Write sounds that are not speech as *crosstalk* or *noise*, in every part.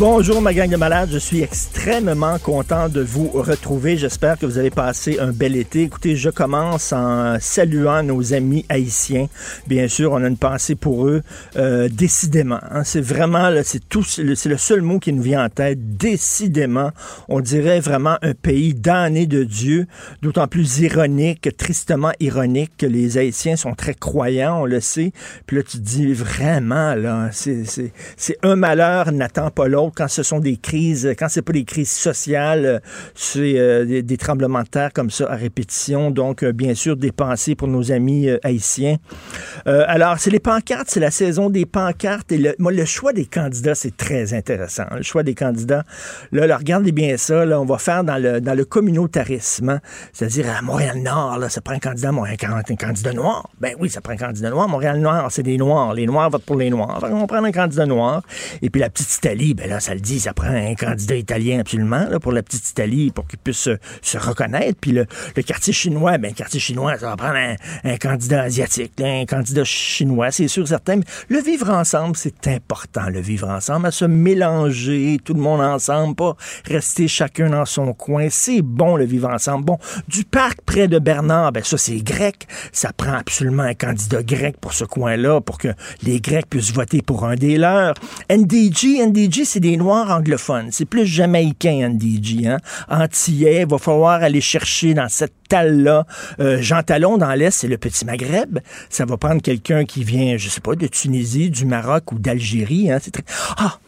Bonjour ma gang de malades, je suis extrêmement content de vous retrouver. J'espère que vous avez passé un bel été. Écoutez, je commence en saluant nos amis haïtiens. Bien sûr, on a une pensée pour eux, euh, décidément. hein. c'est vraiment, c'est tout, c'est le, seul mot qui nous vient en tête. Décidément, on dirait vraiment un pays damné de Dieu, d'autant plus ironique, tristement ironique que les Haïtiens sont très croyants, on le sait. Puis là, tu te dis vraiment, là, c'est un malheur n'attend pas l'autre quand ce sont des crises, quand c'est pas des crises sociales, euh, c'est euh, des, tremblements de terre comme ça à répétition. Donc, euh, bien sûr, des pensées pour nos amis euh, haïtiens. Euh, alors, c'est les pancartes, c'est la saison des pancartes. Et le, moi, le choix des candidats, c'est très intéressant. Le choix des candidats, là, regardez bien ça. Là, on va faire dans le, dans le communautarisme. hein. C'est-à-dire, à Montréal-Nord, là, ça prend un candidat, Montréal- un candidat noir. Ben oui, ça prend un candidat noir. Montréal-Nord, c'est des Noirs. Les Noirs votent pour les Noirs. Va prendre un candidat noir. Et puis la petite Italie, ben là, ça le dit, ça prend un candidat italien absolument, là, pour la petite Italie, pour qu'il puisse se, reconnaître. Puis le, quartier chinois, ben, le quartier chinois, ça va prendre un, candidat asiatique, un candidat chinois, c'est sûr, certain. Mais le vivre ensemble, c'est important, le vivre ensemble, à se mélanger, tout le monde ensemble, pas rester chacun dans son coin. C'est bon, le vivre ensemble. Bon, du parc près de Bernard, ben ça, c'est grec. Ça prend absolument un candidat grec pour ce coin-là, pour que les Grecs puissent voter pour un des leurs. NDG, NDG, c'est des Noirs anglophones. C'est plus jamaïcain, NDG. Hein? Antillais, va falloir aller chercher dans cette talle-là. Euh, Jean Talon, dans l'Est, c'est le petit Maghreb. Ça va prendre quelqu'un qui vient, je sais pas, de Tunisie, du Maroc ou d'Algérie. Hein? Ah!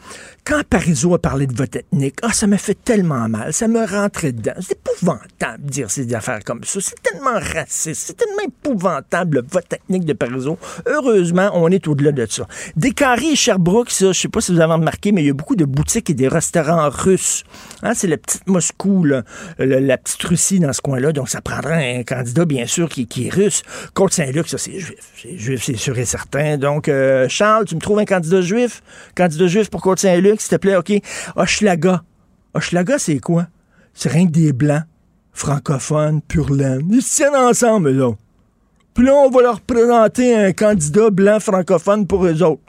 Quand Parizeau a parlé de vote ethnique, ah, ça me fait tellement mal, ça me rentrait dedans. C'est épouvantable de dire ces affaires comme ça. C'est tellement raciste, c'est tellement épouvantable le vote ethnique de Parizeau. Heureusement, on est au-delà de ça. Descarrés et Sherbrooke, ça, je sais pas si vous avez remarqué, mais il y a beaucoup de boutiques et des restaurants russes. Hein, c'est la petite Moscou, la petite Russie dans ce coin-là. Donc, ça prendrait un candidat, bien sûr, qui, qui est russe. Côte-Saint-Luc, ça, c'est juif. C'est juif, c'est sûr et certain. Donc, euh, Charles, tu me trouves un candidat juif? Candidat juif pour Côte-Saint-Luc, s'il te plaît, OK? Hochelaga. Hochelaga, c'est quoi? C'est rien que des blancs, francophones, pur laine. Ils se tiennent ensemble, là. Puis là, on va leur présenter un candidat blanc francophone pour eux autres.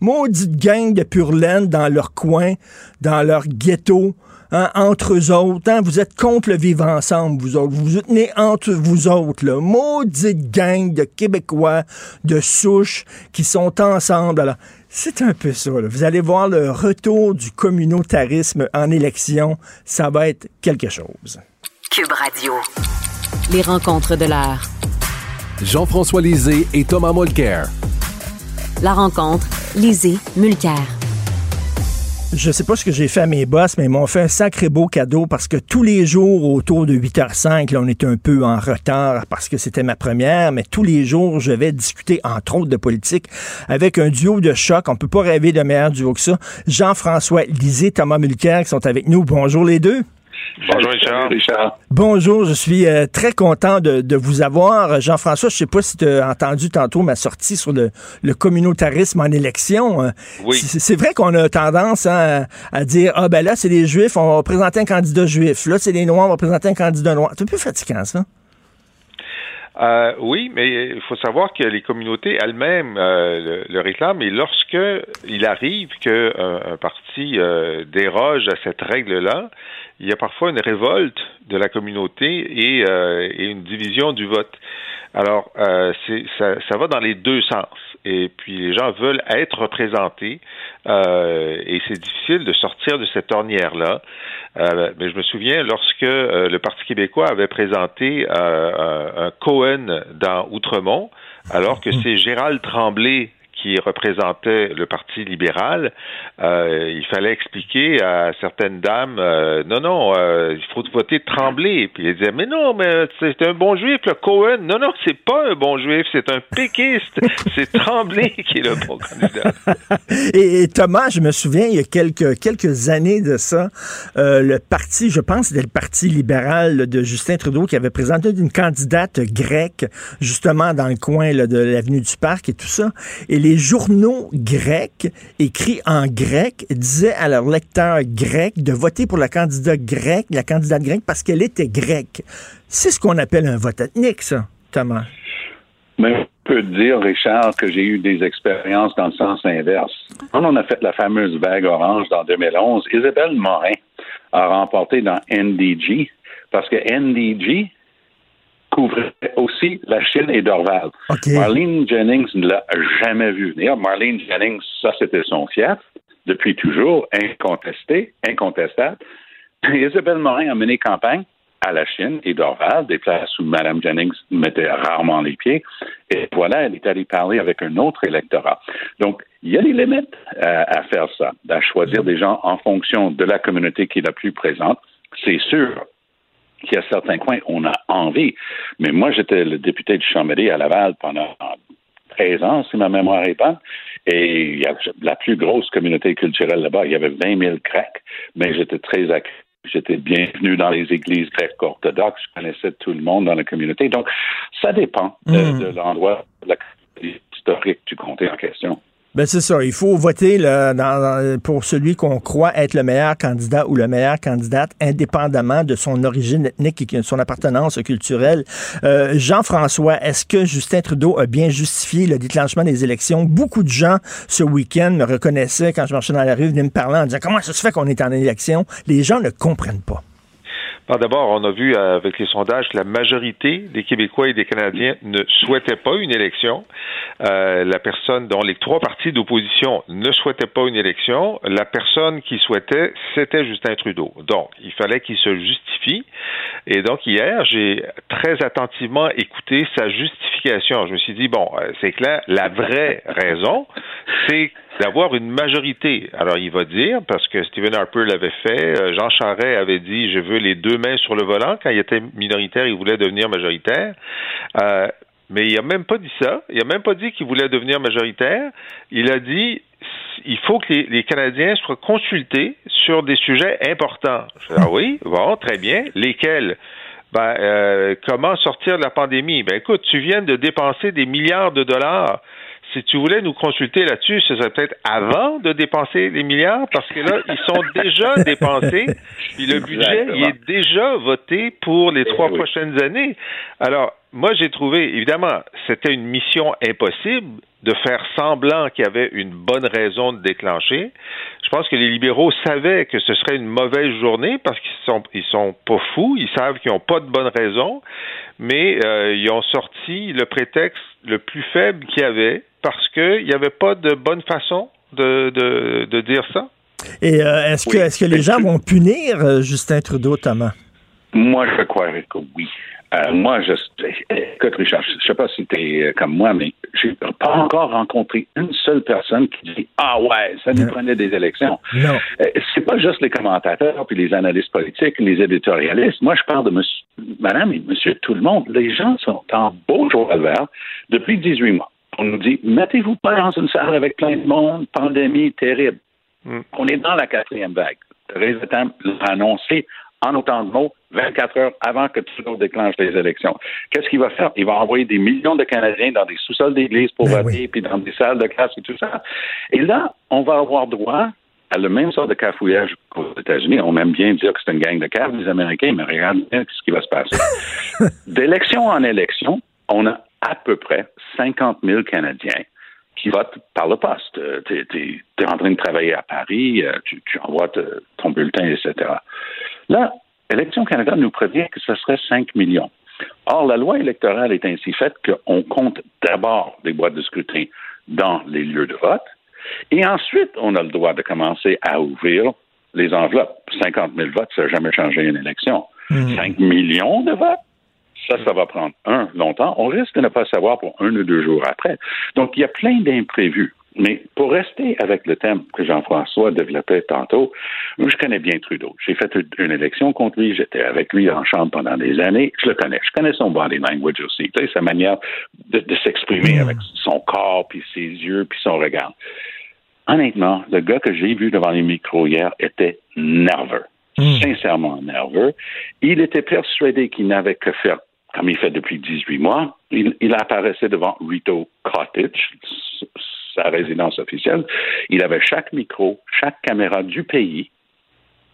Maudite gang de pur laine dans leur coin, dans leur ghetto, hein, entre eux autres. hein. Vous êtes contre le vivre ensemble, vous autres. Vous vous tenez entre vous autres. Là. Maudite gang de Québécois de souche qui sont ensemble. Alors, c'est un peu ça. là. Vous allez voir le retour du communautarisme en élection. Ça va être quelque chose. Cube Radio. Les rencontres de l'heure. Jean-François Lisée et Thomas Mulcair. La rencontre, Lisée, Mulcair. Je sais pas ce que j'ai fait à mes boss, mais ils m'ont fait un sacré beau cadeau parce que tous les jours, autour de 8h05, là, on était un peu en retard parce que c'était ma première, mais tous les jours, je vais discuter, entre autres, de politique avec un duo de choc. On peut pas rêver de meilleur duo que ça. Jean-François Lisée, Thomas Mulcair qui sont avec nous. Bonjour les deux. Bonjour Richard. Bonjour, je suis euh, très content de, de vous avoir. Jean-François, je sais pas si tu as entendu tantôt ma sortie sur le, le communautarisme en élection. Euh, Oui. C'est vrai qu'on a tendance hein, à dire Ah ben là, c'est les Juifs, on va présenter un candidat juif. Là, c'est les Noirs, on va présenter un candidat noir. C'est un peu fatigant, ça. Euh, oui, mais il faut savoir que les communautés elles-mêmes euh, le, le réclament. Et lorsque il arrive que un, un parti euh, déroge à cette règle-là, il y a parfois une révolte de la communauté et, euh, et une division du vote. Alors, euh, c'est, ça, ça va dans les deux sens. Et puis, les gens veulent être représentés euh, et c'est difficile de sortir de cette ornière-là. Euh, mais je me souviens lorsque le Parti québécois avait présenté euh, un, un Cohen dans Outremont, alors que c'est Gérald Tremblay qui représentait le Parti libéral, euh, il fallait expliquer à certaines dames, euh, non, non, euh, il faut voter Tremblay. Puis il disait, mais non, mais c'est un bon juif, le Cohen. Non, non, c'est pas un bon juif, c'est un péquiste. c'est Tremblay *laughs* qui est le bon candidat. *laughs* et, Thomas, je me souviens, il y a quelques, quelques années de ça, le parti, je pense, c'était le Parti libéral de Justin Trudeau qui avait présenté une candidate grecque, justement dans le coin de l'avenue du Parc et tout ça. Et journaux grecs, écrits en grec, disaient à leurs lecteurs grecs de voter pour la candidate grecque, la candidate grecque, parce qu'elle était grecque. C'est ce qu'on appelle un vote ethnique, ça, Thomas. Mais on peut dire, Richard, que j'ai eu des expériences dans le sens inverse. Quand on a fait la fameuse vague orange dans 2011, Isabelle Morin a remporté dans NDG, parce que NDG, couvrait aussi la Chine et Dorval. Marlene Jennings ne l'a jamais vu venir. Marlene Jennings, ça c'était son fief, depuis toujours, incontesté, incontestable. *laughs* Isabelle Morin a mené campagne à la Chine et Dorval, des places où Mme Jennings mettait rarement les pieds. Et voilà, elle est allée parler avec un autre électorat. Donc, il y a des limites à, à faire ça, à choisir des gens en fonction de la communauté qui est la plus présente. C'est sûr qu'il y a certains coins, on a envie. Mais moi, j'étais le député de Chambéry à Laval pendant 13 ans, si ma mémoire est bonne. Et il y a la plus grosse communauté culturelle là-bas. Il y avait 20 000 Grecs, mais j'étais très J'étais bienvenu dans les églises grecques orthodoxes. Je connaissais tout le monde dans la communauté. Donc, ça dépend de, mm. de l'endroit, de la historique du comté en question. Ben c'est ça. Il faut voter pour celui qu'on croit être le meilleur candidat ou le meilleur candidate, indépendamment de son origine ethnique et de son appartenance culturelle. Euh, Jean-François, est-ce que Justin Trudeau a bien justifié le déclenchement des élections? Beaucoup de gens ce week-end me reconnaissaient quand je marchais dans la rue, venaient me parler en disant comment ça se fait qu'on est en élection? Les gens ne comprennent pas. D'abord, on a vu euh, avec les sondages que la majorité des Québécois et des Canadiens ne souhaitaient pas une élection. Euh, la personne dont les trois partis d'opposition ne souhaitaient pas une élection, la personne qui souhaitait, c'était Justin Trudeau. Donc, il fallait qu'il se justifie. Et donc, hier, j'ai très attentivement écouté sa justification. Je me suis dit, bon, euh, c'est clair, la vraie raison, c'est d'avoir une majorité. Alors, il va dire, parce que Stephen Harper l'avait fait, euh, Jean Charest avait dit, je veux les deux mains sur le volant. Quand il était minoritaire, il voulait devenir majoritaire. Euh, mais il n'a même pas dit ça. Il n'a même pas dit qu'il voulait devenir majoritaire. Il a dit, il faut que les, Canadiens soient consultés sur des sujets importants. ah oui, bon, très bien. Lesquels? Ben, euh, comment sortir de la pandémie? Ben, écoute, tu viens de dépenser des milliards de dollars si tu voulais nous consulter là-dessus, ce serait peut-être avant de dépenser les milliards, parce que là, ils sont *laughs* déjà dépensés, puis le budget, il est déjà voté pour les eh trois prochaines années. Alors, moi, j'ai trouvé, évidemment, c'était une mission impossible de faire semblant qu'il y avait une bonne raison de déclencher. Je pense que les libéraux savaient que ce serait une mauvaise journée parce qu'ils sont ils sont pas fous, ils savent qu'ils n'ont pas de bonne raison, mais euh, ils ont sorti le prétexte le plus faible qu'il y avait parce qu'il n'y avait pas de bonne façon de, de, dire ça. Et euh, est-ce que, est-ce que les gens vont punir euh, Justin Trudeau, Thomas? Moi, je croirais que oui. Euh, moi, je, écoute, Richard, je sais pas si tu es comme moi, mais j'ai pas encore rencontré une seule personne qui dit Ah ouais, ça nous prenait des élections. Non. c'est pas juste les commentateurs puis les analystes politiques, les éditorialistes. Moi, je parle de monsieur, madame et monsieur tout le monde. Les gens sont en beau jour vert depuis 18 mois on nous dit mettez-vous pas dans une salle avec plein de monde, pandémie terrible. Hmm. On est dans la quatrième vague. Le l'a annoncé en autant de mots 24 heures avant que Trudeau déclenche les élections. Qu'est-ce qu'il va faire? Il va envoyer des millions de Canadiens dans des sous-sols d'églises pour ben voter, puis dans des salles de classe et tout ça. Et là, on va avoir droit à le même sort de cafouillage qu'aux États-Unis. On aime bien dire que c'est une gang de caves, les Américains, mais regardez ce qui va se passer. *laughs* D'élection en élection, on a à peu près 50 000 Canadiens qui votent par le poste. Euh, tu es, en train de travailler à Paris, euh, tu, envoies ton bulletin, etc. Là, Élection Canada nous prévient que ce serait 5 millions. Or, la loi électorale est ainsi faite qu'on compte d'abord des boîtes de scrutin dans les lieux de vote, et ensuite, on a le droit de commencer à ouvrir les enveloppes. 50 000 votes, ça n'a jamais changé une élection. 5 hmm. millions de votes, Ça, ça va prendre, un, longtemps. On risque de ne pas savoir pour un ou deux jours après. Donc, il y a plein d'imprévus. Mais pour rester avec le thème que Jean-François développait tantôt, je connais bien Trudeau. J'ai fait une élection contre lui, j'étais avec lui en chambre pendant des années. Je le connais. Je connais son body language aussi, sa manière de, de s'exprimer avec son corps, puis ses yeux, puis son regard. Honnêtement, le gars que j'ai vu devant les micros hier était nerveux. Sincèrement nerveux. Il était persuadé qu'il n'avait que faire comme il fait depuis 18 mois. Il, il apparaissait devant Rito Cottage, sa résidence officielle. Il avait chaque micro, chaque caméra du pays.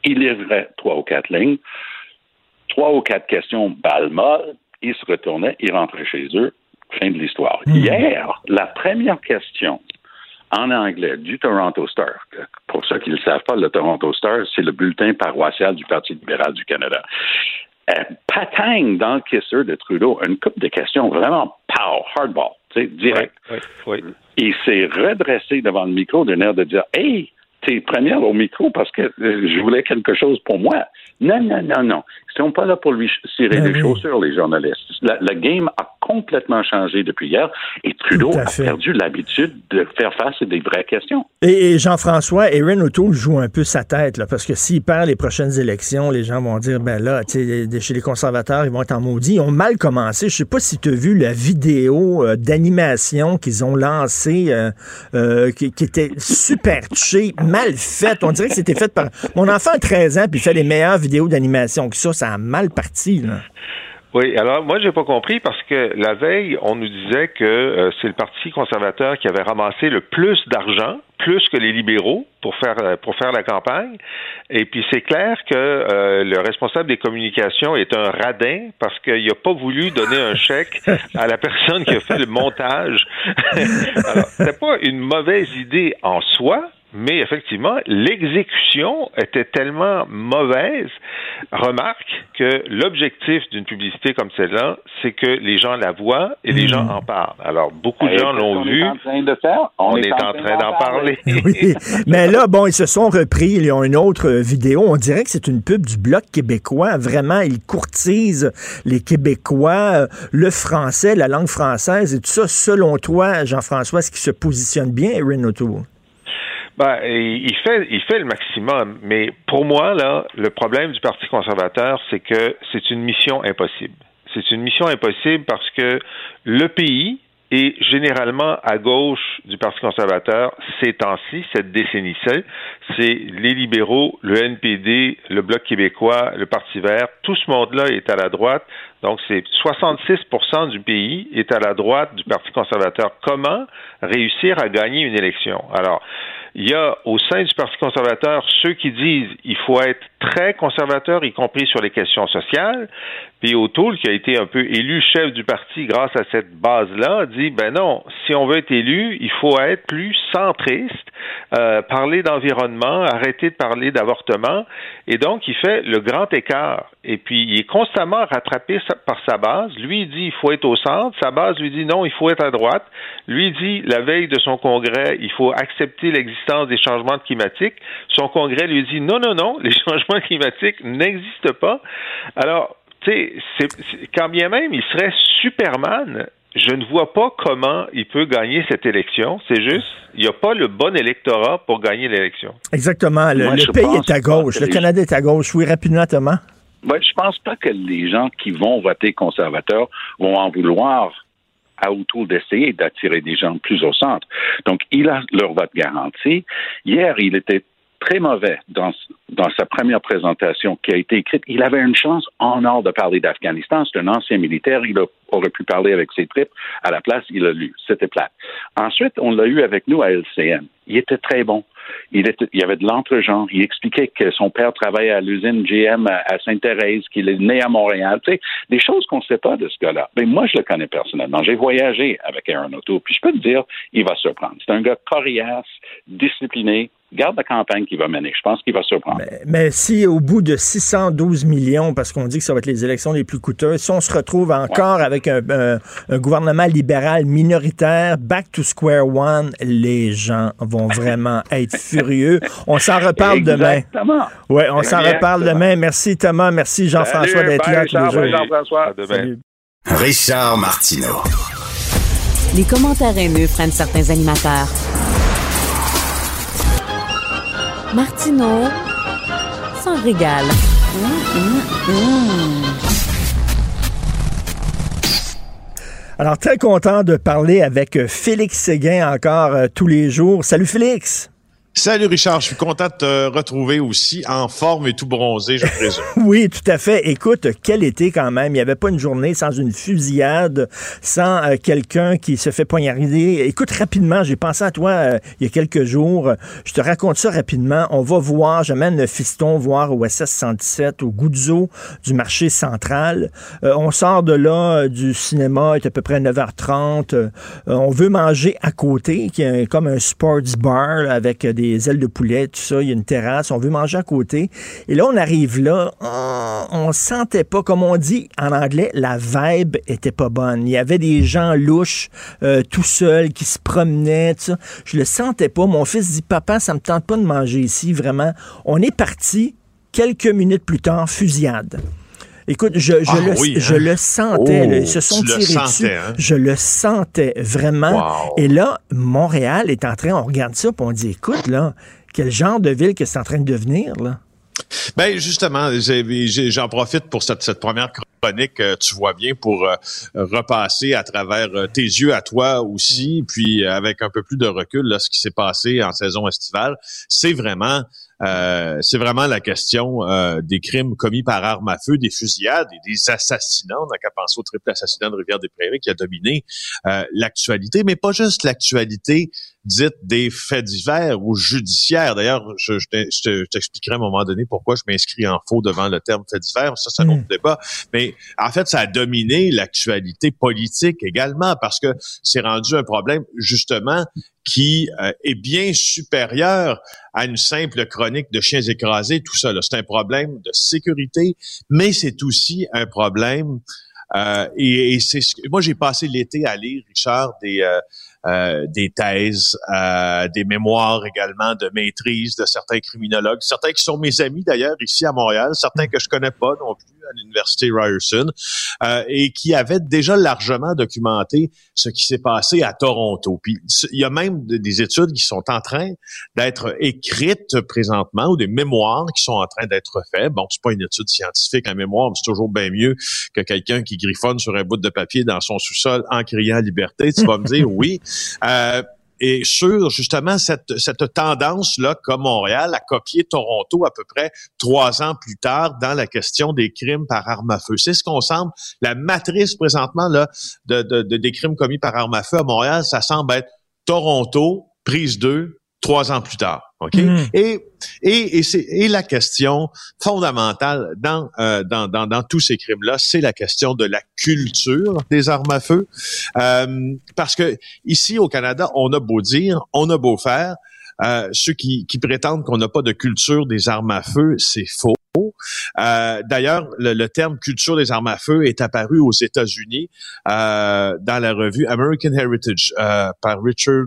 Il livrait trois ou quatre lignes, trois ou quatre questions balle molle. Il se retournait, il rentrait chez eux. Fin de l'histoire. Hier, la première question en anglais du Toronto Star. Pour ceux qui ne le savent pas, le Toronto Star, c'est le bulletin paroissial du Parti libéral du Canada. Euh, dans le kisser de Trudeau, une coupe de questions vraiment pow, hardball, tu sais, direct. Oui, oui, oui. Il s'est redressé devant le micro d'un air de dire Hey, t'es première au micro parce que euh, je voulais quelque chose pour moi. Non, non, non, non. Ils sont pas là pour lui cirer Ben les oui. chaussures, les journalistes. La- game a complètement changé depuis hier et Trudeau a fait. perdu l'habitude de faire face à des vraies questions. Et, et Jean-François, Erin O'Toole joue un peu sa tête, là, parce que s'il perd les prochaines élections, les gens vont dire, ben là, chez les conservateurs, ils vont être en maudit. Ils ont mal commencé. Je sais pas si tu as vu la vidéo euh, d'animation qu'ils ont lancée, euh, euh, qui, qui était super cheap, mal. On dirait que c'était fait par... Mon enfant a 13 ans, puis il fait les meilleures vidéos d'animation que ça. Ça a mal parti, là. Oui, alors moi j'ai pas compris parce que la veille, on nous disait que euh, c'est le Parti conservateur qui avait ramassé le plus d'argent, plus que les libéraux pour faire euh, la campagne. Et puis c'est clair que euh, le responsable des communications est un radin parce qu'il n'a pas voulu donner un chèque à la personne qui a fait le montage. *laughs* alors c'était pas une mauvaise idée en soi, mais effectivement, l'exécution était tellement mauvaise. Remarque que l'objectif d'une publicité comme celle-là, c'est que les gens la voient et les gens en parlent. Alors, beaucoup de Et gens l'ont vu. est en train de faire? On, est, en train d'en parler. *laughs* Oui. *laughs* Mais là, bon, ils se sont repris. Ils ont une autre euh, vidéo. On dirait que c'est une pub du Bloc québécois. Vraiment, ils courtisent les Québécois, euh, le français, la langue française et tout ça. Selon toi, Jean-François, est-ce qu'il se positionne bien, Erin O'Toole? Ben, il fait, il fait le maximum. Mais pour moi, là, le problème du Parti conservateur, c'est que c'est une mission impossible. C'est une mission impossible parce que le pays est généralement à gauche du Parti conservateur ces temps-ci, cette décennie-ci. C'est les libéraux, le NPD, le Bloc québécois, le Parti vert. Tout ce monde-là est à la droite. Donc, c'est 66% du pays est à la droite du Parti conservateur. Comment réussir à gagner une élection? Alors, il y a au sein du Parti conservateur ceux qui disent il faut être très conservateur, y compris sur les questions sociales. Puis O'Toole, qui a été un peu élu chef du parti grâce à cette base-là, dit ben non, si on veut être élu, il faut être plus centriste, euh, parler d'environnement, arrêter de parler d'avortement. Et donc, il fait le grand écart. Et puis, il est constamment rattrapé par sa base. Lui, il dit il faut être au centre. Sa base lui dit non, il faut être à droite. Lui dit la veille de son congrès, il faut accepter l'existence des changements climatiques. Son congrès lui dit non, non, non, les *laughs* changements climatiques n'existent pas. Alors, tu sais, quand bien même il serait Superman, je ne vois pas comment il peut gagner cette élection. C'est juste, il n'y a pas le bon électorat pour gagner l'élection. Exactement. Le, Moi, le je pays est à gauche. Le Canada est à gauche. Oui, rapidement, Thomas. Ben, je pense pas que les gens qui vont voter conservateur vont en vouloir à autour d'essayer d'attirer des gens plus au centre. Donc, il a leur vote garanti. Hier, il était très mauvais dans, dans sa première présentation qui a été écrite. Il avait une chance en or de parler d'Afghanistan. C'est un ancien militaire. Il aurait pu parler avec ses tripes. À la place, il a lu. C'était plate. Ensuite, on l'a eu avec nous à LCN. Il était très bon. Il, était, il avait de l'entre-genre. Il expliquait que son père travaillait à l'usine GM à, à Sainte-Thérèse, qu'il est né à Montréal. Tu sais, des choses qu'on ne sait pas de ce gars-là. Mais moi, je le connais personnellement. J'ai voyagé avec Aaron O'Toole. Puis je peux te dire, il va surprendre. C'est un gars coriace, discipliné. Garde la campagne qu'il va mener. Je pense qu'il va surprendre. Mais si au bout de 612 millions, parce qu'on dit que ça va être les élections les plus coûteuses, si on se retrouve encore avec un, un- un gouvernement libéral minoritaire, back to square one, les gens vont vraiment *laughs* être furieux. On s'en reparle demain. Exactement. Ouais, on s'en reparle demain. Merci Thomas, merci Jean-François Salut, d'être là tous les Charles, jours. Jean-François. Demain. Richard Martineau. Les commentaires haineux prennent certains animateurs. Martineau s'en régale. Alors, très content de parler avec Félix Séguin encore euh, tous les jours. Salut Félix! Salut Richard, je suis content de te retrouver aussi en forme et tout bronzé, je présume. *laughs* oui, tout à fait. Écoute, quel été quand même. Il n'y avait pas une journée sans une fusillade, sans euh, quelqu'un qui se fait poignarder. Écoute, rapidement, j'ai pensé à toi euh, il y a quelques jours. Je te raconte ça rapidement. On va voir, j'amène le fiston voir au SS 117, au Goudzo du marché central. Euh, on sort de là du cinéma, il est à peu près 9h30. on veut manger à côté, qui est comme un sports bar avec des des ailes de poulet, tout ça. Il y a une terrasse. On veut manger à côté. Et là, on arrive là. On, sentait pas, comme on dit en anglais, la vibe était pas bonne. Il y avait des gens louches, euh, tout seuls, qui se promenaient, tout ça. Je le sentais pas. Mon fils dit, papa, ça me tente pas de manger ici, vraiment. On est parti. Quelques minutes plus tard, fusillade. Écoute, je, je, Ah le, oui, je hein? le sentais. Oh, là. Ils se sont le tirés sentais, dessus. hein? Je le sentais vraiment. Wow. Et là, Montréal est en train, on regarde ça, puis on dit, écoute, là, quel genre de ville que c'est en train de devenir, là? Ben justement, j'en profite pour cette, cette première chronique, euh, tu vois bien, pour euh, repasser à travers euh, tes yeux à toi aussi, puis avec un peu plus de recul, là, ce qui s'est passé en saison estivale, c'est vraiment euh, c'est vraiment la question euh, des crimes commis par arme à feu, des fusillades et des assassinats. On n'a qu'à penser au triple assassinat de Rivière-des-Prairies qui a dominé euh, l'actualité, mais pas juste l'actualité dite des faits divers ou judiciaires. D'ailleurs, je, je t'expliquerai à un moment donné pourquoi je m'inscris en faux devant le terme fait divers. Ça, c'est un Mm. autre débat. Mais en fait, ça a dominé l'actualité politique également parce que c'est rendu un problème, justement, qui euh, est bien supérieur à une simple chronique de chiens écrasés, tout ça. C'est un problème de sécurité, mais c'est aussi un problème euh, et, et c'est ce que- moi j'ai passé l'été à lire, Richard, des euh, euh, des thèses, euh, des mémoires également de maîtrise de certains criminologues, certains qui sont mes amis d'ailleurs ici à Montréal, certains que je connais pas non plus à l'université Ryerson, euh, et qui avaient déjà largement documenté ce qui s'est passé à Toronto. Puis il y a même de- des études qui sont en train d'être écrites présentement ou des mémoires qui sont en train d'être faites. Bon, c'est pas une étude scientifique, un mémoire, mais c'est toujours bien mieux que quelqu'un qui griffonne sur un bout de papier dans son sous-sol en criant liberté. Tu vas me dire oui. Euh, et sur justement cette, cette tendance-là, comme Montréal, à copier Toronto à peu près trois ans plus tard dans la question des crimes par arme à feu. C'est ce qu'on semble, la matrice présentement là, de- des crimes commis par arme à feu à Montréal, ça semble être Toronto, prise 2, trois ans plus tard. OK? Mhm. Et, et, et, c'est, et la question fondamentale dans, euh, dans, dans, dans tous ces crimes-là, c'est la question de la culture des armes à feu. Euh, parce que ici au Canada, on a beau dire, on a beau faire, euh, ceux qui, qui prétendent qu'on n'a pas de culture des armes à feu, c'est faux. Euh, D'ailleurs, le, terme culture des armes à feu est apparu aux États-Unis euh, dans la revue American Heritage euh, par Richard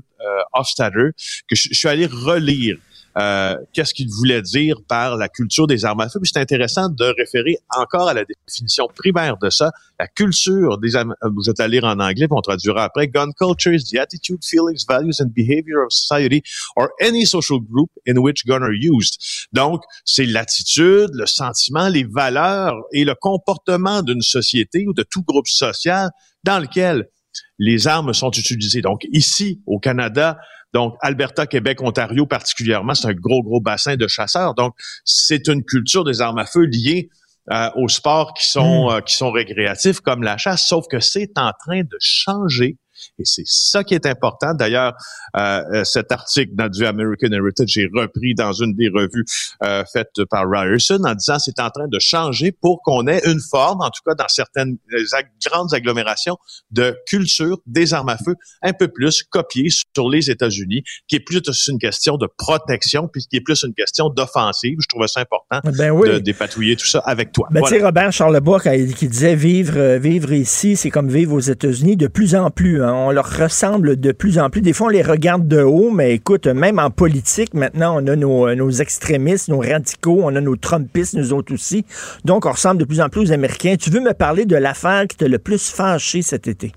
Hofstadter, que je suis allé relire. Euh, Qu'est-ce qu'il voulait dire par la culture des armes à feu? Puis c'est intéressant de référer encore à la définition primaire de ça, la culture des armes. Je vais te lire en anglais, on traduira après. Gun culture is the attitude, feelings, values and behavior of society or any social group in which guns are used. Donc, c'est l'attitude, le sentiment, les valeurs et le comportement d'une société ou de tout groupe social dans lequel les armes sont utilisées. Donc, ici, au Canada, donc Alberta, Québec, Ontario particulièrement, c'est un gros, gros bassin de chasseurs. Donc, c'est une culture des armes à feu liée euh, aux sports qui sont, euh, qui sont récréatifs comme la chasse, sauf que c'est en train de changer. Et c'est ça qui est important. D'ailleurs, euh, euh, cet article dans du American Heritage est repris dans une des revues euh, faites par Ryerson en disant c'est en train de changer pour qu'on ait une forme, en tout cas dans certaines euh, ag- grandes agglomérations, de culture des armes à feu un peu plus copiée sur les États-Unis, qui est plus une question de protection, puis qui est plus une question d'offensive. Je trouvais ça important Ben oui. de dépatouiller tout ça avec toi. Ben, Voilà. tu sais, Robert Charlebois, qui disait vivre, euh, vivre ici, c'est comme vivre aux États-Unis, de plus en plus. hein. On leur ressemble de plus en plus. Des fois, on les regarde de haut, mais écoute, même en politique, maintenant, on a nos, nos extrémistes, nos radicaux, on a nos Trumpistes, nous autres aussi. Donc, on ressemble de plus en plus aux Américains. Tu veux me parler de l'affaire qui t'a le plus fâché cet été?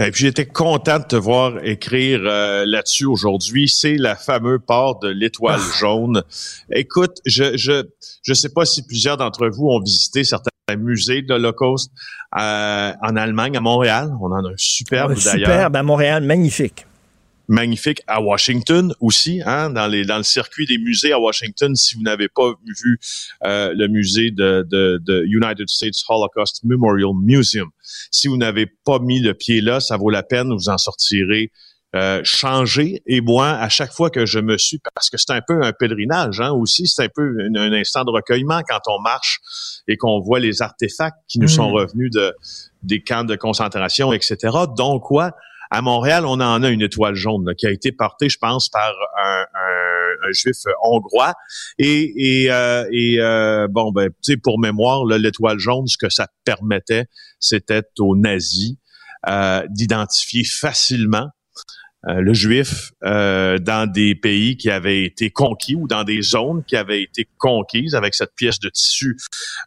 Et puis j'étais content de te voir écrire euh, là-dessus aujourd'hui. C'est la fameuse port de l'étoile Ah. jaune. Écoute, je je je sais pas si plusieurs d'entre vous ont visité certains musées de l'Holocauste euh, en Allemagne, à Montréal. On en a un superbe d'ailleurs Superbe à Montréal, magnifique. magnifique à Washington aussi, hein, dans les dans le circuit des musées à Washington. Si vous n'avez pas vu euh, le musée de, de, de United States Holocaust Memorial Museum, si vous n'avez pas mis le pied là, ça vaut la peine. Vous en sortirez euh, changé. Et moi, à chaque fois que je me suis, parce que c'est un peu un pèlerinage hein, aussi, c'est un peu un, un instant de recueillement quand on marche et qu'on voit les artefacts qui nous sont revenus de des camps de concentration, etc. Donc quoi? À Montréal, on en a une étoile jaune là, qui a été portée, je pense, par un, un- un juif hongrois. Et, et, euh, et euh, bon, ben, tu sais, pour mémoire, là, l'étoile jaune, ce que ça permettait, c'était aux nazis euh, d'identifier facilement euh, le juif euh, dans des pays qui avaient été conquis ou dans des zones qui avaient été conquises avec cette pièce de tissu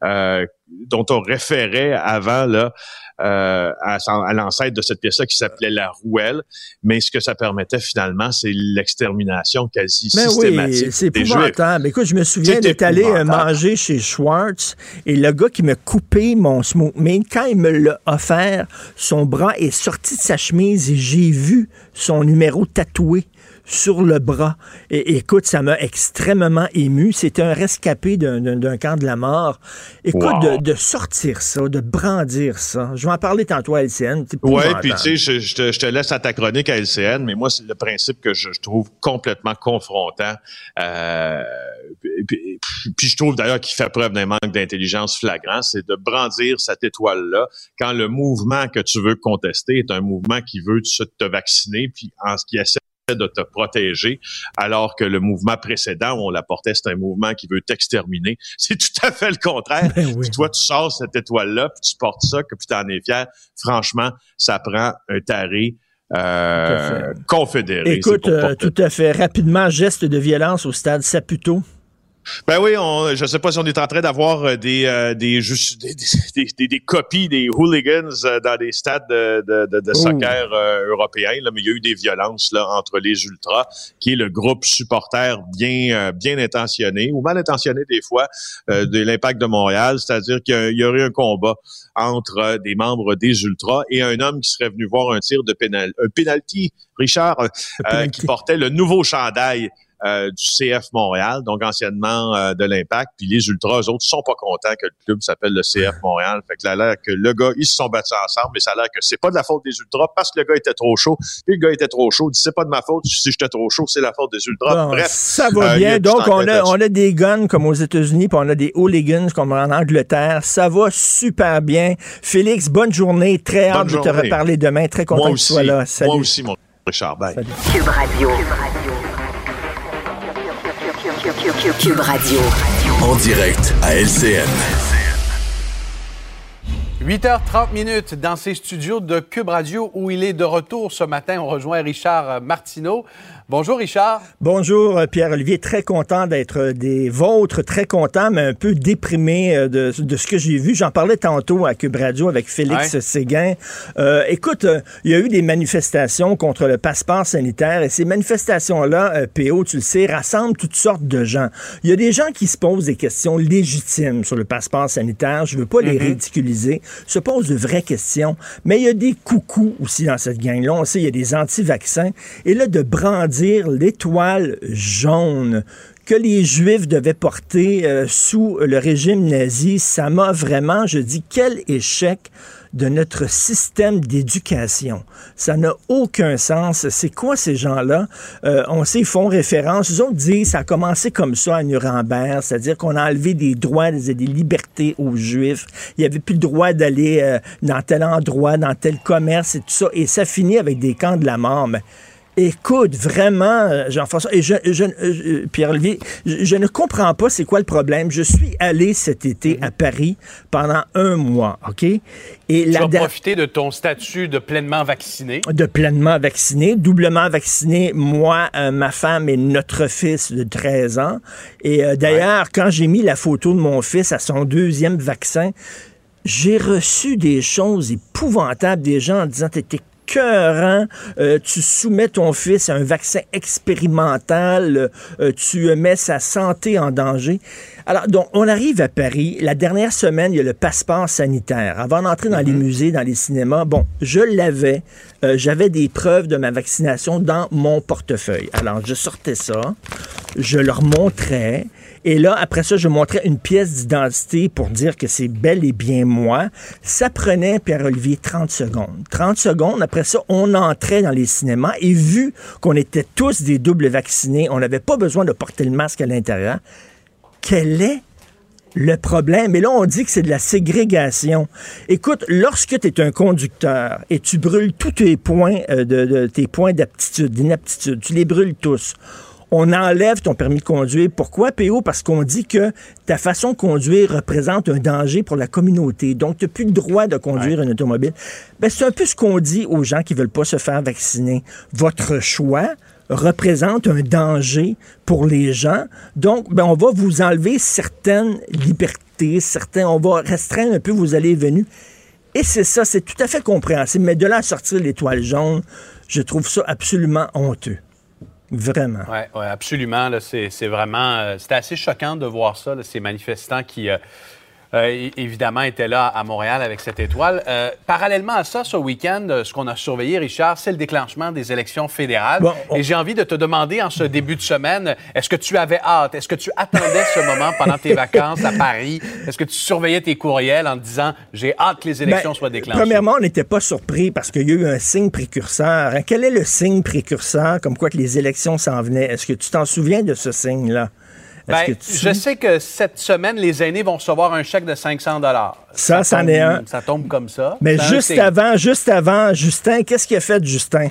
euh, dont on référait avant là euh, à, à l'ancêtre de cette pièce-là qui s'appelait la rouelle. Mais ce que ça permettait finalement, c'est l'extermination quasi Mais systématique oui, c'est épouvantable. Écoute, je me souviens d'être allé euh, manger chez Schwartz et le gars qui m'a coupé mon smoke meat, quand il me l'a offert, son bras est sorti de sa chemise et j'ai vu son numéro tatoué sur le bras. Et, écoute, ça m'a extrêmement ému. C'était un rescapé d'un- camp de la mort. Écoute, Wow. de, de sortir ça, de brandir ça. Je vais en parler tantôt à LCN. épouvantable. puis tu sais, je, je te, je te laisse à ta chronique à LCN, mais moi, c'est le principe que je, je trouve complètement confrontant. Euh, puis, je trouve d'ailleurs qu'il fait preuve d'un manque d'intelligence flagrant, c'est de brandir cette étoile-là quand le mouvement que tu veux contester est un mouvement qui veut te, te vacciner, puis en ce qui essaie de te protéger, alors que le mouvement précédent où on la portait, c'est un mouvement qui veut t'exterminer. *laughs* C'est tout à fait le contraire. Ben oui. Puis toi, tu sors cette étoile-là, puis tu portes ça, que puis t'en es fier. Franchement, ça prend un taré euh, confédéré. Écoute, euh, tout à fait. Rapidement, geste de violence au stade Saputo. Ben oui, on, je sais pas si on est en train d'avoir euh, des, euh, des, *laughs* des, des, des- copies des hooligans euh, dans des stades de, de, de, de soccer euh, européens, là, mais il y a eu des violences là, entre les Ultras, qui est le groupe supporter bien, euh, bien intentionné ou mal intentionné des fois de l'Impact de Montréal, c'est-à-dire qu'il y aurait un combat entre des membres des Ultras et un homme qui serait venu voir un tir de pénal, un penalty, Richard, penalty. qui portait le nouveau chandail euh, du CF Montréal, donc anciennement euh, de l'Impact. Puis les Ultras, eux autres, sont pas contents que le club s'appelle le CF Montréal. Fait que là, l'air que le gars, ils se sont battus ensemble, mais ça a l'air que c'est pas de la faute des Ultras parce que le gars était trop chaud. Puis le gars était trop chaud. Il dit, c'est pas de ma faute. Si j'étais trop chaud, c'est la faute des Ultras. Bon, Bref. ça va euh, bien. Donc, on a, on a des guns comme aux États-Unis, puis on a des hooligans comme en Angleterre. Ça va super bien. Félix, bonne journée. Très hâte Bonne de te reparler demain. Très content Moi que tu aussi. sois là. Salut. Moi aussi, mon Richard. Bye. Salut. Cube Radio. Cube Radio. En direct à LCN. 8h30 minutes dans ces studios de Cube Radio où il est de retour ce matin. On rejoint Richard Martineau. Bonjour Richard. Bonjour euh, Pierre-Olivier, très content d'être euh, des vôtres, très content, mais un peu déprimé euh, de, de ce que j'ai vu. J'en parlais tantôt à Cube Radio avec Félix Ouais. Séguin. Euh, écoute, euh, il y a eu des manifestations contre le passeport sanitaire et ces manifestations-là, euh, PO, tu le sais, rassemblent toutes sortes de gens. Il y a des gens qui se posent des questions légitimes sur le passeport sanitaire. Je veux pas les ridiculiser. Se posent de vraies questions. Mais il y a des coucous aussi dans cette gang-là. On sait, il y a des anti-vaccins. Et là, de brandir l'étoile jaune que les Juifs devaient porter euh, sous le régime nazi, ça m'a vraiment, je dis, quel échec de notre système d'éducation. Ça n'a aucun sens. C'est quoi ces gens-là? Euh, on sait, ils font référence. Ils autres disent, ça a commencé comme ça à Nuremberg, c'est-à-dire qu'on a enlevé des droits et des libertés aux Juifs. Il n'y avait plus le droit d'aller euh, dans tel endroit, dans tel commerce et tout ça. Et ça finit avec des camps de la mort. Mais Écoute, vraiment, euh, Jean-François, et je, je- euh, Pierre-Olivier, je, je ne comprends pas c'est quoi le problème. Je suis allé cet été Mhm. à Paris pendant un mois, OK? Et Tu la profiter de ton statut de pleinement vacciné? de pleinement vacciné, doublement vacciné, moi, euh, ma femme et notre fils de 13 ans. Et euh, d'ailleurs, quand j'ai mis la photo de mon fils à son deuxième vaccin, j'ai reçu des choses épouvantables des gens en disant t'étais cœurant, euh, tu soumets ton fils à un vaccin expérimental, euh, tu mets sa santé en danger. Alors, donc, on arrive à Paris. La dernière semaine, il y a le passeport sanitaire. Avant d'entrer dans les musées, dans les cinémas, bon, je l'avais. Euh, J'avais des preuves de ma vaccination dans mon portefeuille. Alors, je sortais ça, je leur montrais. Et là, après ça, je montrais une pièce d'identité pour dire que c'est bel et bien moi. Ça prenait, Pierre-Olivier, 30 secondes. 30 secondes, après ça, on entrait dans les cinémas et vu qu'on était tous des doubles vaccinés, on n'avait pas besoin de porter le masque à l'intérieur. Quel est le problème? Et là, on dit que c'est de la ségrégation. Écoute, lorsque tu es un conducteur et tu brûles tous tes points euh, de, de- tes points d'aptitude, d'inaptitude, tu les brûles tous. On enlève ton permis de conduire. Pourquoi, PO? Parce qu'on dit que ta façon de conduire représente un danger pour la communauté. Donc, tu n'as plus le droit de conduire un automobile. Ben, c'est un peu ce qu'on dit aux gens qui veulent pas se faire vacciner. Votre choix représente un danger pour les gens. Donc, ben, on va vous enlever certaines libertés, certains, on va restreindre un peu vos allées et venues. Et c'est ça, c'est tout à fait compréhensible. Mais de là à sortir l'étoile jaune, je trouve ça absolument honteux. Vraiment. Oui, absolument. C'est vraiment. euh, C'était assez choquant de voir ça, ces manifestants qui, euh, euh, évidemment, étaient là à Montréal avec cette étoile. Euh, parallèlement à ça, ce week-end, euh, ce qu'on a surveillé, Richard, c'est le déclenchement des élections fédérales. Bon, on- Et j'ai envie de te demander en ce début de semaine, est-ce que tu avais hâte? Est-ce que tu attendais ce moment pendant tes vacances à Paris? Est-ce que tu surveillais tes courriels en te disant, j'ai hâte que les élections Ben, soient déclenchées? Premièrement, on n'était pas surpris parce qu'il y a eu un signe précurseur. Hein, Quel est le signe précurseur comme quoi que les élections s'en venaient? Est-ce que tu t'en souviens de ce signe-là? Ben, que tu- je sais que cette semaine, les aînés vont recevoir un chèque de 500 Ça, c'en tombe- est un. Ça tombe comme ça. Mais juste avant, juste avant, Justin, qu'est-ce qu'il a fait, Justin?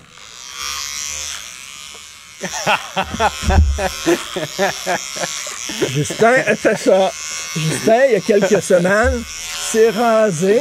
*laughs* Justin a fait ça. Justin, il y a quelques semaines, s'est rasé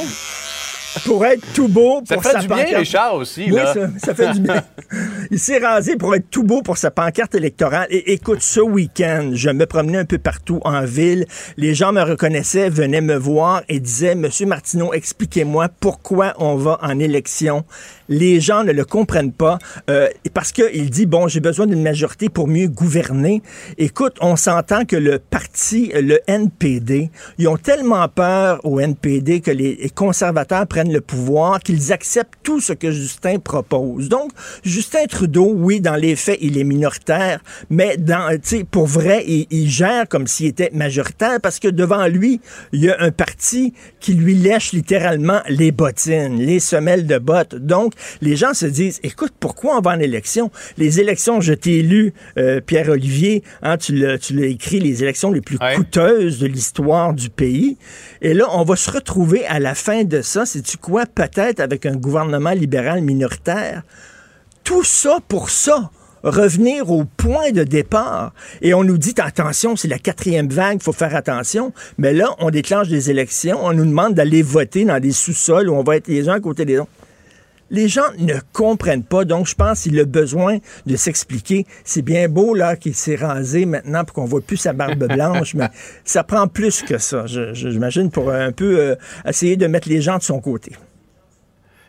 pour être tout beau Ça pour te fait sa du bien, pancarte. Richard, aussi. Oui, là. ça, ça fait du bien. *laughs* Il s'est rasé pour être tout beau pour sa pancarte électorale. Et écoute, ce week-end, je me promenais un peu partout en ville. Les gens me reconnaissaient, venaient me voir et disaient, Monsieur Martineau, expliquez-moi pourquoi on va en élection. Les gens ne le comprennent pas euh, parce qu'il dit, bon, j'ai besoin d'une majorité pour mieux gouverner. Écoute, on s'entend que le parti, le NPD, ils ont tellement peur au NPD que les conservateurs prennent le pouvoir qu'ils acceptent tout ce que Justin propose. Donc, Justin Trudeau, oui, dans les faits, il est minoritaire, mais dans, pour vrai, il, il gère comme s'il était majoritaire parce que devant lui, il y a un parti qui lui lèche littéralement les bottines, les semelles de bottes. Donc, les gens se disent, écoute, pourquoi on va en élection? Les élections, je t'ai lu, euh, Pierre-Olivier, hein, tu l'as écrit, les élections les plus Ouais. coûteuses de l'histoire du pays. Et là, on va se retrouver à la fin de ça, sais-tu quoi? Peut-être avec un gouvernement libéral minoritaire? Tout ça pour ça. Revenir au point de départ. Et on nous dit, attention, c'est la quatrième vague, il faut faire attention. Mais là, on déclenche des élections, on nous demande d'aller voter dans des sous-sols où on va être les uns à côté des autres. Les gens ne comprennent pas, donc je pense qu'il a besoin de s'expliquer. C'est bien beau là qu'il s'est rasé maintenant pour qu'on voit plus sa barbe *laughs* blanche, mais ça prend plus que ça, j'imagine, pour un peu euh, essayer de mettre les gens de son côté.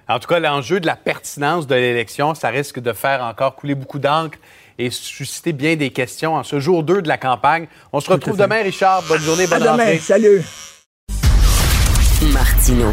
En tout cas, l'enjeu de la pertinence de l'élection, ça risque de faire encore couler beaucoup d'encre et susciter bien des questions en ce jour 2 de la campagne. On se retrouve demain, Richard. Bonne journée, À bonne demain, rentrée. salut! Martino.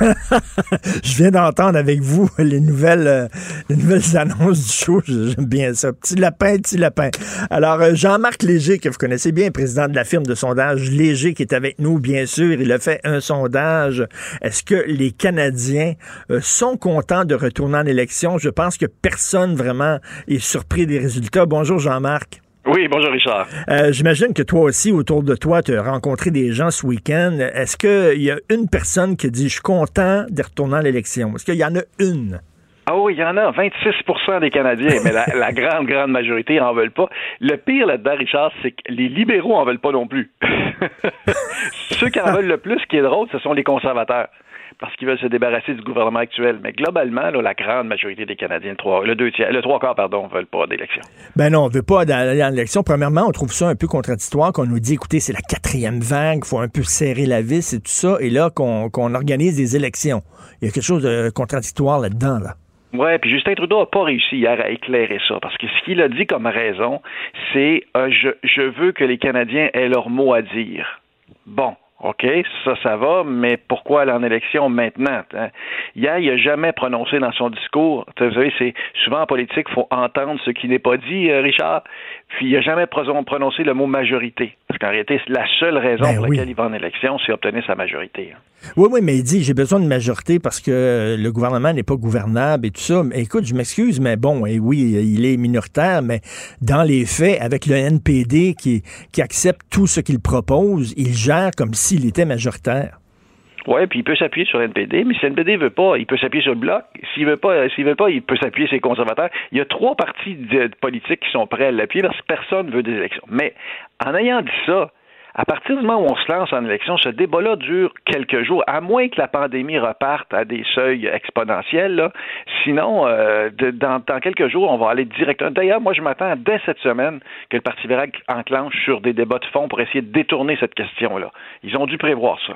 *laughs* Je viens d'entendre avec vous les nouvelles, euh, les nouvelles *laughs* annonces du show. J'aime bien ça. Petit lapin, petit lapin. Alors, euh, Jean-Marc Léger, que vous connaissez bien, président de la firme de sondage Léger, qui est avec nous, bien sûr. Il a fait un sondage. Est-ce que les Canadiens euh, sont contents de retourner en élection? Je pense que personne vraiment est surpris des résultats. Bonjour, Jean-Marc. Oui, bonjour Richard. Euh, J'imagine que toi aussi, autour de toi, tu as rencontré des gens ce week-end. Est-ce qu'il y a une personne qui dit Je suis content de retourner à l'élection? Est-ce qu'il y en a une? Ah oui, il y en a 26% des Canadiens, mais la, la, grande, grande majorité en veulent pas. Le pire là-dedans, Richard, c'est que les libéraux en veulent pas non plus. *laughs* Ceux qui en *laughs* veulent le plus, ce qui est drôle, ce sont les conservateurs parce qu'ils veulent se débarrasser du gouvernement actuel. Mais globalement, là, la grande majorité des Canadiens, le trois, le deux tiers, le trois quarts, pardon, veulent pas d'élection. Ben non, on veut pas aller en élection. Premièrement, on trouve ça un peu contradictoire qu'on nous dit, écoutez, c'est la quatrième vague, il faut un peu serrer la vis et tout ça, et là, qu'on organise des élections. Il y a quelque chose de contradictoire là-dedans, là. Oui, puis Justin Trudeau n'a pas réussi hier à éclairer ça, parce que ce qu'il a dit comme raison, c'est euh, je, je veux que les Canadiens aient leur mot à dire. Bon, OK, ça, ça va, mais pourquoi aller en élection maintenant? Hein? Hier, il n'a jamais prononcé dans son discours. Vous savez, c'est souvent en politique, faut entendre ce qui n'est pas dit, euh, Richard. Puis il n'a jamais prononcé le mot majorité. Parce qu'en réalité, la seule raison ben pour laquelle il va en élection, c'est obtenir sa majorité. Hein. Oui, oui, mais il dit j'ai besoin de majorité parce que euh, le gouvernement n'est pas gouvernable et tout ça. Mais écoute, je m'excuse, mais bon, et oui, il est minoritaire, mais dans les faits, avec le NPD qui, qui accepte tout ce qu'il propose, il gère comme s'il était majoritaire. Oui, puis il peut s'appuyer sur l'NPD, mais si l'NPD veut pas, il peut s'appuyer sur le bloc. S'il veut pas, s'il veut pas, il peut s'appuyer sur les conservateurs. Il y a trois partis politiques qui sont prêts à l'appuyer parce que personne veut des élections. Mais en ayant dit ça, à partir du moment où on se lance en élection, ce débat-là dure quelques jours, à moins que la pandémie reparte à des seuils exponentiels. Sinon, euh, dans, quelques jours, on va aller directement. D'ailleurs, moi, je m'attends dès cette semaine que le Parti libéral enclenche sur des débats de fond pour essayer de détourner cette question-là. Ils ont dû prévoir ça.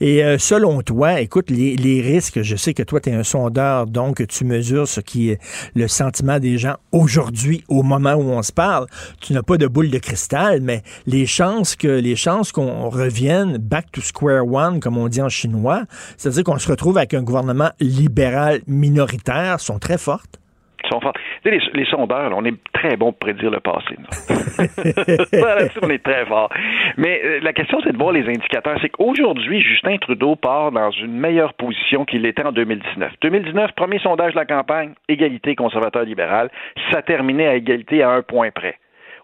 Et euh, selon toi, écoute, les, risques, je sais que toi, tu es un sondeur, donc tu mesures ce qui est le sentiment des gens aujourd'hui, au moment où on se parle. Tu n'as pas de boule de cristal, mais les chances que les chances qu'on revienne back to square one, comme on dit en chinois, c'est-à-dire qu'on se retrouve avec un gouvernement libéral minoritaire, sont très fortes. Sont. Les, les, sondeurs, on est très bon pour prédire le passé. *laughs* *laughs* on est très fort. Mais euh, la question, c'est de voir les indicateurs. C'est qu'aujourd'hui, Justin Trudeau part dans une meilleure position qu'il était en 2019. 2019, premier sondage de la campagne, égalité conservateur-libéral. Ça terminait à égalité à un point près.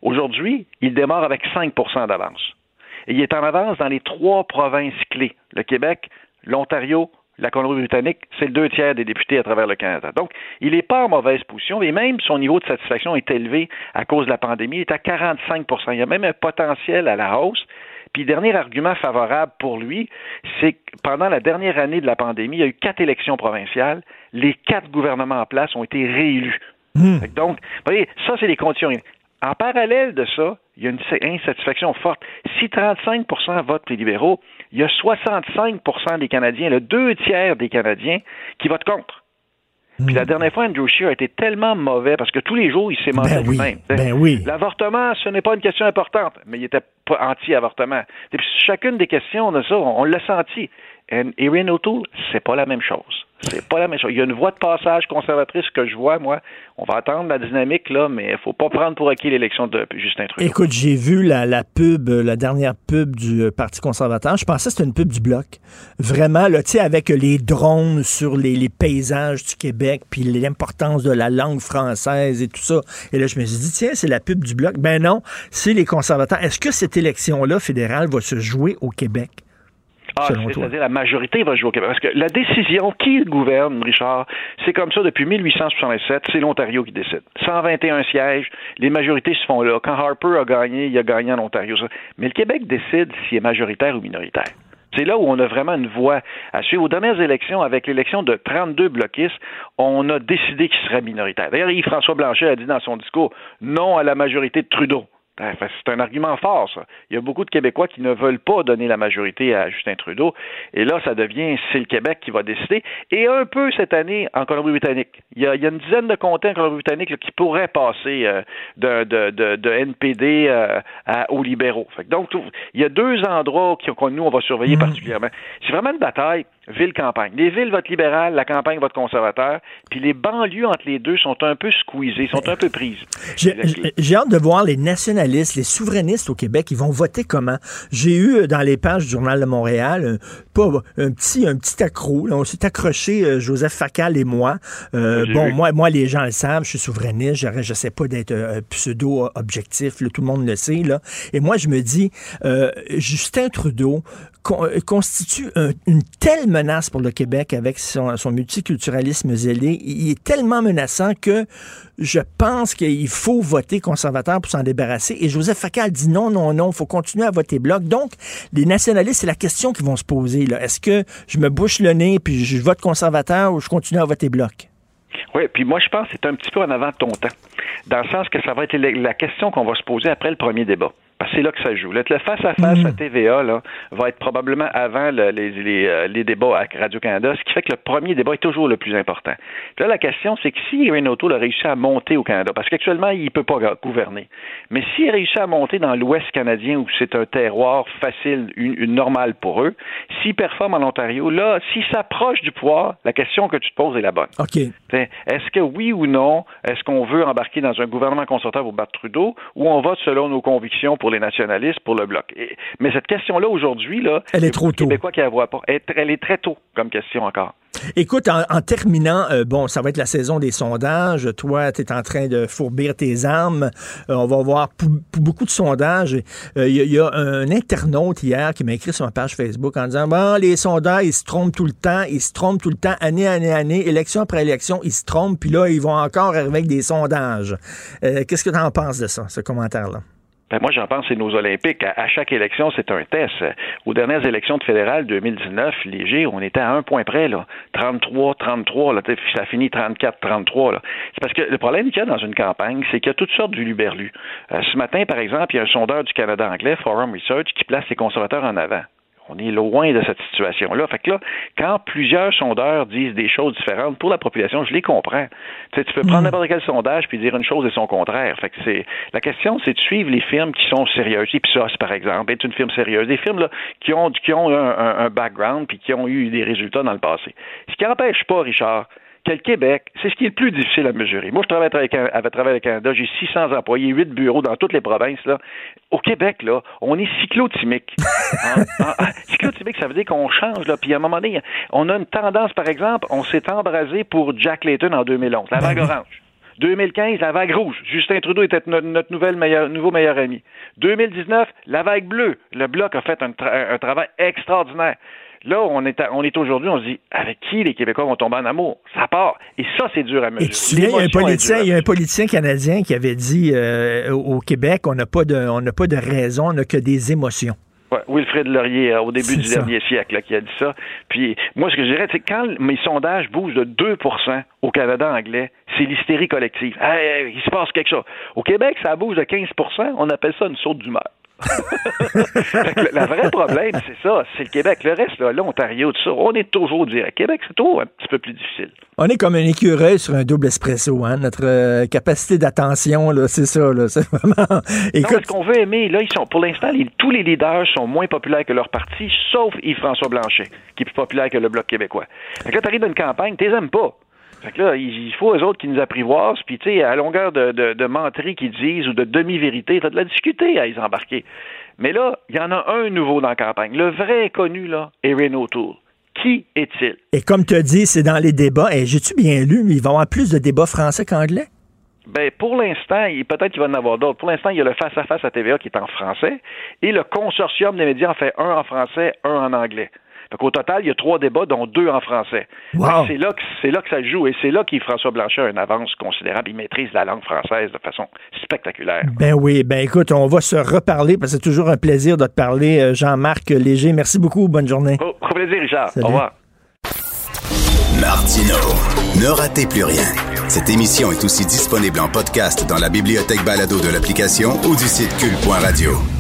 Aujourd'hui, il démarre avec 5% d'avance. Et il est en avance dans les trois provinces clés, le Québec, l'Ontario, la Colombie-Britannique, c'est le deux tiers des députés à travers le Canada. Donc, il n'est pas en mauvaise position et même son niveau de satisfaction est élevé à cause de la pandémie, il est à 45% Il y a même un potentiel à la hausse. Puis, dernier argument favorable pour lui, c'est que pendant la dernière année de la pandémie, il y a eu quatre élections provinciales. Les quatre gouvernements en place ont été réélus. Hmm. Donc, vous voyez, ça, c'est les conditions. En parallèle de ça, il y a une insatisfaction forte. Si 35% votent les libéraux, il y a 65% des Canadiens, le deux tiers des Canadiens, qui votent contre. Puis la hmm. dernière fois, Andrew Scheer a été tellement mauvais parce que tous les jours, il s'est menti ben lui-même. Ben oui. L'avortement, ce n'est pas une question importante, mais il était pas anti-avortement. Chacune des questions de ça, on, l'a senti. Et Erin O'Toole, c'est pas la même chose. C'est pas la même chose. Il y a une voie de passage conservatrice que je vois, moi. On va attendre la dynamique, là, mais il faut pas prendre pour acquis l'élection de Justin Trudeau. Écoute, j'ai vu la, pub, la dernière pub du euh, Parti conservateur. Je pensais que c'était une pub du Bloc. Vraiment, là, tu sais, avec les drones sur les, paysages du Québec, puis l'importance de la langue française et tout ça. Et là, je me suis dit, tiens, c'est la pub du Bloc. Ben non, c'est les conservateurs. Est-ce que cette élection-là fédérale va se jouer au Québec? Ah, c'est-à-dire la majorité va jouer au Québec. Parce que la décision, qui gouverne, Richard, c'est comme ça depuis 1867, c'est l'Ontario qui décide. 121 sièges, les majorités se font là. Quand Harper a gagné, il a gagné en Ontario. Mais le Québec décide s'il est majoritaire ou minoritaire. C'est là où on a vraiment une voix à suivre. Aux dernières élections, avec l'élection de 32 bloquistes, on a décidé qu'il serait minoritaire. D'ailleurs, Yves-François Blanchet a dit dans son discours non à la majorité de Trudeau. Ben, c'est un argument fort, ça. Il y a beaucoup de Québécois qui ne veulent pas donner la majorité à Justin Trudeau. Et là, ça devient, c'est le Québec qui va décider. Et un peu cette année en Colombie-Britannique. Il y, a, une dizaine de comtés en Colombie-Britannique qui pourraient passer euh, de, NPD euh, aux libéraux. donc, il y a deux endroits que nous, on va surveiller mm. particulièrement. C'est vraiment une bataille. Ville-campagne. Les villes votent libéral, la campagne vote conservateur, puis les banlieues entre les deux sont un peu squeezées, sont un peu prises. J'ai hâte de voir les nationalistes, les souverainistes au Québec, ils vont voter comment? J'ai eu euh, dans les pages du Journal de Montréal un, pas, un petit, un petit accro. on s'est accroché, euh, Joseph Facal et moi. Euh, bon, moi, moi, les gens le savent, je suis souverainiste, je sais pas d'être pseudo-objectif, tout le monde le sait. Là. Et moi, je me dis, Justin Trudeau, euh, constitue une telle menace pour le Québec avec son, multiculturalisme zélé. Il est tellement menaçant que je pense qu'il faut voter conservateur pour s'en débarrasser. Et Joseph Facal dit non, non, non, il faut continuer à voter bloc. Donc, les nationalistes, c'est la question qu'ils vont se poser. Est-ce que je me bouche le nez puis je vote conservateur ou je continue à voter bloc? Oui, puis moi, je pense que c'est un petit peu en avant de ton temps. Dans le sens que ça va être la question qu'on va se poser après le premier débat. Que c'est là que ça joue. Le face-à-face à, mm. TVA là, va être probablement avant les, les, euh, les, débats à Radio-Canada, ce qui fait que le premier débat est toujours le plus important. Puis là, la question, c'est que si Renault a réussi à monter au Canada, parce qu'actuellement, il ne peut pas gouverner, mais s'il réussit à monter dans l'Ouest canadien, où c'est un terroir facile, une, normale pour eux, s'il performe en Ontario, là, s'il s'approche du pouvoir, la question que tu te poses est la bonne. OK. Est-ce que oui ou non, est-ce qu'on veut embarquer dans un gouvernement conservateur pour battre Trudeau, ou on vote selon nos convictions pour les nationalistes, pour le bloc. mais cette question-là, aujourd'hui, là, elle est trop tôt. Québécois qui la voit pas. Elle, est très tôt comme question encore. Écoute, en, terminant, euh, bon, ça va être la saison des sondages. Toi, tu es en train de fourbir tes armes. Euh, on va voir beaucoup de sondages. Il euh, y, a un internaute hier qui m'a écrit sur ma page Facebook en disant Bon, les sondages, ils se trompent tout le temps, ils se trompent tout le temps, année, année, année, élection après élection, ils se trompent, puis là, ils vont encore arriver avec des sondages. Qu'est-ce que tu en penses de ça, ce commentaire-là? Ben moi, j'en pense, c'est nos Olympiques. À, chaque élection, c'est un test. Aux dernières élections de fédérales 2019, léger, on était à un point près, là. 33, 33, là. Ça finit 34, 33, là. C'est parce que le problème qu'il y a dans une campagne, c'est qu'il y a toutes sortes d'uluberlus. Euh, ce matin, par exemple, il y a un sondeur du Canada anglais, Forum Research, qui place les conservateurs en avant. On est loin de cette situation-là. Fait que là, quand plusieurs sondeurs disent des choses différentes pour la population, je les comprends. Tu, sais, tu peux prendre hmm. n'importe quel sondage puis dire une chose et son contraire. Fait que c'est la question, c'est de suivre les firmes qui sont sérieuses. Ipsos, par exemple, est une firme sérieuse. Des firmes là, qui ont qui ont un, un background puis qui ont eu des résultats dans le passé. Ce qui n'empêche pas, Richard, que le Québec, c'est ce qui est le plus difficile à mesurer. Moi, je travaille avec, le Canada, j'ai 600 employés, 8 bureaux dans toutes les provinces. Là. Au Québec, là, on est cyclotimique. *laughs* cyclotimique, ça veut dire qu'on change. Là. Puis à un moment donné, on a une tendance, par exemple, on s'est embrasé pour Jack Layton en 2011, la vague orange. 2015, la vague rouge. Justin Trudeau était notre, nouvelle nouveau meilleur ami. 2019, la vague bleue. Le Bloc a fait un, un travail extraordinaire. Là, on est, on est aujourd'hui, on se dit, avec qui les Québécois vont tomber en amour? Ça part. Et ça, c'est dur à mesurer. Et tu il y a un politicien, il y a un politicien canadien qui avait dit euh, au Québec, on n'a pas de, on n'a pas de raison, on n'a que des émotions. Ouais, Wilfrid Laurier, euh, au début du dernier siècle, qui a dit ça. Puis, moi, ce que je dirais, c'est quand mes sondages bougent de 2% au Canada anglais, c'est l'hystérie collective. il se passe quelque chose. Au Québec, ça bouge de 15% on appelle ça une saute d'humeur le, vrai problème, c'est ça, c'est le Québec. Le reste, l'Ontario, tout ça, on est toujours direct. Québec, c'est toujours un petit peu plus difficile. On est comme un écureuil sur un double espresso, hein? Notre euh, capacité d'attention, c'est ça, là. C'est vraiment. Écoute... ce qu'on veut aimer, là, ils sont, pour l'instant, tous les leaders sont moins populaires que leur parti, sauf Yves-François Blanchet, qui est plus populaire que le Bloc québécois. Fait que là, t'arrives dans une campagne, t'es aimes pas. Fait que là, il faut eux autres qui nous apprivoisent, puis tu sais, à longueur de, de, de menteries qu'ils disent ou de demi-vérité, t'as de la difficulté à les embarquer. Mais là, il y en a un nouveau dans la campagne. Le vrai connu, là, est Renault Tool. Qui est-il? Et comme tu as dit, c'est dans les débats. Et j'ai-tu bien lu, mais il va y avoir plus de débats français qu'anglais? Ben, pour l'instant, peut-être qu'il va en avoir d'autres. Pour l'instant, il y a le face-à-face -à, -face à TVA qui est en français et le consortium des médias en fait un en français, un en anglais. Donc, au total, il y a trois débats, dont deux en français. C'est là, que, c'est là que ça joue et c'est là qu'Yves-François Blanchet a une avance considérable. Il maîtrise la langue française de façon spectaculaire. Ben oui, ben écoute, on va se reparler parce que c'est toujours un plaisir de te parler, euh, Jean-Marc Léger. Merci beaucoup. Bonne journée. Oh, au plaisir, Richard. Au revoir. Martino, ne ratez plus rien. Cette émission est aussi disponible en podcast dans la bibliothèque balado de l'application ou du site cul.radio.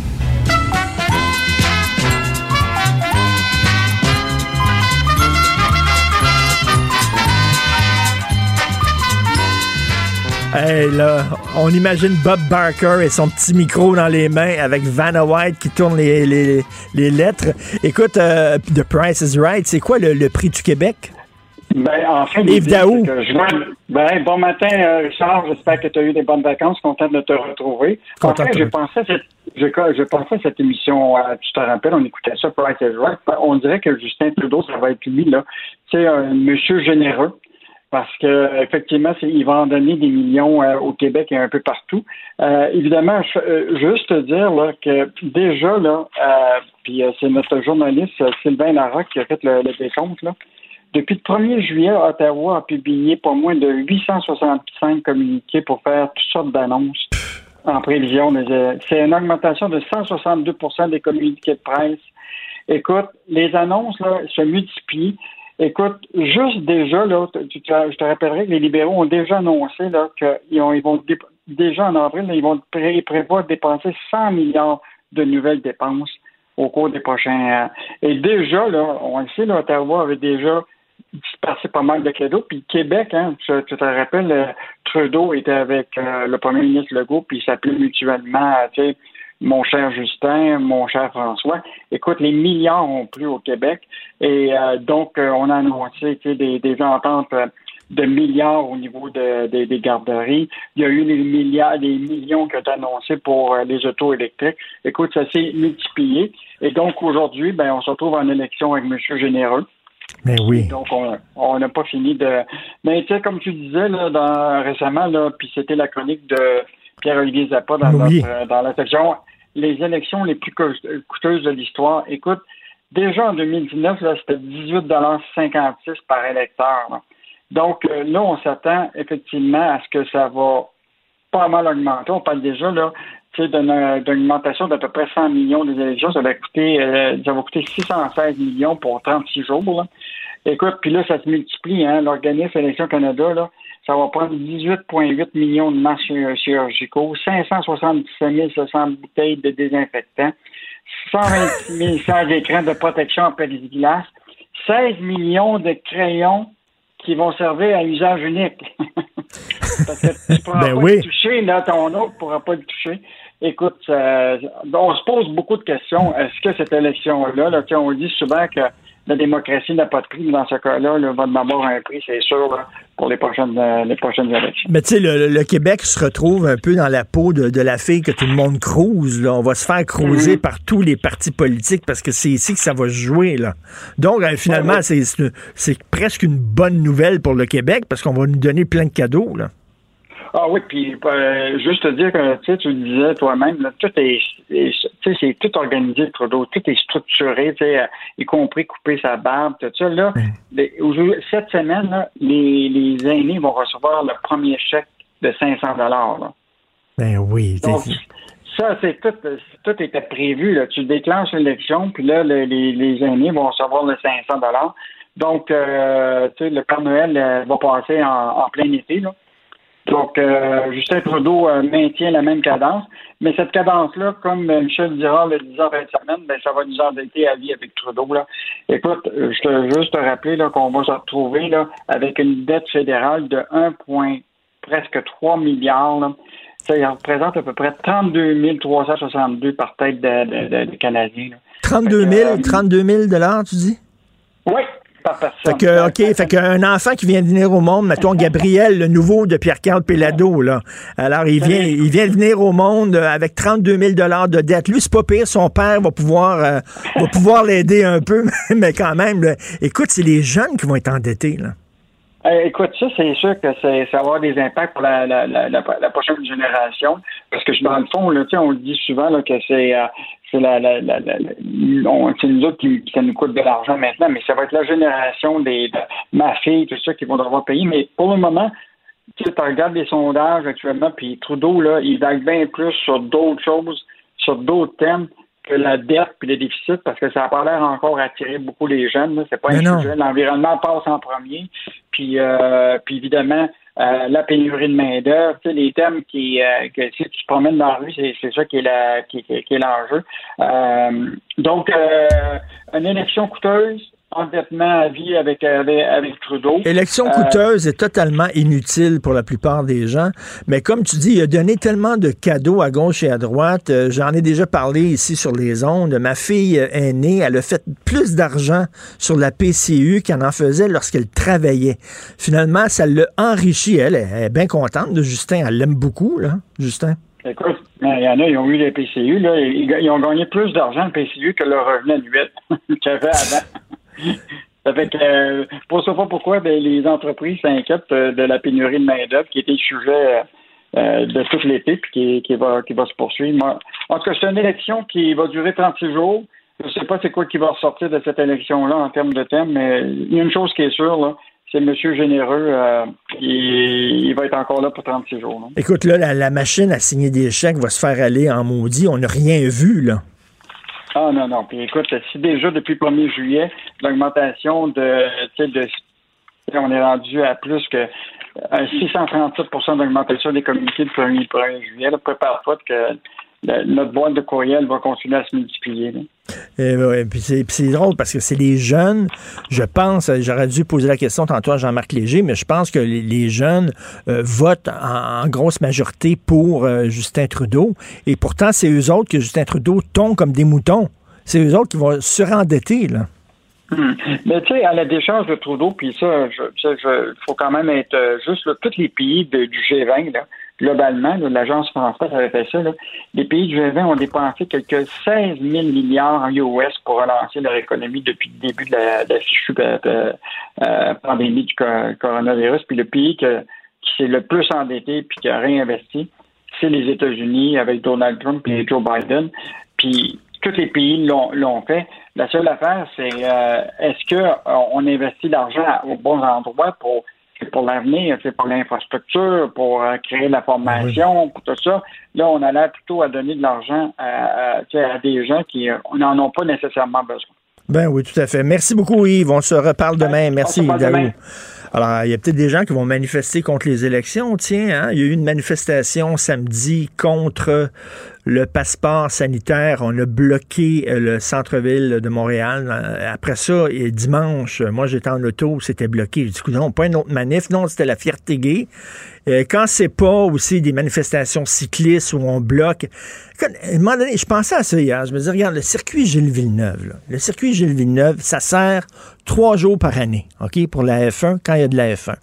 Hey, là, on imagine Bob Barker et son petit micro dans les mains avec Vanna White qui tourne les, les, les lettres. Écoute, euh, The Price is Right, c'est quoi le, le prix du Québec? Ben, en fait, Yves Daou. je Ben, bon matin, euh, Richard. J'espère que tu as eu des bonnes vacances. Content de te retrouver. Content en fait, à cette, à cette émission, euh, tu te rappelles, on écoutait ça, Price is Right. Ben, On dirait que Justin Trudeau, ça va être lui, là. C'est un monsieur généreux. Parce que effectivement, il va en donner des millions euh, au Québec et un peu partout. Euh, évidemment, je, euh, juste te dire là, que déjà là, euh, puis euh, c'est notre journaliste euh, Sylvain Larocque qui a fait le, le décompte là. Depuis le 1er juillet, Ottawa a publié pas moins de 865 communiqués pour faire toutes sortes d'annonces en prévision. C'est une augmentation de 162% des communiqués de presse. Écoute, les annonces là, se multiplient. Écoute, juste déjà, là, je te rappellerai que les libéraux ont déjà annoncé qu'ils ont- ils vont déjà en avril, ils vont pré- de dépenser 100 milliards de nouvelles dépenses au cours des prochains. euh, et déjà, là, on le sait, là, Ottawa avait déjà dispersé pas mal de cadeaux. Puis Québec, hein, tu, te rappelles, euh, Trudeau était avec euh, le premier ministre Legault, puis ils s'appelaient mutuellement, tu sais, mon cher Justin, mon cher François. Écoute, les milliards ont pris au Québec. Et euh, donc, euh, on a annoncé tu sais, des, des ententes euh, de milliards au niveau de- de- des garderies. Il y a eu des milliards, des millions qui ont été annoncés pour euh, les autos électriques. Écoute, ça s'est multiplié. Et donc, aujourd'hui, ben, on se retrouve en élection avec M. Généreux. Mais oui. Donc, on on n'a pas fini de. Mais tu sais, comme tu disais là, dans, récemment, là, puis c'était la chronique de Pierre-Olivier Zappa dans, Oui. notre- dans la section Les élections les plus co- coûteuses de l'histoire. Écoute, déjà en 2019, là, c'était 18,56 par électeur. Donc, euh, là, on s'attend effectivement à ce que ça va pas mal augmenter. On parle déjà là, d'une d'une augmentation d'à peu près 100 millions des élections. Ça va coûter, euh, ça va coûter 616 millions pour 36 jours. Écoute, puis là, ça se multiplie. Hein, L'organisme Élections Canada, là, ça va prendre 18,8 millions de masques chir- chirurgicaux, 577 700 bouteilles de désinfectants, 126 100 écrans de protection en plexiglas, 16 millions de crayons qui vont servir à usage unique. *laughs* Parce que tu pourras Ben pas oui. le toucher, là, ton autre ne pourra pas le toucher. Écoute, euh, on se pose beaucoup de questions. Est-ce que cette élection-là, là, on dit souvent que la démocratie n'a pas de prix, mais dans ce cas-là, là, va d'abord un prix, c'est sûr, là, pour les prochaines, euh, les prochaines élections. Mais tu sais, le, le Québec se retrouve un peu dans la peau de, de la fille que tout le monde crouse. Là. On va se faire cruiser Mhm. par tous les partis politiques parce que c'est ici que ça va se jouer. Là. Donc, euh, finalement, Ouais, ouais. c'est presque une bonne nouvelle pour le Québec parce qu'on va nous donner plein de cadeaux. Là. Ah oui, puis euh, juste te dire que tu le disais toi-même, tout est, c'est tout organisé, Trudeau, tout est structuré, tu sais, euh, y compris couper sa barbe, tout ça. Là, cette semaine, là, les, les aînés vont recevoir le premier chèque de 500 dollars. Ben oui. Donc, ça, c'est tout, tout était prévu. Là. Tu déclenches l'élection, puis là, le- les, les aînés vont recevoir le 500 dollars. Donc, euh, tu sais, le Père Noël euh, va passer en, en plein été. Là. Donc, euh, Justin Trudeau euh, maintient la même cadence. Mais cette cadence-là, comme Michel Girard le disait en fin de semaine, ben, ça va nous endetter à vie avec Trudeau. Là. Écoute, euh, je te juste te rappeler là, qu'on va se retrouver là, avec une dette fédérale de 1, presque 3 milliards. Là. Ça représente à peu près 32 362 par tête de, de, de- de Canadiens. là. 32 Fait 000, que, euh, 32 000 dollars, tu dis? Oui, par Fait personne. que, OK, fait qu'un enfant qui vient de venir au monde, mettons Gabriel, le nouveau de Pierre-Carl Pellado, là. Alors, il vient, il vient de venir au monde euh, avec 32 000 de dette. Lui, c'est pas pire, son père va pouvoir, euh, va pouvoir l'aider un peu, *laughs* mais quand même, là, écoute, c'est les jeunes qui vont être endettés, là. Euh, écoute, ça, c'est sûr que c'est, ça va avoir des impacts pour la, la, la, la, la prochaine génération. Parce que dans le fond, là, on le dit souvent là, que c'est, euh, c'est la, la, la, la- la- on- c'est nous autres qui, ça nous coûte de l'argent maintenant, mais ça va être la génération des de ma fille, tout ça, qui vont devoir payer. Mais pour le moment, tu sais, tu regardes les sondages actuellement, puis Trudeau, là, il vague bien plus sur d'autres choses, sur d'autres thèmes que la dette puis le déficit, parce que ça n'a pas l'air encore attirer beaucoup les jeunes. là. C'est pas Mais un non. sujet. L'environnement passe en premier. Puis, euh, puis évidemment, euh, la pénurie de main-d'œuvre, les thèmes qui, euh, que si tu promènes dans la rue, c'est, c'est ça qui est, la, qui, qui- qui est l'enjeu. Euh, donc, euh, une élection coûteuse, endettement à vie avec, avec, Trudeau. Élection euh, coûteuse et totalement inutile pour la plupart des gens. Mais comme tu dis, il a donné tellement de cadeaux à gauche et à droite. Euh, j'en ai déjà parlé ici sur les ondes. Ma fille aînée, elle a fait plus d'argent sur la PCU qu'elle en faisait lorsqu'elle travaillait. Finalement, ça l'a enrichi. Elle, elle est bien contente de Justin. Elle l'aime beaucoup, là, Justin. Écoute, il y en a, ils ont eu les PCU, là, ils, ont gagné plus d'argent le PCU que leur revenu annuel *laughs* qu'il y avait avant. *laughs* ça fait que, euh, pour pas pourquoi? Ben, les entreprises s'inquiètent euh, de la pénurie de main-d'œuvre qui était le sujet euh, de tout l'été puis qui, va, qui va se poursuivre. en tout cas, c'est une élection qui va durer 36 jours. Je ne sais pas c'est quoi qui va ressortir de cette élection-là en termes de thème, mais il y a une chose qui est sûre, là, c'est Monsieur Généreux. Il, va être encore là pour 36 jours. Écoute, là, la, machine à signer des chèques va se faire aller en maudit. On n'a rien vu, là. Ah non, non. Puis écoute, si déjà depuis le 1er juillet, l'augmentation de, de on est rendu à plus que 637% d'augmentation des communiqués du 1er, 1er juillet. Prépare-toi que notre boîte de courriel va continuer à se multiplier. Et, eh puis c'est drôle parce que c'est les jeunes, je pense, j'aurais dû poser la question tantôt à Jean-Marc Léger, mais je pense que les, jeunes euh, votent en, grosse majorité pour euh, Justin Trudeau. Et pourtant, c'est eux autres que Justin Trudeau tombe comme des moutons. C'est eux autres qui vont surendetter, là. Hmm. Mais tu sais, à la décharge de Trudeau, puis ça, il faut quand même être euh, juste, tous les pays du G20, là, globalement, l'Agence française avait fait ça, les pays du G20 ont dépensé quelques 16 000 milliards en US pour relancer leur économie depuis le début de la, fichue euh, euh, euh, pandémie du coronavirus. Puis le pays qui s'est le plus endetté puis qui a réinvesti, c'est les États-Unis avec Donald Trump et Joe Biden. Puis tous les pays l'ont fait. La seule affaire, c'est est-ce qu'on investit l'argent au bon endroit pour c'est pour l'avenir, c'est pour l'infrastructure, pour euh, créer la formation, pour tout ça. Là, on a l'air plutôt à donner de l'argent à, des gens qui euh, n'en ont pas nécessairement besoin. Ben oui, tout à fait. Merci beaucoup, Yves. On se reparle demain. Merci, Daou. Alors, il y a peut-être des gens qui vont manifester contre les élections. Tiens, hein, il y a eu une manifestation samedi contre le passeport sanitaire. On a bloqué euh, le centre-ville de Montréal. Euh, après ça, dimanche, moi j'étais en auto, c'était bloqué. J'ai non, pas une autre manif. Non, c'était la fierté gay. Euh, quand c'est pas aussi des manifestations cyclistes où on bloque. à un moment donné, je pensais à ça hier. Je me disais, regarde, le circuit Gilles Villeneuve, le circuit Gilles Villeneuve, ça sert trois jours par année, OK, pour la F1, quand il y a de la F1.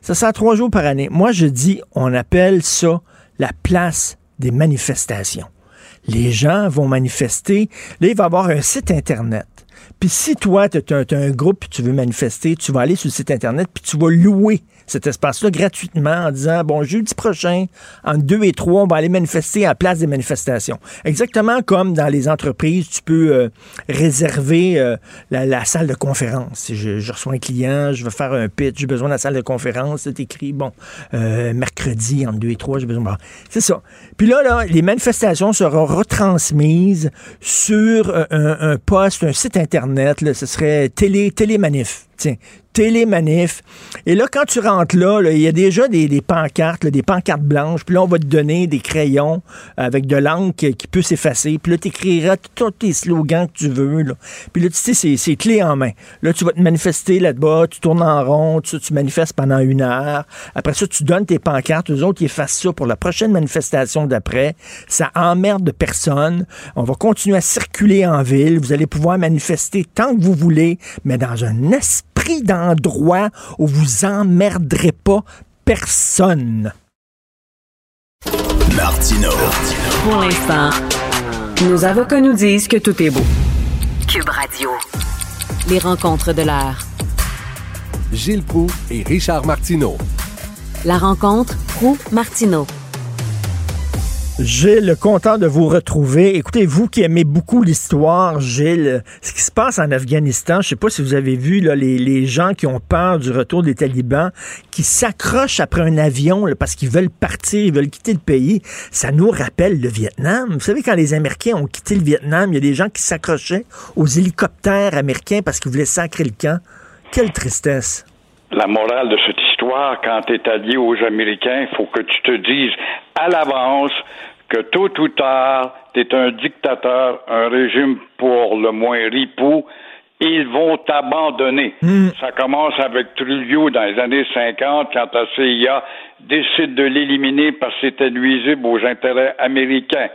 Ça sert trois jours par année. Moi, je dis, on appelle ça la place des manifestations. Les gens vont manifester. Là, il va y avoir un site Internet. Puis si toi, tu as, un groupe et tu veux manifester, tu vas aller sur le site Internet puis tu vas louer cet espace-là gratuitement en disant, bon, jeudi prochain, en deux et trois, on va aller manifester à place des manifestations. Exactement comme dans les entreprises, tu peux euh, réserver euh, la, salle de conférence. Si je, reçois un client, je veux faire un pitch, j'ai besoin de la salle de conférence, c'est écrit, bon, euh, mercredi, en deux et trois, j'ai besoin... c'est ça. Puis là, là, les manifestations seront retransmises sur un, un poste, un site Internet, là, ce serait télé, télémanif. Tiens, télémanif. Et là, quand tu rentres là, il y a déjà des, pancartes, des pancartes blanches. Puis là, on va te donner des crayons avec de l'encre qui, peut s'effacer. Puis là, tu écriras tous tes slogans que tu veux. Là. Puis là, tu sais, c'est clé en main. Là, tu vas te manifester là-bas, tu tournes en rond, tu, tu, manifestes pendant une heure. Après ça, tu donnes tes pancartes. aux autres, ils effacent ça pour la prochaine manifestation d'après. Ça emmerde personne. On va continuer à circuler en ville. Vous allez pouvoir manifester tant que vous voulez, mais dans un esprit dans endroit où vous emmerderez pas personne. Martino. Pour l'instant, nos avocats nous disent que tout est beau. Cube Radio. Les rencontres de l'air. Gilles Proux et Richard Martineau. La rencontre Proux-Martineau. Gilles, content de vous retrouver. Écoutez, vous qui aimez beaucoup l'histoire, Gilles, ce qui se passe en Afghanistan, je ne sais pas si vous avez vu là, les, gens qui ont peur du retour des talibans, qui s'accrochent après un avion parce qu'ils veulent partir, ils veulent quitter le pays. Ça nous rappelle le Vietnam. Vous savez, quand les Américains ont quitté le Vietnam, il y a des gens qui s'accrochaient aux hélicoptères américains parce qu'ils voulaient sacrer le camp. Quelle tristesse la morale de cette histoire, quand tu es allié aux Américains, il faut que tu te dises à l'avance que tôt ou tard, tu es un dictateur, un régime pour le moins ripou, ils vont abandonner. Ça commence avec Trujillo dans les années 50, quand la CIA décide de l'éliminer parce que c'était nuisible aux intérêts américains.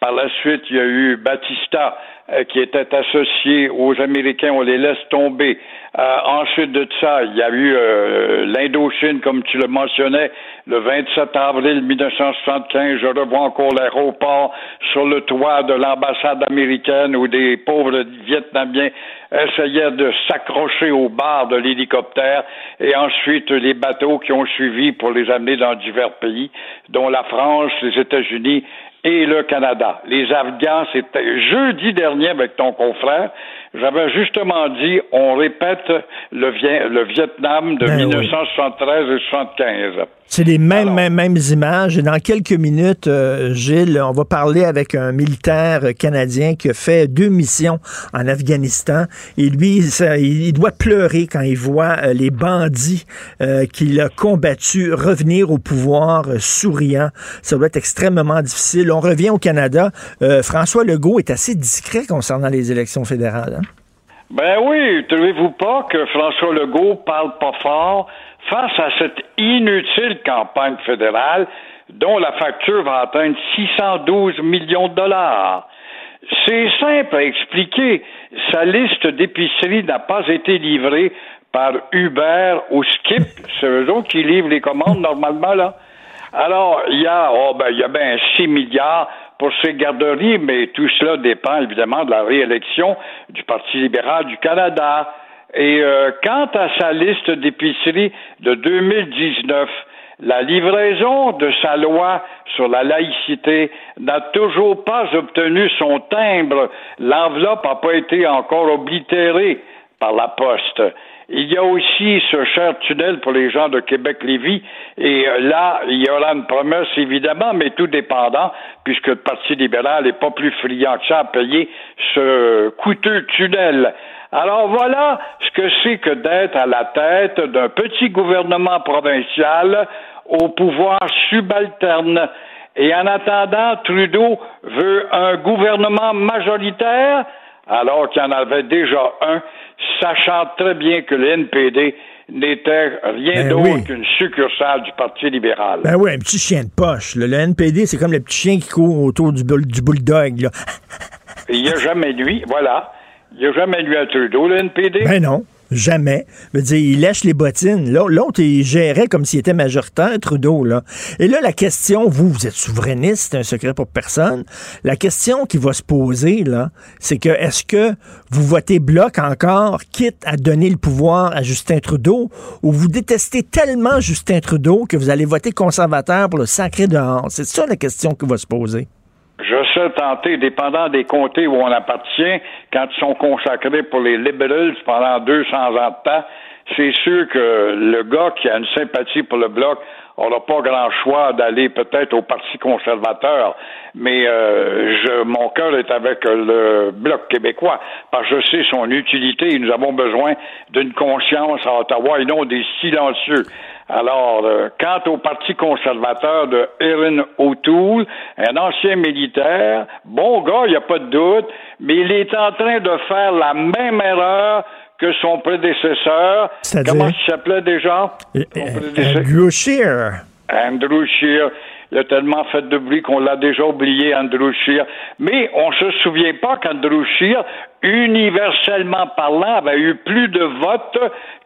Par la suite, il y a eu Batista euh, qui était associé aux Américains, on les laisse tomber. Euh, ensuite de ça, il y a eu euh, l'Indochine, comme tu le mentionnais, le 27 avril 1975. Je revois encore l'aéroport sur le toit de l'ambassade américaine où des pauvres Vietnamiens essayaient de s'accrocher au bar de l'hélicoptère et ensuite les bateaux qui ont suivi pour les amener dans divers pays, dont la France, les États-Unis et le Canada. Les Afghans, c'était jeudi dernier avec ton confrère, j'avais justement dit, on répète le, le Vietnam de Ben oui. 1973 et 75. C'est les mêmes, mêmes, mêmes images. Et dans quelques minutes, euh, Gilles, on va parler avec un militaire canadien qui a fait deux missions en Afghanistan. Et lui, ça, il, doit pleurer quand il voit euh, les bandits euh, qu'il a combattus revenir au pouvoir euh, souriant. Ça doit être extrêmement difficile. On revient au Canada. François Legault est assez discret concernant les élections fédérales. hein? Ben oui, trouvez-vous pas que François Legault parle pas fort face à cette inutile campagne fédérale dont la facture va atteindre 612 millions de dollars? C'est simple à expliquer. Sa liste d'épicerie n'a pas été livrée par Uber ou Skip. C'est eux autres qui livrent les commandes normalement, là. Alors, il y a, oh, ben, il y a bien 6 milliards pour ces garderies, mais tout cela dépend évidemment de la réélection du Parti libéral du Canada. Et euh, quant à sa liste d'épicerie de 2019, la livraison de sa loi sur la laïcité n'a toujours pas obtenu son timbre. L'enveloppe n'a pas été encore oblitérée par la poste. Il y a aussi ce cher tunnel pour les gens de Québec-Lévis. Et euh, là, il y aura une promesse, évidemment, mais tout dépendant, puisque le Parti libéral n'est pas plus friand que ça à payer ce coûteux tunnel. Alors voilà ce que c'est que d'être à la tête d'un petit gouvernement provincial au pouvoir subalterne. Et en attendant, Trudeau veut un gouvernement majoritaire alors qu'il y en avait déjà un, sachant très bien que le NPD n'était rien Ben d'autre oui. qu'une succursale du Parti libéral. Ben oui, un petit chien de poche. là. Le NPD, c'est comme le petit chien qui court autour du, bull- du bulldog. Là. Il n'y a jamais nuit, voilà. Il n'y a jamais nuit à Trudeau, le NPD. Ben non, jamais. Je veux dire, il lèche les bottines. L'au- L'autre, il gérait comme s'il était majoritaire, Trudeau. Là. Et là, la question, vous, vous êtes souverainiste, c'est un secret pour personne. La question qui va se poser, là, c'est que est-ce que vous votez bloc encore, quitte à donner le pouvoir à Justin Trudeau, ou vous détestez tellement Justin Trudeau que vous allez voter conservateur pour le sacré dehors? C'est ça la question qui va se poser. Je sais tenter, dépendant des comtés où on appartient, quand ils sont consacrés pour les liberals pendant 200 ans de temps, c'est sûr que le gars qui a une sympathie pour le bloc n'aura pas grand choix d'aller peut-être au Parti conservateur. Mais euh, je, mon cœur est avec le bloc québécois, parce que je sais son utilité et nous avons besoin d'une conscience à Ottawa et non des silencieux. Alors, euh, quant au Parti conservateur de Erin O'Toole, un ancien militaire, bon gars, il n'y a pas de doute, mais il est en train de faire la même erreur que son prédécesseur. Comment il s'appelait déjà? Son prédécesseur? Andrew Scheer. Andrew Scheer. Il a tellement fait de bruit qu'on l'a déjà oublié, Andrew Scheer. Mais on se souvient pas qu'Andrew Scheer, universellement parlant, avait eu plus de votes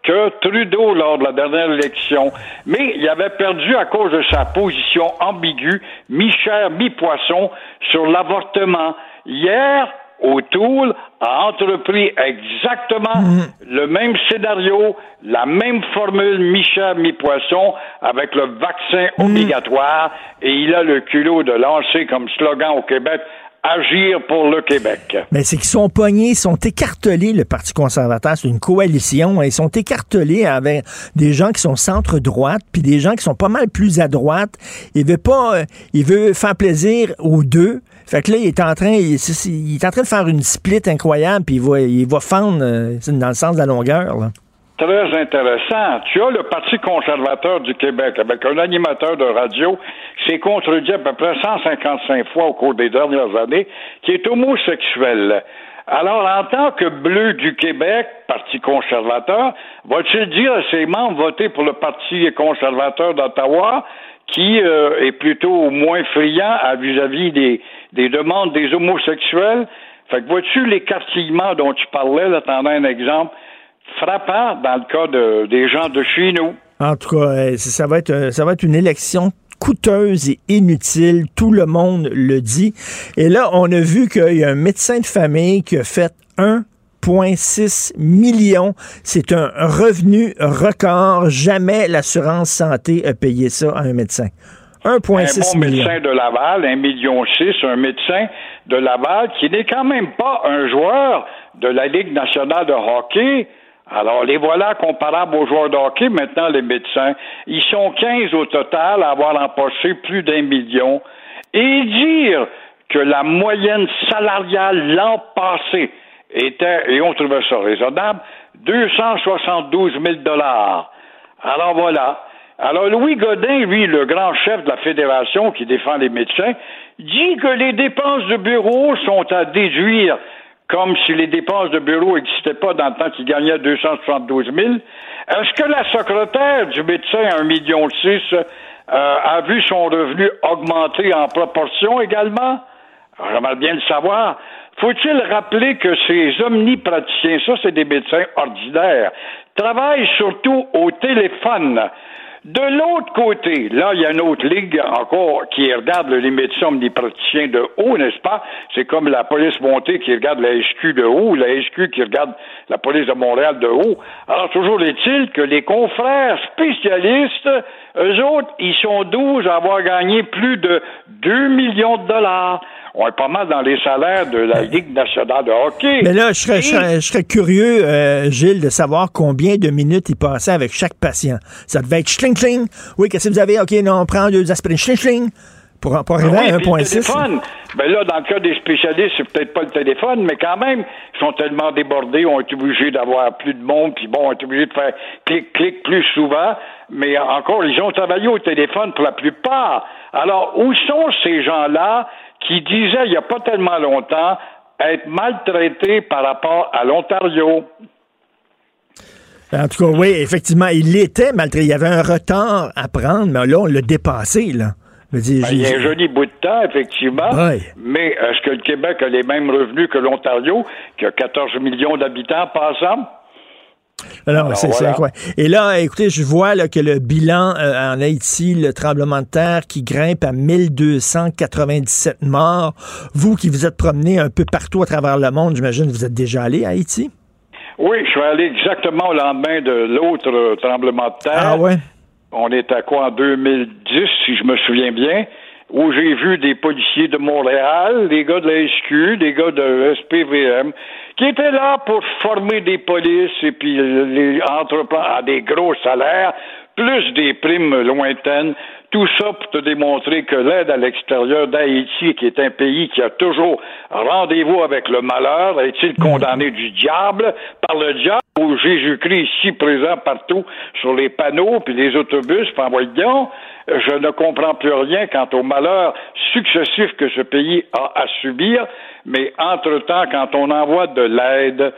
que Trudeau lors de la dernière élection. Mais il avait perdu à cause de sa position ambiguë, mi-chair, mi-poisson, sur l'avortement. Hier, O'Toole a entrepris exactement le même scénario, la même formule mi-chair, mi-poisson avec le vaccin obligatoire et il a le culot de lancer comme slogan au Québec Agir pour le Québec. Mais c'est qu'ils sont pognés, ils sont écartelés, le Parti conservateur. C'est une coalition. hein. Ils sont écartelés avec des gens qui sont centre-droite, puis des gens qui sont pas mal plus à droite. Il veut pas, euh, il veut faire plaisir aux deux. Fait que là, il est en train, il, est en train de faire une split incroyable, puis il va, il va fendre euh, dans le sens de la longueur. Là. Très intéressant. Tu as le Parti conservateur du Québec avec un animateur de radio qui s'est contredit à peu près 155 fois au cours des dernières années, qui est homosexuel. Alors, en tant que bleu du Québec, Parti conservateur, va-t-il dire à ses membres voter pour le Parti conservateur d'Ottawa, qui euh, est plutôt moins friand vis-à-vis des, des demandes des homosexuels? Fait que vois-tu l'écartillement dont tu parlais, là, t'en as un exemple frappant dans le cas de, des gens de chez nous. En tout cas, euh, ça va être, euh, ça va être une élection coûteuse et inutile. Tout le monde le dit. Et là, on a vu qu'il y a un médecin de famille qui a fait 1,6 million. C'est un revenu record. Jamais l'assurance santé a payé ça à un médecin. 1,6 Un bon million. médecin de Laval, un million six, un médecin de Laval qui n'est quand même pas un joueur de la Ligue nationale de hockey. Alors, les voilà comparables aux joueurs de hockey, maintenant les médecins. Ils sont 15 au total à avoir empoché plus d'un million. Et dire que la moyenne salariale l'an passé était, et on trouvait ça raisonnable, 272 000 dollars. Alors voilà. Alors Louis Godin, lui, le grand chef de la fédération qui défend les médecins, dit que les dépenses de bureau sont à déduire comme si les dépenses de bureau n'existaient pas dans le temps qu'il gagnait 272 000. Est-ce que la secrétaire du médecin à 1,6 million euh, a vu son revenu augmenter en proportion également? J'aimerais bien le savoir. Faut-il rappeler que ces omnipraticiens, ça c'est des médecins ordinaires, travaillent surtout au téléphone? De l'autre côté, là, il y a une autre ligue encore qui regarde les médecins omnipraticiens de haut, n'est-ce pas? C'est comme la police montée qui regarde la SQ de haut, la SQ qui regarde la police de Montréal de haut. Alors, toujours est-il que les confrères spécialistes, eux autres, ils sont 12 à avoir gagné plus de 2 millions de dollars. On est pas mal dans les salaires de la Ligue nationale de hockey. Mais là, je serais, je serais, je serais curieux, euh, Gilles, de savoir combien de minutes il passait avec chaque patient. Ça devait être schling schling. Oui, qu'est-ce que vous avez? OK, non, on prend deux aspirines. Schling schling. Pour, pour arriver Ah oui, à puis le 1,6. téléphone. Ben là, dans le cas des spécialistes, c'est peut-être pas le téléphone, mais quand même, ils sont tellement débordés, on est obligé d'avoir plus de monde, puis bon, on est obligé de faire clic-clic plus souvent. Mais encore, ils ont travaillé au téléphone pour la plupart. Alors, où sont ces gens-là? Qui disaient il n'y a pas tellement longtemps être maltraités par rapport à l'Ontario? En tout cas, oui, effectivement, il était maltraité. Il y avait un retard à prendre, mais là, on l'a dépassé, là. Ben, il y a un joli bout de temps, effectivement. Ouais. Mais est-ce que le Québec a les mêmes revenus que l'Ontario, qui a 14 millions d'habitants? Non, non, Alors, c'est voilà. incroyable. Et là, écoutez, je vois là, que le bilan euh, en Haïti, le tremblement de terre qui grimpe à 1297 morts. Vous qui vous êtes promené un peu partout à travers le monde, j'imagine que vous êtes déjà allé à Haïti? Oui, je suis allé exactement au lendemain de l'autre euh, tremblement de terre. Ah ouais? On est à quoi en 2010, si je me souviens bien, où j'ai vu des policiers de Montréal, des gars de la SQ, des gars de SPVM, qui étaient là pour former des polices et puis les entreprendre à des gros salaires, plus des primes lointaines. Tout ça pour te démontrer que l'aide à l'extérieur d'Haïti, qui est un pays qui a toujours rendez-vous avec le malheur, est-il condamné du diable par le diable ou Jésus-Christ ici présent partout sur les panneaux puis les autobus, puis en je ne comprends plus rien quant au malheur successif que ce pays a à subir, mais entre-temps, quand on envoie de l'aide,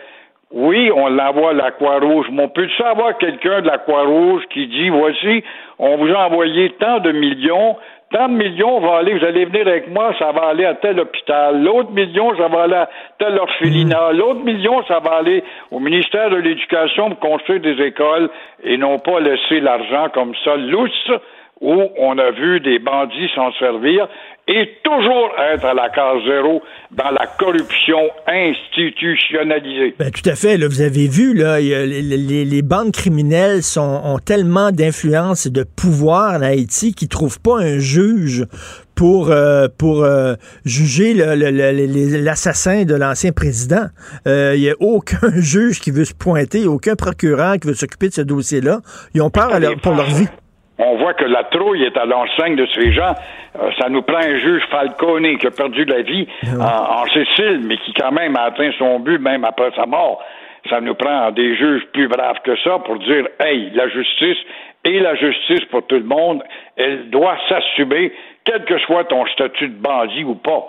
oui, on l'envoie à la Croix-Rouge, mais on peut-tu avoir quelqu'un de la Croix-Rouge qui dit, voici, on vous a envoyé tant de millions, tant de millions va aller, vous allez venir avec moi, ça va aller à tel hôpital, l'autre million, ça va aller à tel orphelinat, l'autre million, ça va aller au ministère de l'Éducation pour construire des écoles et non pas laisser l'argent comme ça lousse où on a vu des bandits s'en servir et toujours être à la case zéro dans la corruption institutionnalisée. Ben, tout à fait. Là, vous avez vu, là, les, bandes criminelles ont tellement d'influence et de pouvoir en Haïti qu'ils trouvent pas un juge pour, euh, pour euh, juger l'assassin de l'ancien président. Euh, Il y a aucun *laughs* juge qui veut se pointer, aucun procureur qui veut s'occuper de ce dossier-là. Ils ont peur pour leur vie. On voit que la trouille est à l'enseigne de ces gens. Euh, ça nous prend un juge Falcone qui a perdu la vie en, en Sicile, mais qui quand même a atteint son but même après sa mort. Ça nous prend des juges plus braves que ça pour dire, hey, la justice et la justice pour tout le monde, elle doit s'assumer, quel que soit ton statut de bandit ou pas.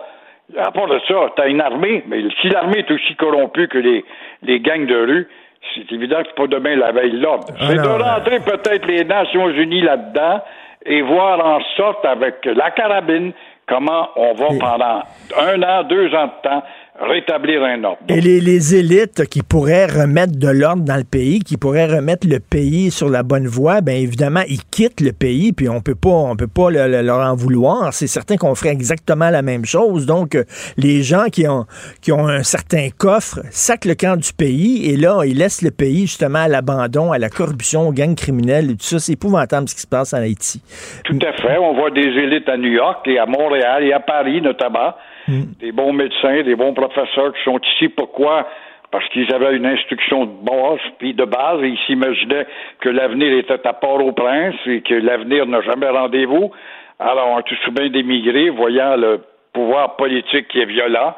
À part de ça, tu as une armée, mais si l'armée est aussi corrompue que les, les gangs de rue, c'est évident que c'est pas demain la veille l'ordre. Ah c'est de rentrer peut-être les Nations Unies là-dedans et voir en sorte avec la carabine comment on va pendant un an, deux ans de temps rétablir un ordre. Et les, les élites qui pourraient remettre de l'ordre dans le pays, qui pourraient remettre le pays sur la bonne voie, bien évidemment, ils quittent le pays, puis on peut pas, on peut pas le- le- leur en vouloir. C'est certain qu'on ferait exactement la même chose. Donc, euh, les gens qui ont, qui ont un certain coffre sacent le camp du pays, et là, ils laissent le pays justement à l'abandon, à la corruption, aux gangs criminels et tout ça. C'est épouvantable ce qui se passe en Haïti. Tout à fait. On voit des élites à New York et à Montréal et à Paris notamment. Des bons médecins, des bons professeurs qui sont ici. Pourquoi? Parce qu'ils avaient une instruction de base, puis de base, et ils s'imaginaient que l'avenir était à Port-au-Prince et que l'avenir n'a jamais rendez-vous. Alors, on a tout souvent d'émigrés, voyant le pouvoir politique qui est violent.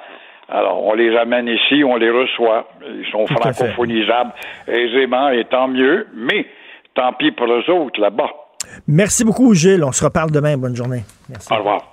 Alors, on les amène ici, on les reçoit. Ils sont francophonisables aisément, et tant mieux. Mais, tant pis pour eux autres là-bas. Merci beaucoup, Gilles. On se reparle demain. Bonne journée. Merci. Au revoir.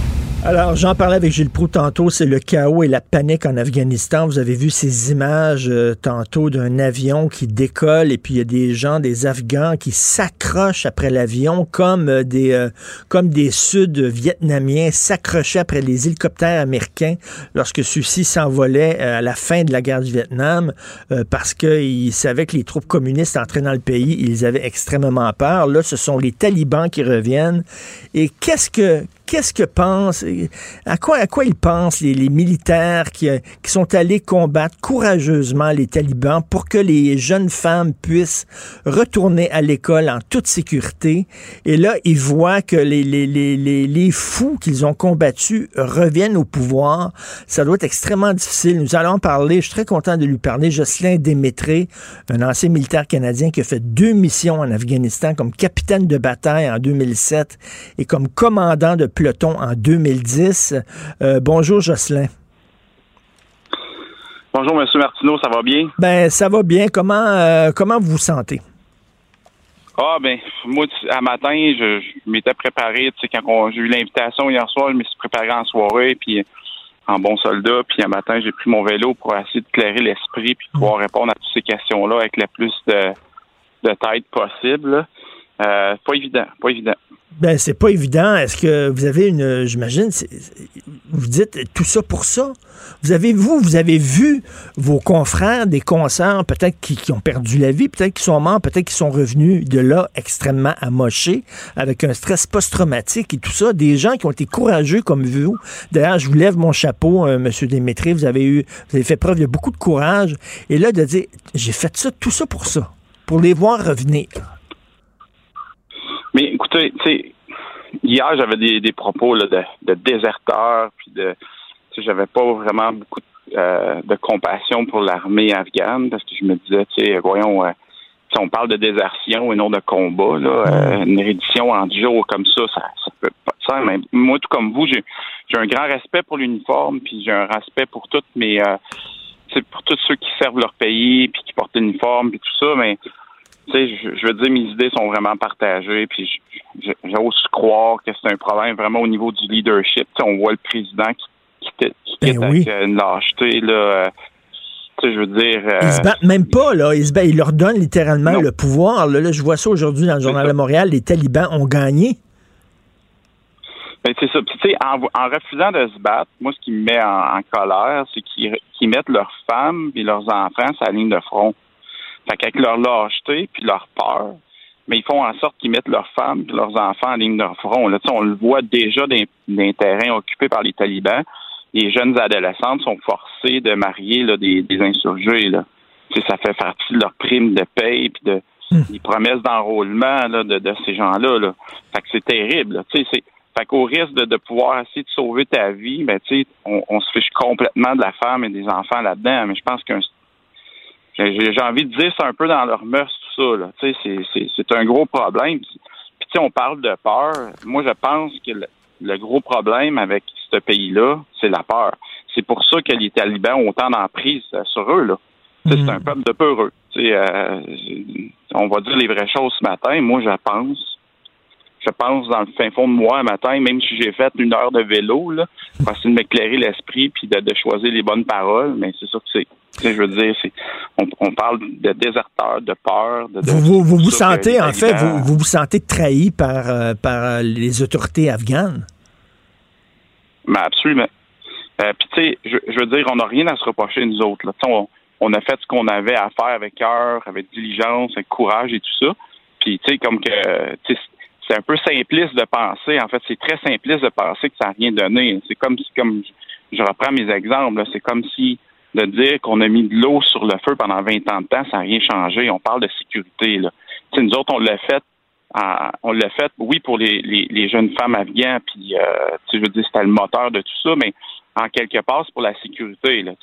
Alors, j'en parlais avec Gilles Proux tantôt, c'est le chaos et la panique en Afghanistan. Vous avez vu ces images euh, tantôt d'un avion qui décolle et puis il y a des gens, des Afghans qui s'accrochent après l'avion comme euh, des euh, comme des Sud-Vietnamiens s'accrochaient après les hélicoptères américains lorsque ceux-ci s'envolaient à la fin de la guerre du Vietnam parce qu'ils savaient que les troupes communistes entraient dans le pays. Ils avaient extrêmement peur. Là, ce sont les talibans qui reviennent. Et qu'est-ce que qu'est-ce que pensent, à quoi, à quoi ils pensent les, militaires qui, euh, qui sont allés combattre courageusement les talibans pour que les jeunes femmes puissent retourner à l'école en toute sécurité? Et là, ils voient que les, les, les, les, fous qu'ils ont combattus reviennent au pouvoir. Ça doit être extrêmement difficile. Nous allons parler. Je suis très content de lui parler. Jocelyn Démétré, un ancien militaire canadien qui a fait deux missions en Afghanistan comme capitaine de bataille en 2007 et comme commandant de peloton en 2010. Euh, bonjour, Jocelyn. Bonjour, Monsieur Martineau, ça va bien? Ben, ça va bien. Comment, euh, comment vous vous sentez? Ah, ben, moi, à matin, je, je m'étais préparé, tu sais, quand j'ai eu l'invitation hier soir, je me suis préparé en soirée, puis en bon soldat, puis un matin, j'ai pris mon vélo pour essayer de clairer l'esprit, puis pouvoir répondre à toutes ces questions-là avec le plus de, de tête possible. Euh, pas évident, pas évident. Ben, c'est pas évident. Est-ce que vous avez une. J'imagine, vous dites tout ça pour ça? Vous avez, vous, vous avez vu vos confrères, des concerts, peut-être qui, ont perdu la vie, peut-être qui sont morts, peut-être qui sont revenus de là extrêmement amochés, avec un stress post-traumatique et tout ça. Des gens qui ont été courageux comme vous. D'ailleurs, je vous lève mon chapeau, euh, Monsieur Démétré. Vous avez eu, vous avez fait preuve de beaucoup de courage. Et là, de dire, j'ai fait ça, tout ça pour ça, pour les voir revenir. Écoutez, tu sais, hier, j'avais des, des propos là, de, de déserteurs, puis de. Tu sais, j'avais pas vraiment beaucoup de, euh, de compassion pour l'armée afghane, parce que je me disais, tu sais, voyons, euh, si on parle de désertion et non de combat, là, euh, une reddition en jours comme ça, ça, ça peut pas de sens. Mais moi, tout comme vous, j'ai j'ai un grand respect pour l'uniforme, puis j'ai un respect pour toutes mes. Euh, pour tous ceux qui servent leur pays, puis qui portent l'uniforme, puis tout ça, mais tu sais, je, je veux dire, mes idées sont vraiment partagées, puis j'ose croire que c'est un problème vraiment au niveau du leadership. On voit le président qui, qui, qui Ben oui. avec euh, une lâcheté, là. euh, je veux dire... euh, Ils se battent même pas, là. Ils, se battent, ils leur donnent littéralement le pouvoir. Là, Là, je vois ça aujourd'hui dans le Journal de Montréal. Les talibans ont gagné. Ben, c'est ça. Puis, tu sais, en, en refusant de se battre, moi, ce qui me met en, en colère, c'est qu'ils qu'ils mettent leurs femmes et leurs enfants sur la ligne de front. Fait qu'avec leur lâcheté puis leur peur, mais ils font en sorte qu'ils mettent leurs femmes et leurs enfants en ligne de front. Là, on le voit déjà dans des terrains occupés par les talibans. Les jeunes adolescentes sont forcées de marier là, des, des insurgés. Là. Ça fait partie de leur prime de paye puis de des promesses d'enrôlement là, de, de ces gens-là. Là. Fait que c'est terrible. là. Tu sais, c'est fait qu'au risque de, de pouvoir essayer de sauver ta vie, ben tu sais, on, on se fiche complètement de la femme et des enfants là-dedans. Mais je pense qu'un j'ai j'ai envie de dire c'est un peu dans leur mœurs tout ça. C'est- c'est c'est un gros problème. Puis, sais, on parle de peur. Moi, je pense que le, le gros problème avec ce pays-là, c'est la peur. C'est pour ça que les talibans ont autant d'emprise euh, sur eux. Là. C'est un peuple de peureux. Euh, on va dire les vraies choses ce matin. Moi, je pense je pense dans le fin fond de moi un matin, même si j'ai fait une heure de vélo, là, pour essayer de m'éclairer l'esprit puis de, choisir les bonnes paroles, mais c'est ça que c'est. Je veux dire, c'est, on, parle de déserteurs, de peur. De, vous vous, vous, sentez, en fait, vous, vous, vous sentez trahi par, euh, par euh, les autorités afghanes? Mais absolument. Euh, puis, tu sais, je, veux dire, on n'a rien à se reprocher, nous autres. Là. On, on a fait ce qu'on avait à faire avec cœur, avec diligence, avec courage et tout ça. Puis, tu sais, comme que, c'est un peu simpliste de penser. En fait, c'est très simpliste de penser que ça n'a rien donné. C'est comme si, comme je reprends mes exemples, c'est comme si de dire qu'on a mis de l'eau sur le feu pendant 20 ans de temps, ça n'a rien changé. On parle de sécurité. Là. nous autres, on l'a fait. on l'a fait, oui, pour les, les, jeunes femmes afghanes, puis euh, veux dire, c'était le moteur de tout ça, mais en quelque part, c'est pour la sécurité. Là.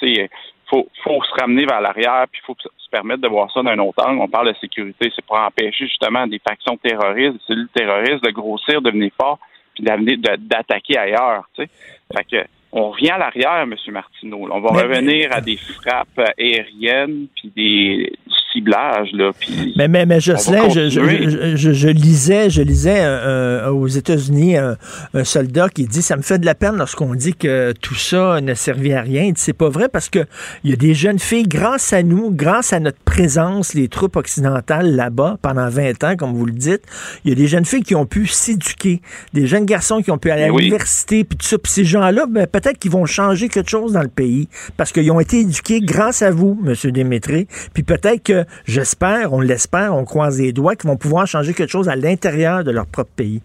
Faut, faut se ramener vers l'arrière, puis il faut se permettre de voir ça d'un autre angle. On parle de sécurité, c'est pour empêcher justement des factions terroristes, des cellules terroristes de grossir, de devenir fort, puis d'attaquer ailleurs. Fait que on revient à l'arrière, M. Martineau. On va revenir à des frappes aériennes puis des ciblage. Là, mais, mais, mais Jocelyn, je, je, je, lisais, je lisais euh, aux États-Unis un, soldat qui dit Ça me fait de la peine lorsqu'on dit que tout ça ne servait à rien. C'est pas vrai parce que il y a des jeunes filles, grâce à nous, grâce à notre présence, les troupes occidentales là-bas pendant 20 ans, comme vous le dites, il y a des jeunes filles qui ont pu s'éduquer, des jeunes garçons qui ont pu aller à l'université, puis tout ça. Puis ces gens-là, ben, peut-être qu'ils vont changer quelque chose dans le pays parce qu'ils ont été éduqués grâce à vous, M. Démétré. Puis peut-être que j'espère, on l'espère, on croise les doigts, qu'ils vont pouvoir changer quelque chose à l'intérieur de leur propre pays.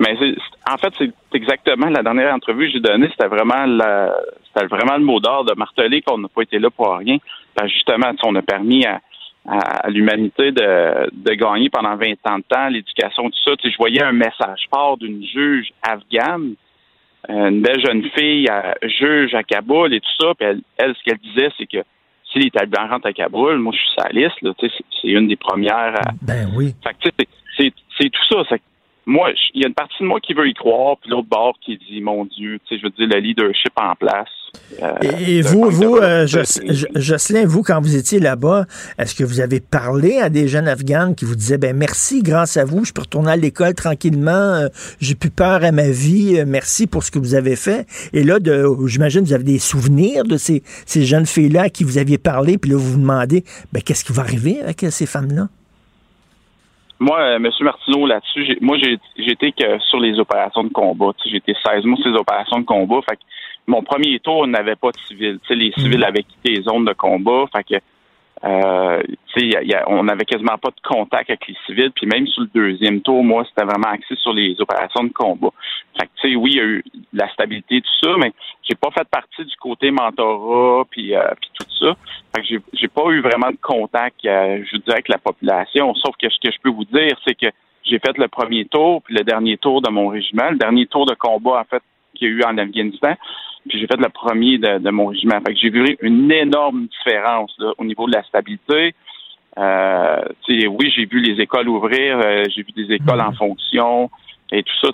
Mais en fait, c'est exactement la dernière entrevue que j'ai donnée, c'était vraiment c'était vraiment le mot d'ordre de marteler qu'on n'a pas été là pour rien. justement, on a permis à, l'humanité de, gagner pendant 20 ans de temps, l'éducation, tout ça. je voyais un message fort d'une juge afghane, une belle jeune fille, juge à Kaboul et tout ça. Puis elle ce qu'elle disait, c'est que si les talibans rentrent à Kaboul, moi, je suis sa liste, c'est une des premières à... Ben oui. c'est tout ça. Moi, il y a une partie de moi qui veut y croire, puis l'autre bord qui dit, mon Dieu, je veux dire, le leadership en place. Euh, et, vous, vous, euh, Jocelyn, vous, quand vous étiez là-bas, est-ce que vous avez parlé à des jeunes Afghans qui vous disaient, ben merci, grâce à vous, je peux retourner à l'école tranquillement, euh, j'ai plus peur à ma vie, merci pour ce que vous avez fait. Et là, j'imagine, vous avez des souvenirs de ces, ces jeunes filles-là à qui vous aviez parlé, puis là, vous vous demandez, ben qu'est-ce qui va arriver avec ces femmes-là? Moi, M. Martineau, là-dessus, moi, j'ai été que sur les opérations de combat. Été 16 mois sur les opérations de combat. Fait mon premier tour, on n'avait pas de civils. les civils mm. avaient quitté les zones de combat. Fait que, euh, on n'avait quasiment pas de contact avec les civils. Puis même sur le deuxième tour, moi, c'était vraiment axé sur les opérations de combat. Fait que, oui, il y a eu la stabilité, tout ça, mais j'ai pas fait partie du côté mentorat, puis, euh, tout ça. Fait que j'ai pas eu vraiment de contact, euh, je dirais, avec la population. Sauf que ce que je peux vous dire, c'est que j'ai fait le premier tour, puis le dernier tour de mon régiment, le dernier tour de combat, en fait, qu'il y a eu en Afghanistan. Puis j'ai fait le premier de, mon régiment. Fait que j'ai vu une énorme différence au niveau de la stabilité. Euh, oui, j'ai vu les écoles ouvrir, euh, j'ai vu des écoles en fonction et tout ça.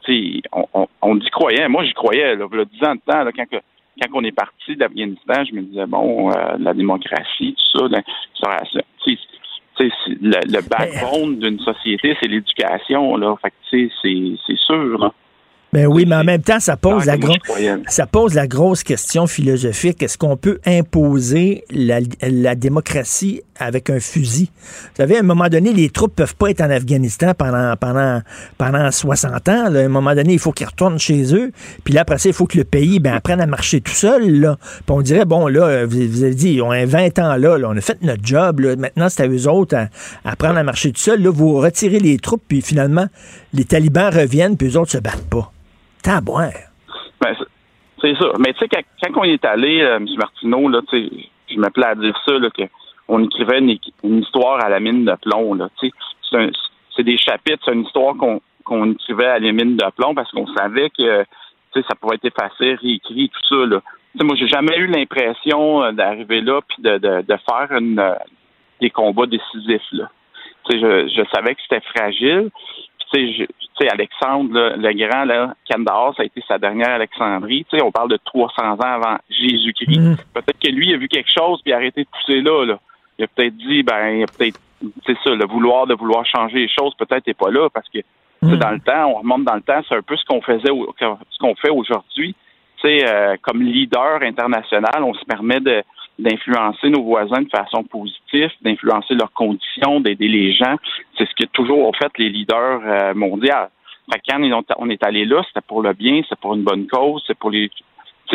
On, on, on y croyait. Moi, j'y croyais. Là, il 10 ans de temps, quand, quand on est parti d'Afghanistan, je me disais, bon, euh, la démocratie, tout ça, le, le backbone d'une société, c'est l'éducation. Là. Fait que, c'est sûr. Là. Ben oui, mais en même temps, ça pose, la, ça pose la grosse question philosophique. Est-ce qu'on peut imposer la, démocratie avec un fusil? Vous savez, à un moment donné, les troupes peuvent pas être en Afghanistan pendant, pendant, pendant 60 ans. À un moment donné, il faut qu'ils retournent chez eux. Puis là, après ça, il faut que le pays ben, apprenne à marcher tout seul. Là. Puis on dirait, bon, là, vous, avez dit, on a 20 ans là, on a fait notre job. Maintenant, c'est à eux autres à, apprendre à marcher tout seul. Là, vous retirez les troupes, puis finalement, les talibans reviennent, puis eux autres se battent pas. Ben, c'est ça. Mais tu sais, quand, on est allé, euh, M. Martineau, là, je me plais à dire ça, là, qu'on écrivait une, histoire à la mine de plomb. C'est des chapitres, c'est une histoire qu'on écrivait à la mine de plomb parce qu'on savait que ça pourrait être effacé, réécrit, tout ça. Là. T'sais, moi, j'ai jamais eu l'impression euh, d'arriver là puis de, de, faire une, des combats décisifs. Là. Je, je savais que c'était fragile tu sais, Alexandre là, le Grand, là, Kandahar, ça a été sa dernière Alexandrie. Tu sais, on parle de 300 ans avant Jésus-Christ. Mm. Peut-être que lui a vu quelque chose puis a arrêté de pousser là. là. Il a peut-être dit, ben, il a peut-être, c'est ça, le vouloir de vouloir changer les choses peut-être n'est pas là parce que sais, dans le temps, on remonte dans le temps, c'est un peu ce qu'on faisait, ce qu'on fait aujourd'hui. Tu sais, euh, comme leader international, on se permet de d'influencer nos voisins de façon positive, d'influencer leurs conditions, d'aider les gens. C'est ce que toujours ont fait les leaders euh, mondiaux. Fait que on est allé là, c'était pour le bien, c'est pour une bonne cause, c'est pour les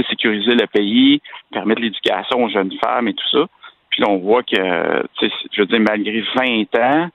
sécuriser le pays, permettre l'éducation aux jeunes femmes et tout ça. Puis là, on voit que, je veux dire, malgré 20 ans,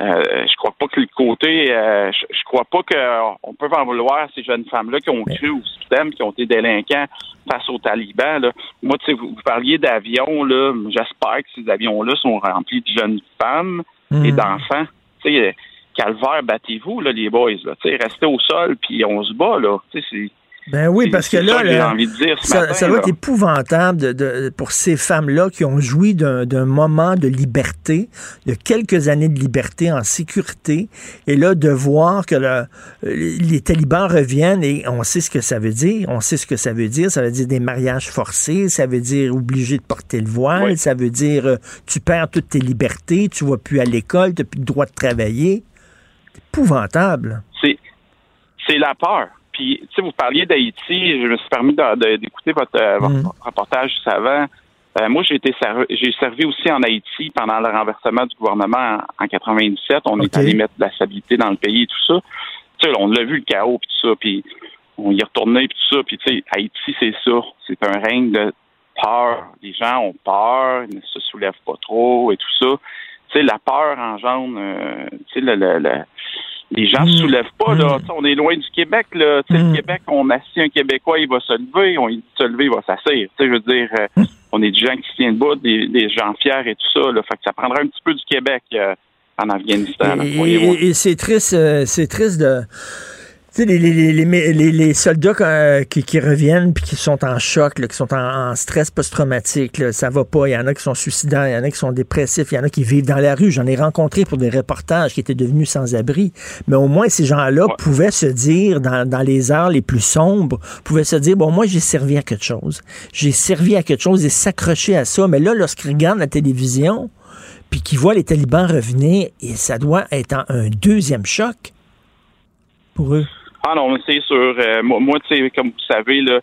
euh, je crois pas que le côté, euh, je, je crois pas qu'on peut en vouloir à ces jeunes femmes-là qui ont cru au système, qui ont été délinquants face aux talibans. Là. Moi, tu sais, vous, vous parliez d'avions, là. J'espère que ces avions-là sont remplis de jeunes femmes et d'enfants. Tu sais, euh, calvaire, battez-vous, là, les boys. Là. Tu sais, restez au sol, puis on se bat, là. Tu sais, c'est. Ben oui, parce que là, ça là, envie de dire ce ça, matin, ça doit là. être épouvantable de- de- pour ces femmes-là qui ont joui d'un moment de liberté, de quelques années de liberté en sécurité, et là, de voir que le- les talibans reviennent et on sait ce que ça veut dire. On sait ce que ça veut dire. Ça veut dire des mariages forcés, ça veut dire obligé de porter le voile, ça veut dire euh, tu perds toutes tes libertés, tu vas plus à l'école, tu n'as plus le droit de travailler. C'est épouvantable. c'est la peur. Puis, tu sais, vous parliez d'Haïti, je me suis permis d'écouter votre, euh, votre reportage juste avant. Euh, moi, j'ai été servi, j'ai servi aussi en Haïti pendant le renversement du gouvernement en, en 97. On est allé mettre de la stabilité dans le pays et tout ça. Tu sais, on l'a vu le chaos puis tout ça, puis on y est retourné puis tout ça. Puis, tu sais, Haïti, c'est ça. C'est un règne de peur. Les gens ont peur, ils ne se soulèvent pas trop et tout ça. Tu sais, la peur engendre, euh, tu sais, le, le- le- les gens se soulèvent pas, là. Sais, On est loin du Québec, là. Le Québec, on assit un Québécois, il va se lever. On dit se lever, il va s'asseoir. Je veux dire, euh, on est des gens qui se tiennent debout, des, des gens fiers et tout ça, là. Fait que ça prendrait un petit peu du Québec euh, en Afghanistan, là, et- et c'est triste, euh, c'est triste de. Tu sais, les, les, les, les- soldats euh, qui, qui reviennent puis qui sont en choc, là, qui sont en, en stress post-traumatique, ça va pas. Il y en a qui sont suicidaires, il y en a qui sont dépressifs, il y en a qui vivent dans la rue. J'en ai rencontré pour des reportages qui étaient devenus sans-abri. Mais au moins, ces gens-là pouvaient se dire, dans, dans les heures les plus sombres, pouvaient se dire, bon, moi, j'ai servi à quelque chose. J'ai servi à quelque chose et s'accrocher à ça. Mais là, lorsqu'ils regardent la télévision, puis qu'ils voient les talibans revenir, et ça doit être un deuxième choc pour eux. Ah non, mais c'est sûr. Euh, moi, moi, tu sais, comme vous savez, là,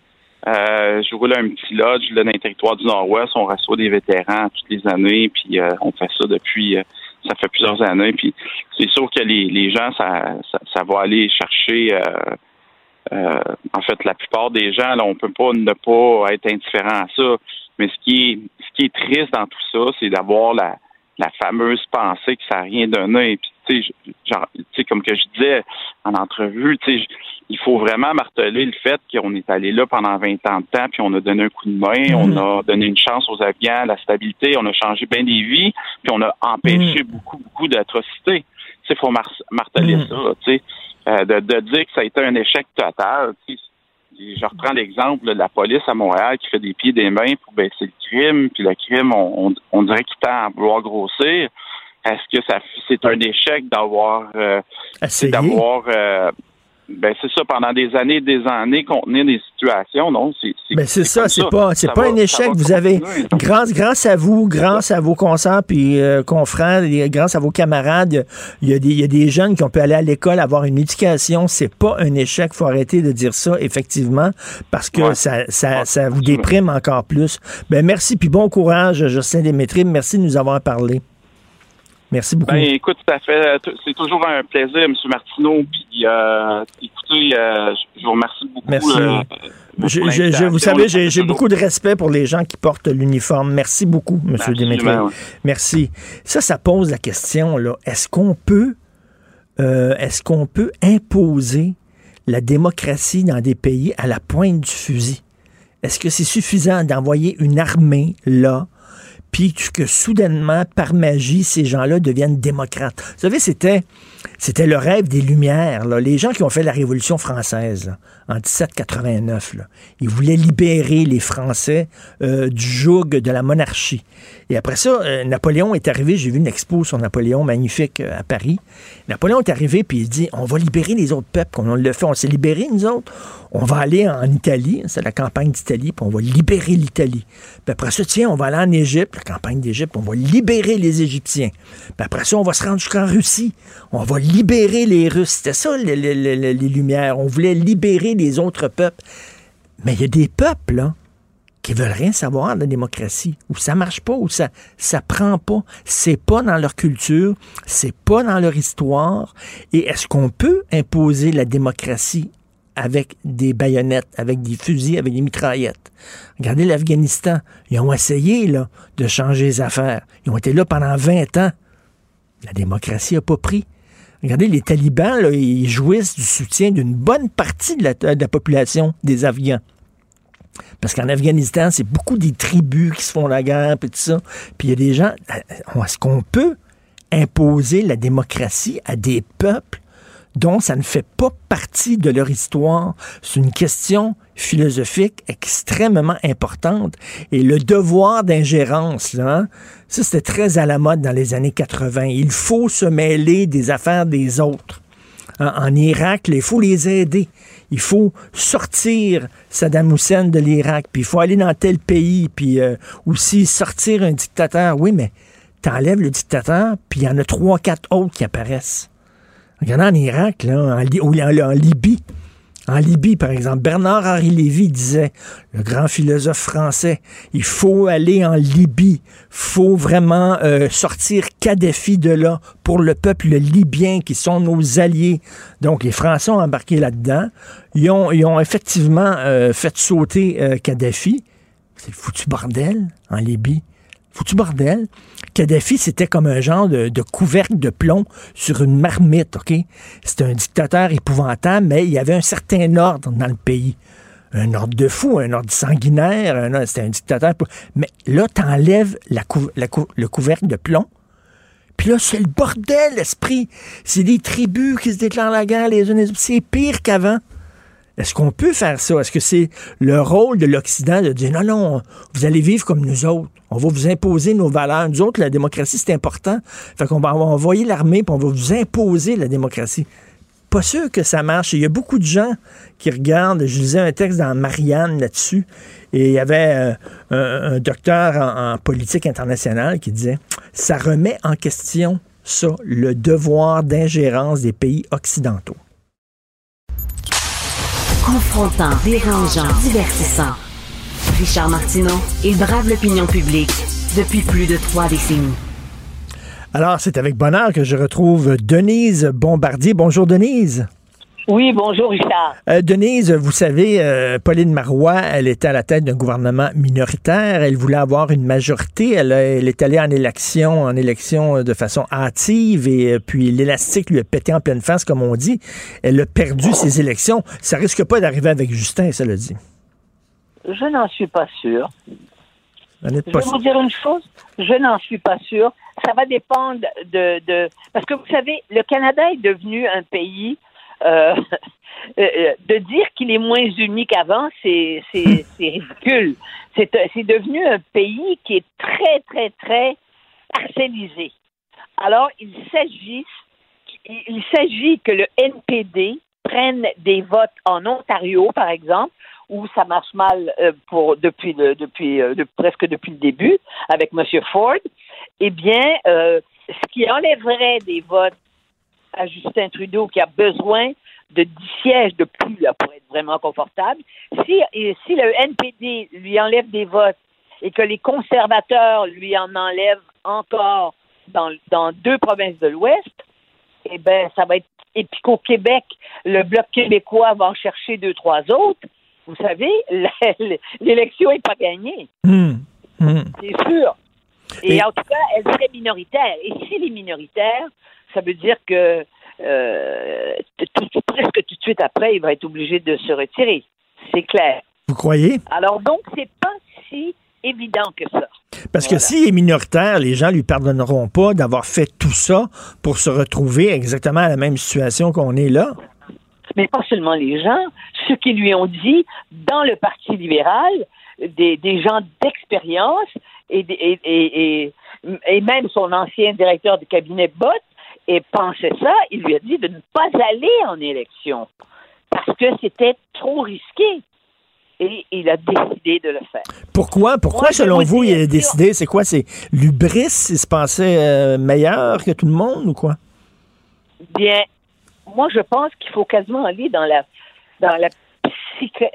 euh, je roule un petit lodge là, dans les territoires du Nord-Ouest. On reçoit des vétérans toutes les années, puis euh, on fait ça depuis, euh, ça fait plusieurs années. Puis c'est sûr que les, les gens, ça, ça, ça va aller chercher. euh, euh, en fait, la plupart des gens, là, on peut pas ne pas être indifférent à ça. Mais ce qui est, ce qui est triste dans tout ça, c'est d'avoir la, la fameuse pensée que ça n'a rien donné. Puis, tu sais, genre, tu sais, comme que je disais en entrevue, tu sais, il faut vraiment marteler le fait qu'on est allé là pendant 20 ans de temps, puis on a donné un coup de main, on a donné une chance aux Afghans, la stabilité, on a changé bien des vies, puis on a empêché beaucoup, beaucoup d'atrocités. Tu sais, il faut mar- marteler Mm. ça, tu sais, Euh, de, de dire que ça a été un échec total. tu sais, je reprends l'exemple de la police à Montréal qui fait des pieds et des mains pour baisser le crime, puis le crime, on, on, on dirait qu'il tend à vouloir grossir. Est-ce que ça c'est un échec d'avoir euh, d'avoir euh, ben c'est ça pendant des années et des années contenir des situations non? C'est c'est Ben c'est ça, c'est pas, c'est Ça pas va- un échec. Vous avez, grâce, grâce à vous, grâce à vos concerts puis euh, confrères, grâce à vos camarades, il y, a des, il y a des jeunes qui ont pu aller à l'école, avoir une éducation. C'est pas un échec. Faut arrêter de dire ça, effectivement, parce que Ouais. ça, ça, ça vous déprime encore plus. Ben merci puis bon courage, Justin Démétri. Merci de nous avoir parlé. Merci beaucoup. Ben, écoute, ça fait, c'est toujours un plaisir, M. Martineau. Puis, euh, écoutez, euh, je vous remercie beaucoup. Merci. euh, Je- pour je- je- l'invitation. vous savez, j'ai j'ai beaucoup de respect pour les gens qui portent l'uniforme. Merci beaucoup, M. Ouais. Merci. Ça, ça pose la question, là. Est-ce qu'on peut, euh, est-ce qu'on peut imposer la démocratie dans des pays à la pointe du fusil? Est-ce que c'est suffisant d'envoyer une armée là, puis que soudainement, par magie, ces gens-là deviennent démocrates. Vous savez, c'était c'était le rêve des Lumières. Les gens qui ont fait la Révolution française en 1789, là, ils voulaient libérer les Français euh, du joug de la monarchie. Et après ça, euh, Napoléon est arrivé. J'ai vu une expo sur Napoléon magnifique euh, à Paris. Napoléon est arrivé puis il dit on va libérer les autres peuples. On le fait, on s'est libérés nous autres. On va aller en Italie, c'est la campagne d'Italie, puis on va libérer l'Italie. Puis après ça, tiens, on va aller en Égypte, la campagne d'Égypte, on va libérer les Égyptiens. Puis après ça, on va se rendre jusqu'en Russie. On va les Russes. C'était ça, les, Lumières. On voulait libérer les autres peuples. Mais il y a des peuples, là, qui veulent rien savoir de la démocratie, où ça marche pas, où ça ça prend pas, c'est pas dans leur culture, c'est pas dans leur histoire. Et est-ce qu'on peut imposer la démocratie avec des baïonnettes, avec des fusils, avec des mitraillettes? Regardez l'Afghanistan. Ils ont essayé de changer les affaires. Ils ont été là pendant 20 ans. La démocratie n'a pas pris. Regardez, les talibans, ils jouissent du soutien d'une bonne partie de la, population des Afghans. Parce qu'en Afghanistan, c'est beaucoup des tribus qui se font la guerre, puis tout ça. Puis il y a des gens... Est-ce qu'on peut imposer la démocratie à des peuples dont ça ne fait pas partie de leur histoire. C'est une question philosophique extrêmement importante. Et le devoir d'ingérence, hein, ça c'était très à la mode dans les années 80. Il faut se mêler des affaires des autres. En, en Irak, il faut les aider. Il faut sortir Saddam Hussein de l'Irak, puis il faut aller dans tel pays, puis euh, aussi sortir un dictateur. Oui, mais t'enlèves le dictateur, puis il y en a trois, quatre autres qui apparaissent. Regardez en Irak, là, en, en, Libye. En Libye, par exemple, Bernard-Henri Lévy disait, le grand philosophe français, il faut aller en Libye, faut vraiment euh, sortir Kadhafi de là pour le peuple libyen qui sont nos alliés. Donc les Français ont embarqué là-dedans. Ils ont, ils ont effectivement euh, fait sauter euh, Kadhafi. C'est le foutu bordel en Libye. Foutu bordel. Kadhafi, c'était comme un genre de, couvercle de plomb sur une marmite, OK? C'était un dictateur épouvantable, mais il y avait un certain ordre dans le pays. Un ordre de fou, un ordre sanguinaire, c'était un dictateur. Mais là, t'enlèves le couvercle de plomb, puis là, c'est le bordel, l'esprit. C'est des tribus qui se déclarent la guerre les unes les autres. C'est pire qu'avant. Est-ce qu'on peut faire ça? Est-ce que c'est le rôle de l'Occident de dire non, non, vous allez vivre comme nous autres. On va vous imposer nos valeurs. Nous autres, la démocratie, c'est important. Fait qu'on va envoyer l'armée, puis on va vous imposer la démocratie. Pas sûr que ça marche. Il y a beaucoup de gens qui regardent. Je lisais un texte dans Marianne là-dessus. Et il y avait euh, un, docteur en, en politique internationale qui disait ça remet en question ça, le devoir d'ingérence des pays occidentaux confrontant, dérangeant, divertissant. Richard Martineau, il brave l'opinion publique depuis plus de trois décennies. Alors, c'est avec bonheur que je retrouve Denise Bombardier. Bonjour, Denise. Oui, bonjour Richard. Euh, Denise, vous savez, euh, Pauline Marois, elle était à la tête d'un gouvernement minoritaire. Elle voulait avoir une majorité. Elle, elle, est allée en élection, en élection de façon hâtive et euh, puis l'élastique lui a pété en pleine face, comme on dit. Elle a perdu ses élections. Ça risque pas d'arriver avec Justin, ça le dit. Je n'en suis pas sûr. Je vais vous dire une chose, je n'en suis pas sûr. Ça va dépendre de, de... Parce que vous savez, le Canada est devenu un pays *laughs* euh, de dire qu'il est moins uni qu'avant, c'est *laughs* ridicule. C'est devenu un pays qui est très, très, très parcellisé. Alors, il s'agit il s'agit que le NPD prenne des votes en Ontario, par exemple, où ça marche mal euh, pour depuis le, depuis euh, de, presque depuis le début avec M. Ford. Eh bien, euh, ce qui enlèverait des votes à Justin Trudeau qui a besoin de 10 sièges de plus là, pour être vraiment confortable. Si, si le NPD lui enlève des votes et que les conservateurs lui en enlèvent encore dans, dans deux provinces de l'Ouest, eh bien, ça va être. Et puis qu'au Québec, le Bloc québécois va en chercher deux, trois autres. Vous savez, *laughs* l'élection n'est pas gagnée. Mmh. Mmh. C'est sûr. Et, et, en tout cas, elle serait minoritaire. Et si elle est minoritaire, ça veut dire que euh, tout, presque tout de suite après, il va être obligé de se retirer. C'est clair. Vous croyez? Alors donc, c'est pas si évident que ça. Parce que s'il est minoritaire, les gens lui pardonneront pas d'avoir fait tout ça pour se retrouver exactement à la même situation qu'on est là. Mais pas seulement les gens, ceux qui lui ont dit, dans le Parti libéral, des, gens d'expérience et, et, et, même son ancien directeur de cabinet Bott et pensait ça, il lui a dit de ne pas aller en élection parce que c'était trop risqué. Et il a décidé de le faire. Pourquoi? Pourquoi, selon vous, il a décidé? C'est quoi? C'est l'ubris? Il se pensait euh, meilleur que tout le monde ou quoi? Bien, moi, je pense qu'il faut quasiment aller dans la, dans la,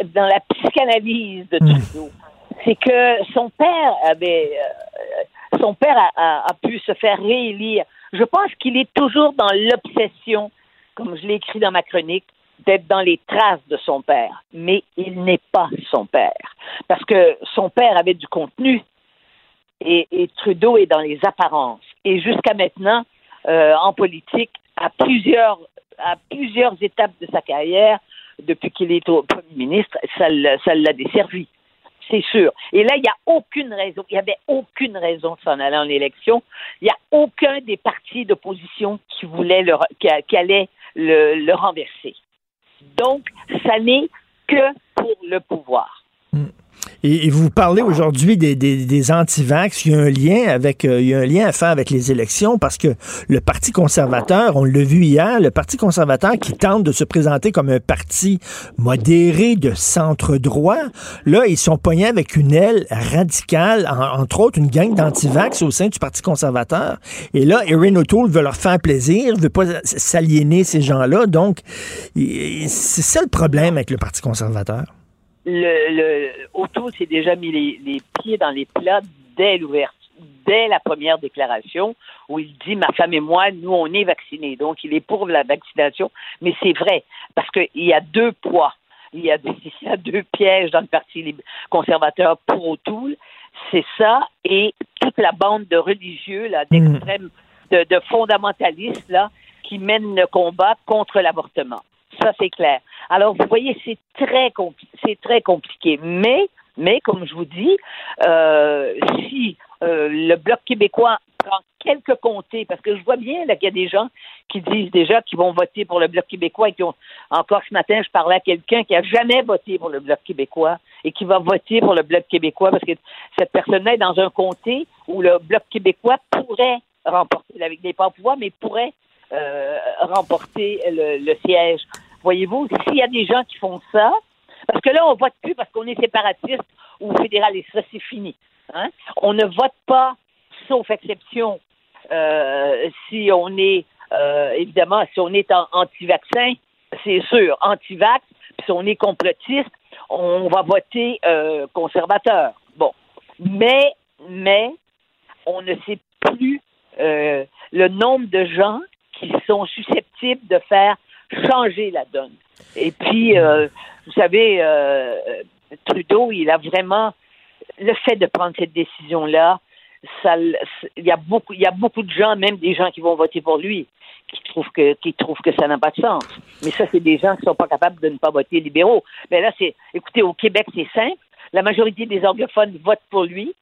dans la psychanalyse de hmm. Trudeau. C'est que son père avait. Euh, son père a, a, pu se faire réélire. Je pense qu'il est toujours dans l'obsession, comme je l'ai écrit dans ma chronique, d'être dans les traces de son père, mais il n'est pas son père. Parce que son père avait du contenu et, Trudeau est dans les apparences. Et jusqu'à maintenant, euh, en politique, à plusieurs, à plusieurs étapes de sa carrière, depuis qu'il est au Premier ministre, ça l'a desservi. C'est sûr. Et là, il n'y a aucune raison, il n'y avait aucune raison de s'en aller en élection. Il n'y a aucun des partis d'opposition qui voulait le, qui, allait le renverser. Donc, ça n'est que pour le pouvoir. Hmm. Et, vous parlez aujourd'hui des, des, des anti-vax. Il y a un lien avec, euh, il y a un lien à faire avec les élections parce que le Parti conservateur, on l'a vu hier, le Parti conservateur qui tente de se présenter comme un parti modéré de centre-droit, là, ils sont pognés avec une aile radicale, entre autres une gang d'anti-vax au sein du Parti conservateur. Et là, Erin O'Toole veut leur faire plaisir, veut pas s'aliéner ces gens-là. Donc, c'est ça le problème avec le Parti conservateur le, le Otto s'est déjà mis les, pieds dans les plats dès l'ouverture, dès la première déclaration, où il dit ma femme et moi, nous on est vaccinés. Donc il est pour la vaccination, mais c'est vrai parce qu'il y a deux poids. Il y, a deux, *laughs* il y a deux pièges dans le Parti conservateur pour O'Toole. C'est ça et toute la bande de religieux, là, d'extrêmes, de, de fondamentalistes, là, qui mènent le combat contre l'avortement. Ça, c'est clair. Alors, vous voyez, c'est très, c'est très compliqué. Mais, mais, comme je vous dis, euh, si euh, le Bloc québécois prend quelques comtés, parce que je vois bien qu'il y a des gens qui disent déjà qu'ils vont voter pour le Bloc québécois et qui ont, encore ce matin, je parlais à quelqu'un qui a jamais voté pour le Bloc québécois et qui va voter pour le Bloc québécois parce que cette personne-là est dans un comté où le Bloc québécois pourrait remporter, avec des pas pouvoir, mais pourrait euh, remporter le siège. Voyez-vous, s'il y a des gens qui font ça, parce que là, on vote plus parce qu'on est séparatiste ou fédéraliste. Ça, c'est fini. Hein? On ne vote pas, sauf exception, euh, si on est, euh, évidemment, si on est anti-vaccin, c'est sûr, anti-vax, puis si on est complotiste, on va voter euh, conservateur. Bon. Mais, mais, on ne sait plus le nombre de gens qui sont susceptibles de faire changer la donne. Et puis, euh, vous savez, euh, Trudeau, il a vraiment le fait de prendre cette décision-là. Il y a beaucoup, il y a beaucoup de gens, même des gens qui vont voter pour lui, qui trouvent que, qui trouvent que ça n'a pas de sens. Mais ça, c'est des gens qui sont pas capables de ne pas voter libéraux. Mais là, c'est, écoutez, au Québec, c'est simple. La majorité des anglophones votent pour lui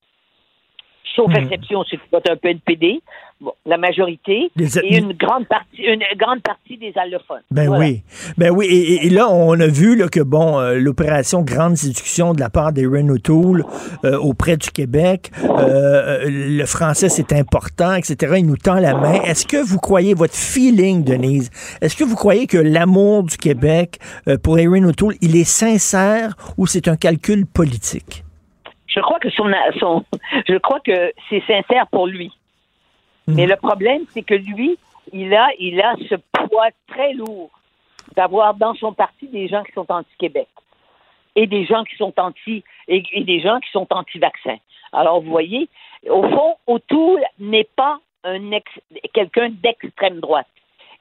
sauf hmm. exception, c'est un peu NPD, bon, la majorité, et une grande partie, une grande partie des allophones. Ben oui, ben oui, et, là on a vu là, que bon, euh, l'opération Grande Séduction de la part des O'Toole euh, auprès du Québec, euh, le français c'est important, etc. Il nous tend la main. Est-ce que vous croyez votre feeling, Denise Est-ce que vous croyez que l'amour du Québec pour Erin O'Toole, il est sincère ou c'est un calcul politique? Je crois que son, son je crois que c'est sincère pour lui. Mhm. Mais le problème, c'est que lui, il a, il a ce poids très lourd d'avoir dans son parti des gens qui sont anti-Québec et des gens qui sont anti et, des gens qui sont anti-vaccins. Alors vous voyez, au fond, O'Toole n'est pas un ex, quelqu'un d'extrême droite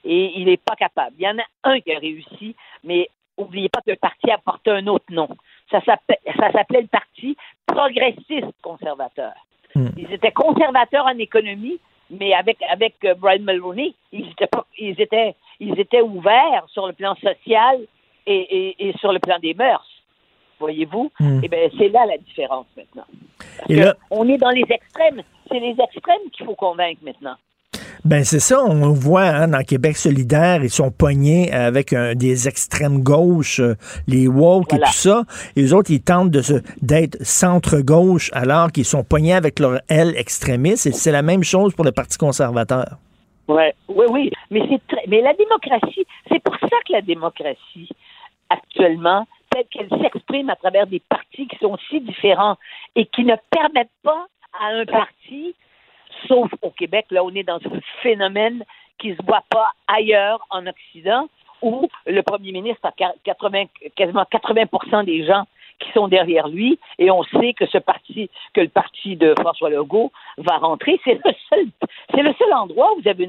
et il n'est pas capable. Il y en a un qui a réussi, mais n'oubliez pas que le parti a porté un autre nom. Ça s'appelait le Parti progressiste conservateur. Hmm. Ils étaient conservateurs en économie, mais avec, avec euh, Brian Mulroney, ils étaient, ils, étaient, ils étaient ouverts sur le plan social et, et, sur le plan des mœurs. Voyez-vous? Hmm. Eh bien, c'est là la différence maintenant. Parce Et que là- On est dans les extrêmes. C'est les extrêmes qu'il faut convaincre maintenant. Ben c'est ça, on voit hein, dans Québec solidaire, ils sont pognés avec un- des extrêmes gauches, euh, les woke et tout ça. Et les autres, ils tentent de se d'être centre-gauche alors qu'ils sont pognés avec leur aile extrémiste. Et c'est la même chose pour le Parti conservateur. Ouais, oui, oui. Mais c'est très, mais la démocratie, c'est pour ça que la démocratie, actuellement, telle qu'elle s'exprime à travers des partis qui sont si différents et qui ne permettent pas à un parti, sauf au Québec, là, on est dans un phénomène qui se voit pas ailleurs en Occident, où le premier ministre a quar- 80, quasiment 80 des gens qui sont derrière lui, et on sait que le parti de François Legault va rentrer. C'est le seul, c'est le seul endroit où vous avez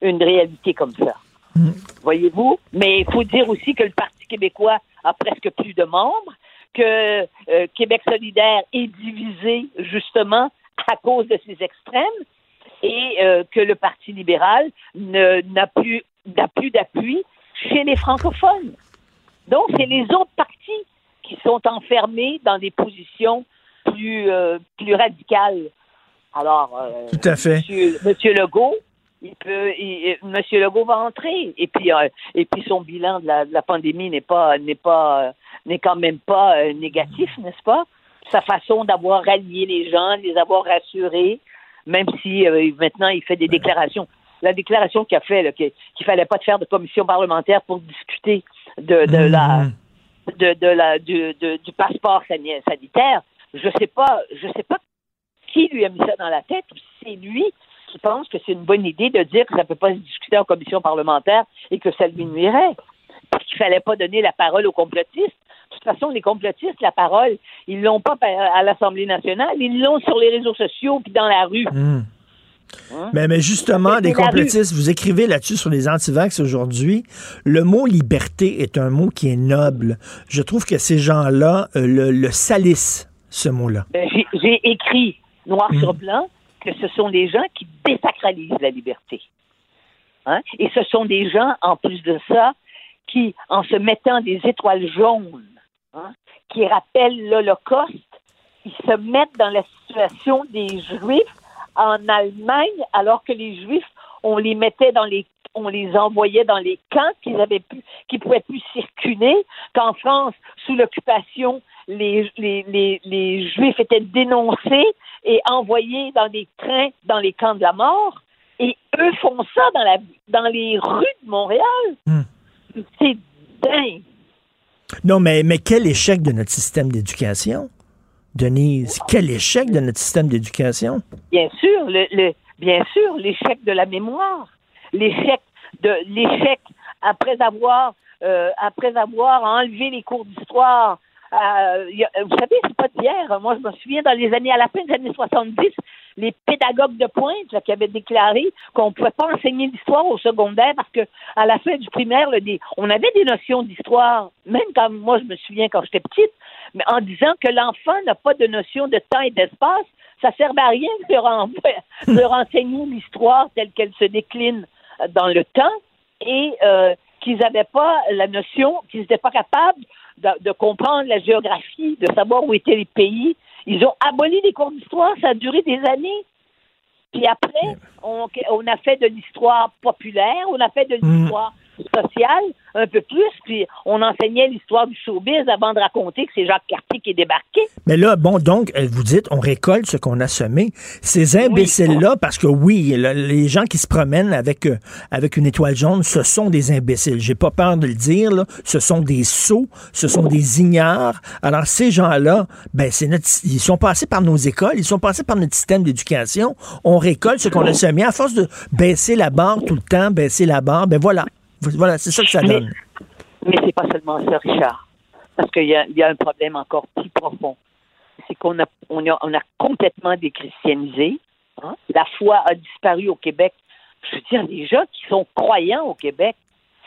une réalité comme ça. Voyez-vous? Mais il faut dire aussi que le Parti québécois a presque plus de membres, que euh, Québec solidaire est divisé justement à cause de ces extrêmes et euh, que le Parti libéral n'a plus, n'a plus d'appui chez les francophones. Donc, c'est les autres partis qui sont enfermés dans des positions plus, euh, plus radicales. Alors, euh, Tout à fait. Monsieur, Monsieur Legault, il peut, il- il- Monsieur Legault va entrer. Et puis, euh, et puis son bilan de la, de la pandémie n'est pas, n'est pas, euh, n'est quand même pas euh, négatif, n'est-ce pas? Sa façon d'avoir rallié les gens, de les avoir rassurés, même si euh, maintenant il fait des déclarations. La déclaration qu'il a fait, qu'il qu'il fallait pas de faire de commission parlementaire pour discuter de, de la, de, de la, du, de- du passeport sani- sanitaire. Je sais pas, je sais pas qui lui a mis ça dans la tête. ou si C'est lui qui pense que c'est une bonne idée de dire que ça ne peut pas se discuter en commission parlementaire et que ça lui nuirait. Puis Qu'il fallait pas donner la parole aux complotistes. De toute façon, les complotistes, la parole, ils l'ont pas à l'Assemblée nationale, ils l'ont sur les réseaux sociaux puis dans la rue. Hmm. Hein? Mais, mais justement, des complotistes, vous écrivez là-dessus sur les antivax aujourd'hui, le mot liberté est un mot qui est noble. Je trouve que ces gens-là euh, le, le salissent, ce mot-là. Ben, j'ai- écrit noir sur blanc que ce sont des gens qui désacralisent la liberté. Hein? Et ce sont des gens, en plus de ça, qui, en se mettant des étoiles jaunes, hein, qui rappellent l'Holocauste, ils se mettent dans la situation des Juifs en Allemagne, alors que les Juifs, on les mettait dans les on les envoyait dans les camps qu'ils avaient pu, qui pouvaient plus circuler, qu'en France, sous l'occupation, les, les, les, les Juifs étaient dénoncés et envoyés dans des trains dans les camps de la mort. Et eux font ça dans, la, dans les rues de Montréal. C'est dingue. Non, mais, mais quel échec de notre système d'éducation? Denise, quel échec de notre système d'éducation? Bien sûr, le, le- bien sûr, l'échec de la mémoire, l'échec de l'échec après avoir euh, après avoir enlevé les cours d'histoire. euh, vous savez, c'est pas d'hier. Moi, je me souviens dans les années à la fin des années 70, les pédagogues de pointe là, qui avaient déclaré qu'on ne pouvait pas enseigner l'histoire au secondaire parce que à la fin du primaire, là, des- on avait des notions d'histoire, même quand moi je me souviens quand j'étais petite, mais en disant que l'enfant n'a pas de notion de temps et d'espace, ça ne servait à rien de leur, en- de *laughs* leur enseigner l'histoire telle qu'elle se décline euh, dans le temps et euh, qu'ils n'avaient pas la notion, qu'ils n'étaient pas capables de, de comprendre la géographie, de savoir où étaient les pays. Ils ont aboli les cours d'histoire, ça a duré des années. Puis après, on, on a fait de l'histoire populaire, on a fait de l'histoire sociale un peu plus, puis on enseignait l'histoire du showbiz avant de raconter que c'est Jacques Cartier qui est débarqué. Mais là, bon, donc, euh, vous dites, on récolte ce qu'on a semé. Ces imbéciles-là, parce que oui, le- les gens qui se promènent avec, euh, avec une étoile jaune, ce sont des imbéciles. J'ai pas peur de le dire, là. Ce sont des sots, ce sont des ignares. Alors, ces gens-là, ben, c'est notre, ils sont passés par nos écoles, ils sont passés par notre système d'éducation. On récolte ce qu'on a semé. À force de baisser la barre tout le temps, baisser la barre, ben voilà. Voilà, c'est ça que ça Mais- donne. Mais c'est pas seulement ça, Richard. Parce qu'il y a, il y a un problème encore plus profond. C'est qu'on a, on a, on a complètement déchristianisé. hein. La foi a disparu au Québec. Je veux dire, les gens qui sont croyants au Québec,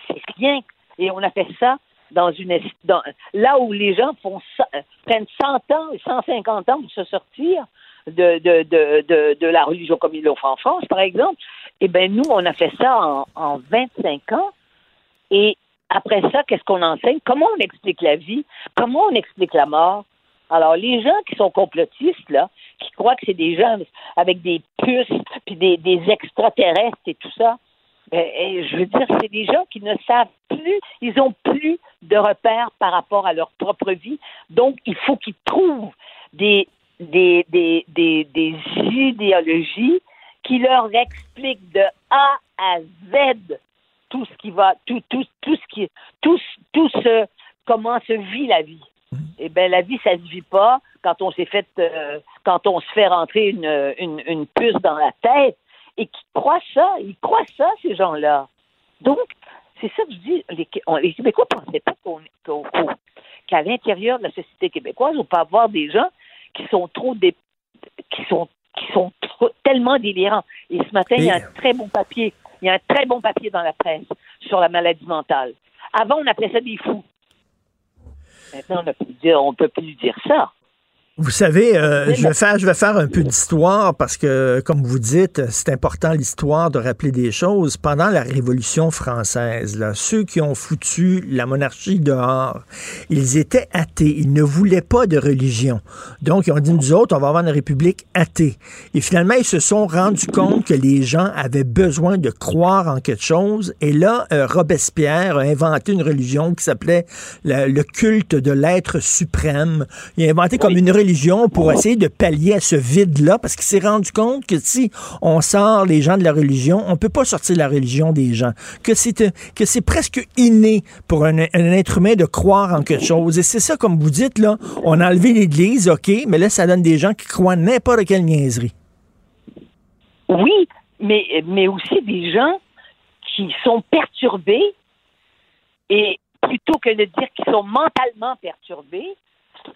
c'est rien. Et on a fait ça dans une dans, là où les gens font euh, prennent 100 ans, 150 ans pour se sortir de, de, de, de, de la religion comme ils l'ont fait en France, par exemple. Eh bien, nous, on a fait ça en, en 25 ans. Et après ça, qu'est-ce qu'on enseigne? Comment on explique la vie? Comment on explique la mort? Alors, les gens qui sont complotistes, là, qui croient que c'est des gens avec des puces, puis des, extraterrestres et tout ça, ben, eh, je veux dire, c'est des gens qui ne savent plus, ils ont plus de repères par rapport à leur propre vie. Donc, il faut qu'ils trouvent des, des, des, des, des idéologies qui leur expliquent de A à Z tout ce qui va, tout, tout, tout ce qui, tout, tout ce, comment se vit la vie. Eh bien, la vie, ça se vit pas quand on s'est fait, euh, quand on se fait rentrer une, une, une, puce dans la tête et qui croient ça, ils croient ça, ces gens-là. Donc, c'est ça que je dis, les, les Québécois ne pensaient pas qu'à l'intérieur de la société québécoise, on peut avoir des gens qui sont trop des, qui sont qui sont trop, tellement délirants. Et ce matin, il y a un très bon papier, il y a un très bon papier dans la presse sur la maladie mentale. Avant, on appelait ça des fous. Maintenant, on ne peut plus dire ça. Vous savez, euh, je, vais faire, je vais faire un peu d'histoire parce que, comme vous dites, c'est important l'histoire de rappeler des choses. Pendant la Révolution française, là, ceux qui ont foutu la monarchie dehors, ils étaient athées. Ils ne voulaient pas de religion. Donc, ils ont dit, nous autres, on va avoir une république athée. Et finalement, ils se sont rendus compte que les gens avaient besoin de croire en quelque chose. Et là, euh, Robespierre a inventé une religion qui s'appelait le, culte de l'être suprême. Il a inventé comme une religion religion pour essayer de pallier à ce vide-là, parce qu'il s'est rendu compte que si on sort les gens de la religion, on peut pas sortir la religion des gens, que c'est que c'est presque inné pour un, être humain de croire en quelque chose. Et c'est ça, comme vous dites, là, on a enlevé l'Église, OK, mais là, ça donne des gens qui croient n'importe quelle niaiserie. Oui, mais, mais aussi des gens qui sont perturbés et plutôt que de dire qu'ils sont mentalement perturbés,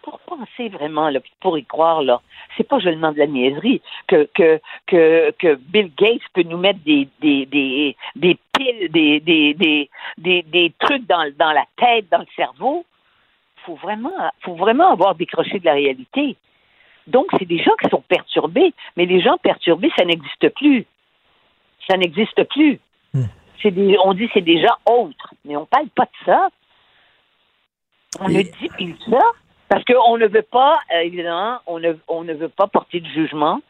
pour penser vraiment, là, pour y croire, là, c'est pas seulement de la niaiserie que, que, que, que Bill Gates peut nous mettre des, des, des, des piles, des, des, des, des, des trucs dans, dans la tête, dans le cerveau. Faut vraiment, faut vraiment avoir décroché de la réalité. Donc, c'est des gens qui sont perturbés, mais les gens perturbés, ça n'existe plus. Ça n'existe plus. C'est des, on dit c'est des gens autres, mais on parle pas de ça. On ne dit plus ça. Parce qu'on ne veut pas, euh, évidemment, on ne, on ne veut pas porter de jugement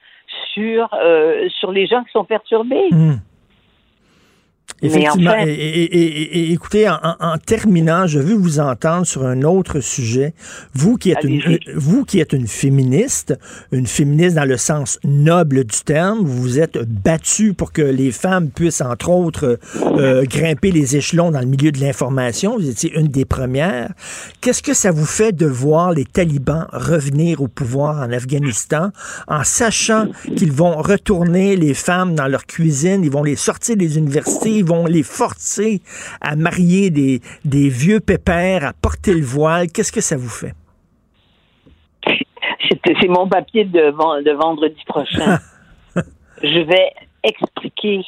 sur, euh, sur les gens qui sont perturbés. Hmm. Effectivement. et, écoutez, en, terminant, je veux vous entendre sur un autre sujet. Vous qui êtes une, euh, vous qui êtes une féministe, une féministe dans le sens noble du terme, vous vous êtes battue pour que les femmes puissent, entre autres, euh, grimper les échelons dans le milieu de l'information. Vous étiez une des premières. Qu'est-ce que ça vous fait de voir les talibans revenir au pouvoir en Afghanistan en sachant qu'ils vont retourner les femmes dans leur cuisine, ils vont les sortir des universités, vont les forcer à marier des, des vieux pépères, à porter le voile. Qu'est-ce que ça vous fait? *laughs* C'est mon papier de, de vendredi prochain. *laughs* Je vais expliquer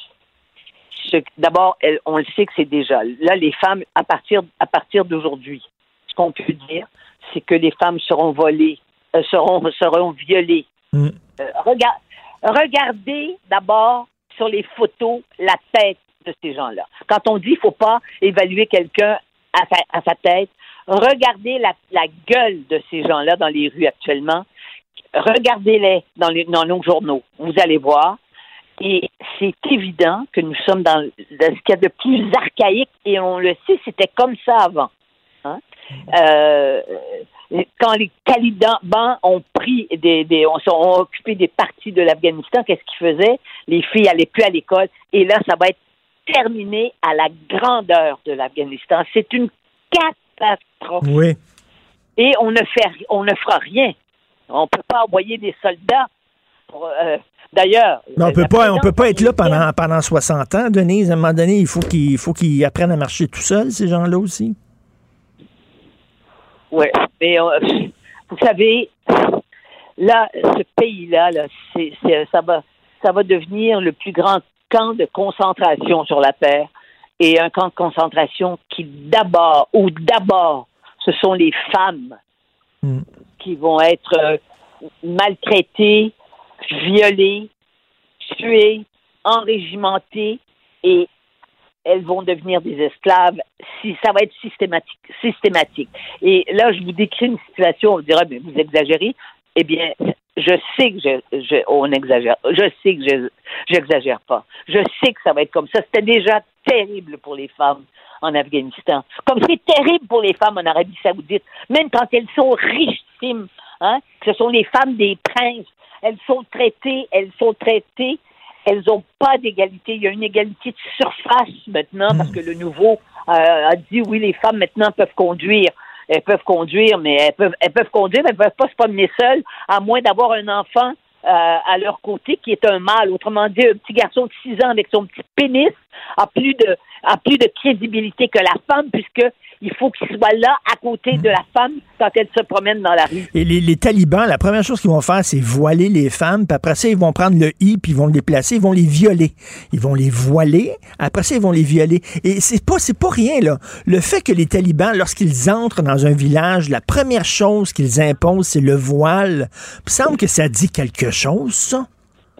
D'abord, on le sait que c'est déjà. Là, les femmes, à partir, à partir d'aujourd'hui, ce qu'on peut dire, c'est que les femmes seront volées, euh, seront, seront violées. Mm. Euh, regardez d'abord sur les photos la tête de ces gens-là. Quand on dit qu'il ne faut pas évaluer quelqu'un à sa, tête, regardez la, gueule de ces gens-là dans les rues actuellement. Regardez-les dans, dans nos journaux. Vous allez voir. Et c'est évident que nous sommes dans, ce qu'il y a de plus archaïque, et on le sait, c'était comme ça avant. Hein. Euh, quand les talibans ont pris des, ont occupé des parties de l'Afghanistan, qu'est-ce qu'ils faisaient? Les filles n'allaient plus à l'école. Et là, ça va être terminé à la grandeur de l'Afghanistan. C'est une catastrophe. Oui. Et on ne fait, on ne fera rien. On ne peut pas envoyer des soldats. Euh, d'ailleurs, on peut pas, on peut pas être là pendant pendant 60 ans, Denise. À un moment donné, il faut qu'ils faut qu'ils apprennent à marcher tout seuls, ces gens-là aussi. Oui, mais euh, vous savez, là, ce pays-là, là, ça va, ça va devenir le plus grand camp de concentration sur la Terre et un camp de concentration qui d'abord, ou d'abord, ce sont les femmes hmm. qui vont être euh, maltraitées, violées, tuées, enrégimentées et elles vont devenir des esclaves. Si ça va être systématique, systématique. Et là, je vous décris une situation. On dirait, mais vous exagérez. Eh bien, je sais que je, je, on exagère. Je sais que je j'exagère pas. Je sais que ça va être comme ça. C'était déjà terrible pour les femmes en Afghanistan. Comme c'est terrible pour les femmes en Arabie Saoudite, même quand elles sont richissimes, hein, ce sont les femmes des princes. Elles sont traitées, elles sont traitées, elles n'ont pas d'égalité. Il y a une égalité de surface maintenant parce que le nouveau euh, a dit oui, les femmes maintenant peuvent conduire elles peuvent conduire, mais elles peuvent, elles peuvent conduire, mais elles peuvent pas se promener seules, à moins d'avoir un enfant euh, à leur côté qui est un mâle. Autrement dit, un petit garçon de 6 ans avec son petit pénis a plus de a plus de crédibilité que la femme puisque il faut qu'il soit là à côté de la femme quand elle se promène dans la rue. Et les, talibans, la première chose qu'ils vont faire, c'est voiler les femmes, puis après ça, ils vont prendre le i, puis ils vont le déplacer, ils vont les violer. Ils vont les voiler, après ça, ils vont les violer. Et c'est pas, c'est pas rien, là. Le fait que les talibans, lorsqu'ils entrent dans un village, la première chose qu'ils imposent, c'est le voile. Il semble que ça dit quelque chose, ça?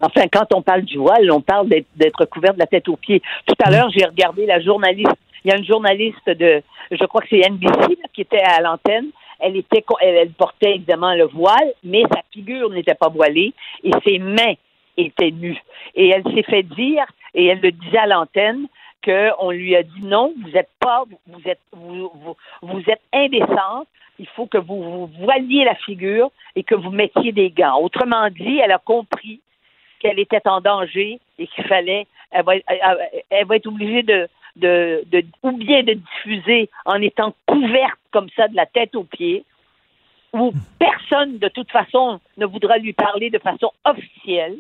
Enfin, quand on parle du voile, on parle d'être couvert de la tête aux pieds. Tout à l'heure, j'ai regardé la journaliste. Il y a une journaliste de, je crois que c'est NBC qui était à l'antenne. Elle était, elle, portait évidemment le voile, mais sa figure n'était pas voilée et ses mains étaient nues. Et elle s'est fait dire, et elle le disait à l'antenne, qu'on lui a dit non, vous êtes pas, vous êtes, vous, vous, êtes indécente. Il faut que vous, vous voiliez la figure et que vous mettiez des gants. Autrement dit, elle a compris qu'elle était en danger et qu'il fallait, elle va, être obligée de, de, de, ou bien de diffuser en étant couverte comme ça de la tête aux pieds, où personne de toute façon ne voudra lui parler de façon officielle.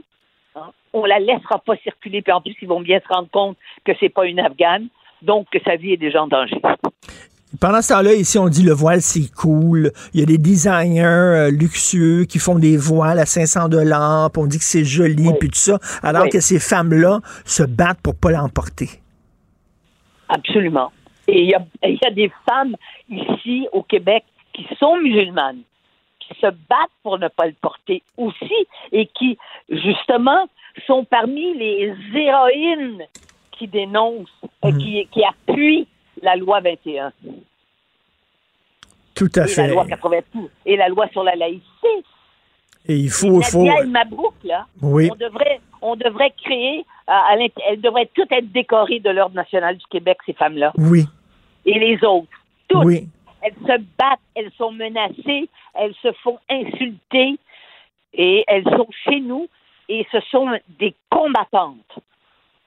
Hein. On la laissera pas circuler, puis en plus ils vont bien se rendre compte que c'est pas une Afghane, donc que sa vie est déjà en danger. Pendant ce temps-là, ici, on dit le voile, c'est cool. Il y a des designers euh, luxueux qui font des voiles à 500 dollars, on dit que c'est joli, puis tout ça, alors que ces femmes-là se battent pour pas l'emporter. Absolument. Et il y a, y a des femmes ici au Québec qui sont musulmanes, qui se battent pour ne pas le porter aussi, et qui, justement, sont parmi les héroïnes qui dénoncent, et mm. qui, qui appuient la loi 21. Tout à et fait. La loi 82. Et la loi sur la laïcité. Et il faut. faut... Mabrouk, là, oui. on, devrait, on devrait créer. Euh, elles devraient toutes être décorées de l'Ordre national du Québec, ces femmes-là. Oui. Et les autres. Toutes. Oui. Elles se battent, elles sont menacées, elles se font insulter et elles sont chez nous et ce sont des combattantes.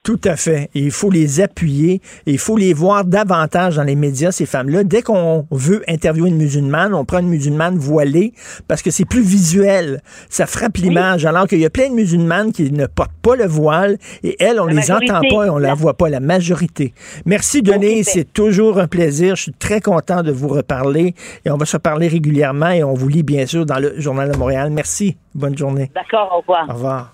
Tout à fait. Et il faut les appuyer et il faut les voir davantage dans les médias, ces femmes-là. Dès qu'on veut interviewer une musulmane, on prend une musulmane voilée parce que c'est plus visuel. Ça frappe l'image. Alors qu'il y a plein de musulmanes qui ne portent pas le voile et elles, on les entend pas et on la voit pas, la majorité. Merci, Denis. C'est toujours un plaisir. Je suis très content de vous reparler et on va se parler régulièrement et on vous lit bien sûr dans le Journal de Montréal. Merci. Bonne journée. D'accord. Au revoir. Au revoir.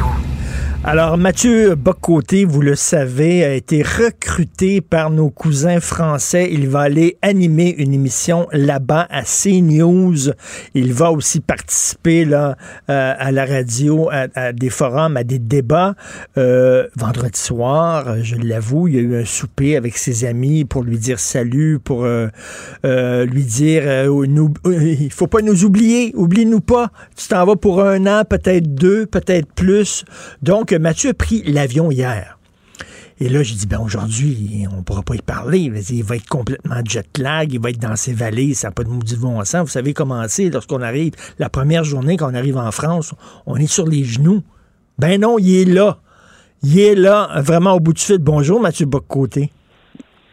Alors, Mathieu Bocoté, vous le savez, a été recruté par nos cousins français. Il va aller animer une émission là-bas à CNews. Il va aussi participer là euh, à la radio, à, des forums, à des débats. Euh, vendredi soir, je l'avoue, il y a eu un souper avec ses amis pour lui dire salut, pour euh, lui dire nous, il faut pas nous oublier, oublie-nous pas. Tu t'en vas pour un an, peut-être deux, peut-être plus. Donc Mathieu a pris l'avion hier. Et là, j'ai dit, ben aujourd'hui, on ne pourra pas y parler. Il va être complètement jet lag, il va être dans ses vallées, ça n'a pas de maudit bon sens. Vous savez comment c'est lorsqu'on arrive, la première journée qu'on arrive en France, on est sur les genoux. Ben non, il est là. Il est là, vraiment au bout du fil. Bonjour, Mathieu Boccoté.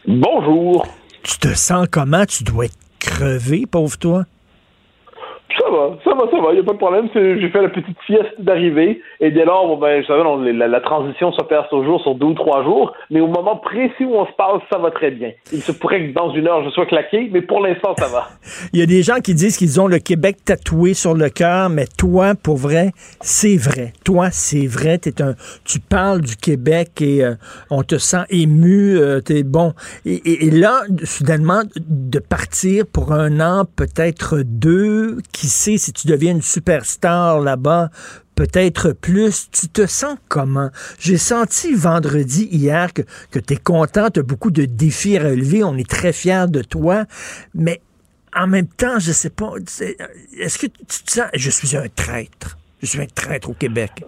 Bonjour. Tu te sens comment? Tu dois être crevé, pauvre toi? Ça va, ça va, ça va, il n'y a pas de problème. J'ai fait la petite sieste d'arrivée et dès lors, bon, ben, savez, la, la, transition s'opère toujours sur deux ou trois jours, mais au moment précis où on se parle, ça va très bien. Il se pourrait que dans une heure, je sois claqué, mais pour l'instant, ça va. *laughs* il y a des gens qui disent qu'ils ont le Québec tatoué sur le cœur, mais toi, pour vrai, c'est vrai. Toi, c'est vrai. Es un, tu parles du Québec et euh, on te sent ému. Euh, t'es bon. Et, et là, soudainement, de partir pour un an, peut-être deux, qui sait si tu deviens une superstar là-bas, peut-être plus. Tu te sens comment? J'ai senti vendredi, hier, que, que tu es content, tu as beaucoup de défis à relever, on est très fiers de toi, mais en même temps, je sais pas, est-ce que tu te sens, je suis un traître, je suis un traître au Québec?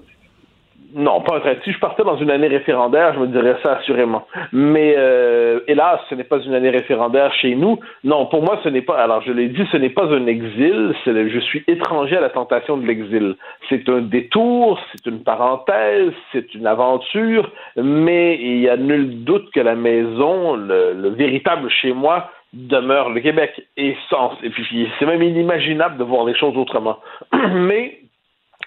Non, pas un traité. Si je partais dans une année référendaire, je me dirais ça assurément. Mais euh, hélas, ce n'est pas une année référendaire chez nous. Non, pour moi, ce n'est pas. Alors, je l'ai dit, ce n'est pas un exil. je suis étranger à la tentation de l'exil. C'est un détour, c'est une parenthèse, c'est une aventure, mais il y a nul doute que la maison, le, le véritable chez moi, demeure le Québec. Et, sans, et puis, c'est même inimaginable de voir les choses autrement. *clears throat* mais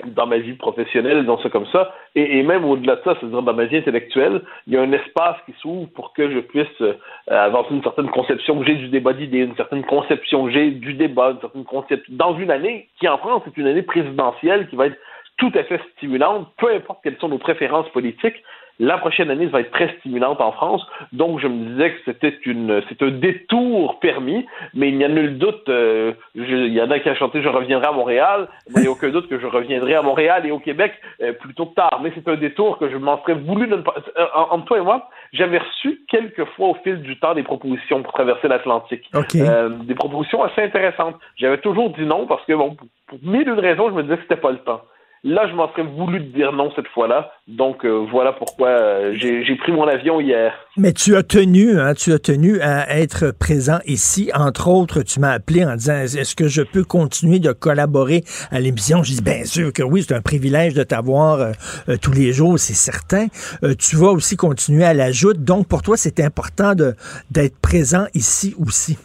dans ma vie professionnelle, dans ça comme ça, et, même au-delà de ça, c'est-à-dire dans ma vie intellectuelle, il y a un espace qui s'ouvre pour que je puisse euh, avoir une certaine conception. Que j'ai du débat d'idées, une certaine conception. Que j'ai du débat, une certaine conception, dans une année qui en France est une année présidentielle qui va être tout à fait stimulante, peu importe quelles sont nos préférences politiques, la prochaine année va être très stimulante en France, donc je me disais que c'était une, c'est un détour permis, mais il n'y a nul doute, euh, il y en a qui a chanté Je reviendrai à Montréal, mais il n'y a aucun doute que je reviendrai à Montréal et au Québec euh, plutôt tard, mais c'est un détour que je m'en serais voulu ne pas. Euh, entre toi et moi, j'avais reçu quelques fois au fil du temps des propositions pour traverser l'Atlantique, des propositions assez intéressantes. J'avais toujours dit non parce que bon, pour mille une raisons, je me disais que c'était pas le temps. Là, je m'en serais voulu de dire non cette fois-là. Donc euh, voilà pourquoi euh, j'ai pris mon avion hier. Mais tu as tenu, hein, tu as tenu à être présent ici. Entre autres, tu m'as appelé en disant est-ce que je peux continuer de collaborer à l'émission Je dis bien sûr que oui, c'est un privilège de t'avoir euh, tous les jours, c'est certain. tu vas aussi continuer à l'ajouter. Donc pour toi, c'est important d'être présent ici aussi.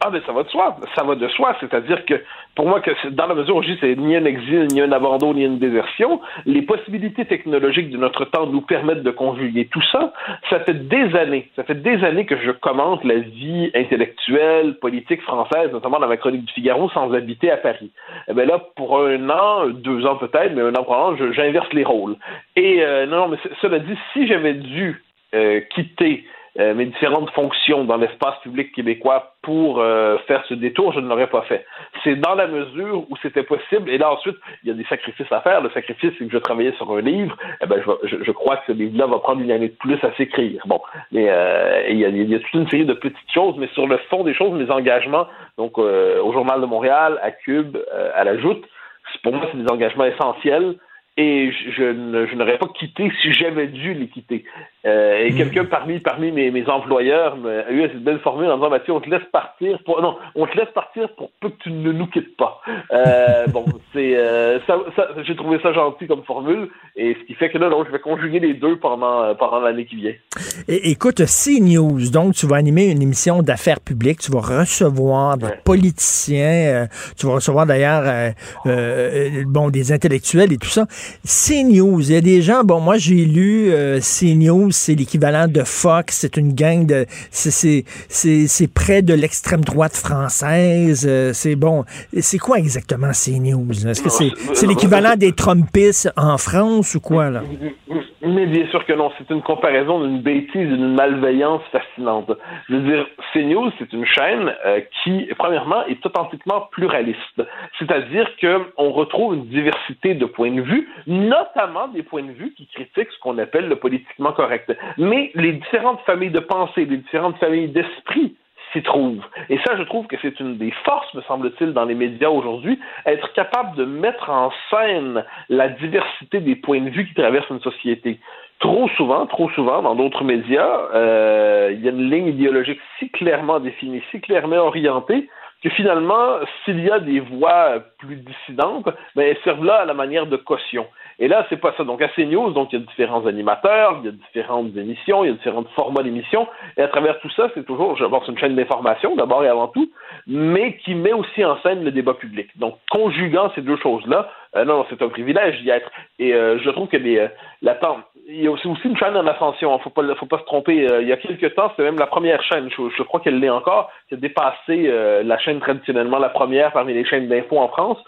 Ah, mais ça va de soi. Ça va de soi. C'est-à-dire que, pour moi, que dans la mesure où je dis c'est ni un exil, ni un abandon, ni une désertion, les possibilités technologiques de notre temps nous permettent de conjuguer tout ça. Ça fait des années, ça fait des années que je commente la vie intellectuelle, politique française, notamment dans ma chronique du Figaro, sans habiter à Paris. Eh bien là, pour un an, deux ans peut-être, mais un an probablement, j'inverse les rôles. Et euh, non, mais cela dit, si j'avais dû euh, quitter euh, mes différentes fonctions dans l'espace public québécois pour euh, faire ce détour, je ne l'aurais pas fait. C'est dans la mesure où c'était possible. Et là, ensuite, il y a des sacrifices à faire. Le sacrifice, c'est que je travaillais sur un livre. Eh ben, je, crois que ce livre-là va prendre une année de plus à s'écrire. Bon, mais euh, il, y a, il, y a, toute une série de petites choses, mais sur le fond des choses, mes engagements, donc au Journal de Montréal, à Cube, à la Joute, pour moi, c'est des engagements essentiels et je, je n'aurais pas quitté si j'avais dû les quitter. Euh, et hmm. quelqu'un parmi parmi mes, mes employeurs a eu cette belle formule en disant Mathieu, on te laisse partir pour non, on te laisse partir pour peu que tu ne nous quittes pas. Euh, bon, *laughs* c'est euh, ça, ça j'ai trouvé ça gentil comme formule et ce qui fait que là, donc, je vais conjuguer les deux pendant pendant l'année qui vient. Écoute, CNews, donc tu vas animer une émission d'affaires publiques, tu vas recevoir des politiciens, tu vas recevoir d'ailleurs bon des intellectuels et tout ça. CNews, il y a des gens, bon, moi j'ai lu CNews c'est l'équivalent de Fox, c'est une gang de... C'est près de l'extrême droite française, euh, c'est bon. C'est quoi exactement CNews? Est-ce que c'est l'équivalent des Trumpistes en France ou quoi, là? Mais bien sûr que non. C'est une comparaison d'une bêtise, d'une malveillance fascinante. Je veux dire, CNews, c'est une chaîne euh, qui, premièrement, est authentiquement pluraliste. C'est-à-dire qu'on retrouve une diversité de points de vue, notamment des points de vue qui critiquent ce qu'on appelle le politiquement correct. Mais les différentes familles de pensée, les différentes familles d'esprit s'y trouvent. Et ça, je trouve que c'est une des forces, me semble-t-il, dans les médias aujourd'hui, être capable de mettre en scène la diversité des points de vue qui traversent une société. Trop souvent, trop souvent, dans d'autres médias, euh, il y a une ligne idéologique si clairement définie, si clairement orientée, que finalement, s'il y a des voix plus dissidentes, ben, elles servent là à la manière de caution. Et là, c'est pas ça. Donc, à CNews, donc, il y a différents animateurs, il y a différentes émissions, il y a différents formats d'émissions. Et à travers tout ça, c'est toujours, je une chaîne d'information, d'abord et avant tout, mais qui met aussi en scène le débat public. Donc, conjuguant ces deux choses-là, euh, non, c'est un privilège d'y être. Et euh, je trouve que les, euh, il y a aussi, une chaîne en ascension. Hein, faut pas, faut pas se tromper. il y a quelques temps, c'était même la première chaîne. Je, je crois qu'elle l'est encore, qui a dépassé la chaîne traditionnellement la première parmi les chaînes d'infos en France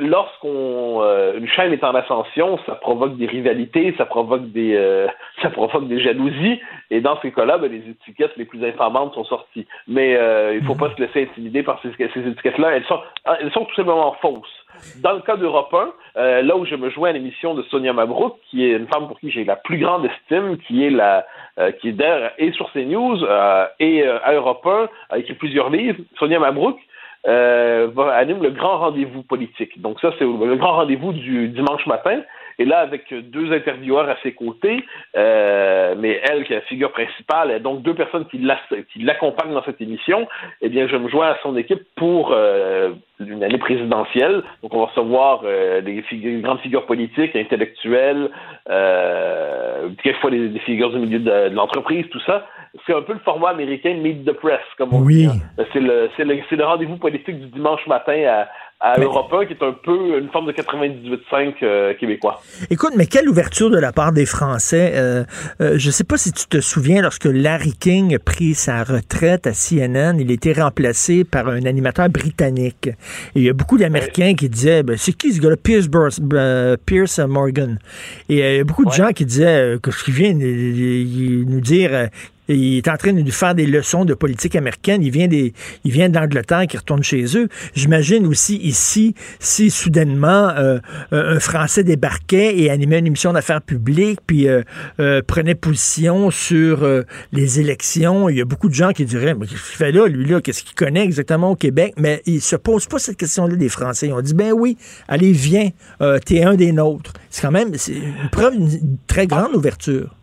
lorsqu'on euh, une chaîne est en ascension, ça provoque des rivalités, ça provoque des euh, *laughs* ça provoque des jalousies, et dans ces cas-là, ben, les étiquettes les plus infamantes sont sorties. Mais euh, il faut pas se laisser intimider par ces, ces étiquettes-là. Elles sont elles sont tout simplement fausses. Dans le cas d'Europe 1, là où je me joins à l'émission de Sonia Mabrouk, qui est une femme pour qui j'ai la plus grande estime, qui est la qui est d'ailleurs et sur CNews et à Europe 1, a écrit plusieurs livres. Sonia Mabrouk, euh, anime le grand rendez-vous politique. Donc ça, c'est le grand rendez-vous du dimanche matin. Et là, avec deux intervieweurs à ses côtés, euh, mais elle qui est la figure principale, et donc deux personnes qui l'accompagnent dans cette émission, eh bien, je me joins à son équipe pour euh, une année présidentielle. Donc, on va recevoir euh, des, figures, grandes figures politiques, intellectuelles, euh, quelquefois des, des figures du milieu de, de l'entreprise, tout ça. C'est un peu le format américain Meet the Press, comme on oui. dit. Hein. C'est le, le, le rendez-vous politique du dimanche matin à, à 1, qui est un peu une forme de 98.5 euh, québécois. Écoute, mais quelle ouverture de la part des Français. Euh, euh, je ne sais pas si tu te souviens, lorsque Larry King a pris sa retraite à CNN, il a été remplacé par un animateur britannique. Et il y a beaucoup d'Américains qui disaient, ben, c'est qui ce gars-là? Pierce, Pierce Morgan. Et il y a beaucoup de gens qui disaient que ce qu'il vient nous dire il est en train de nous faire des leçons de politique américaine. Il vient des, il vient d'Angleterre, qui retourne chez eux. J'imagine aussi ici, si soudainement euh, un Français débarquait et animait une émission d'affaires publiques, puis euh, euh, prenait position sur les élections, il y a beaucoup de gens qui diraient, mais qu'est-ce qu'il fait là, lui là, qu'est-ce qu'il connaît exactement au Québec? Mais il se pose pas cette question-là des Français. Ont dit, ben oui, allez, viens, t'es un des nôtres. C'est quand même, une preuve d'une très grande ouverture.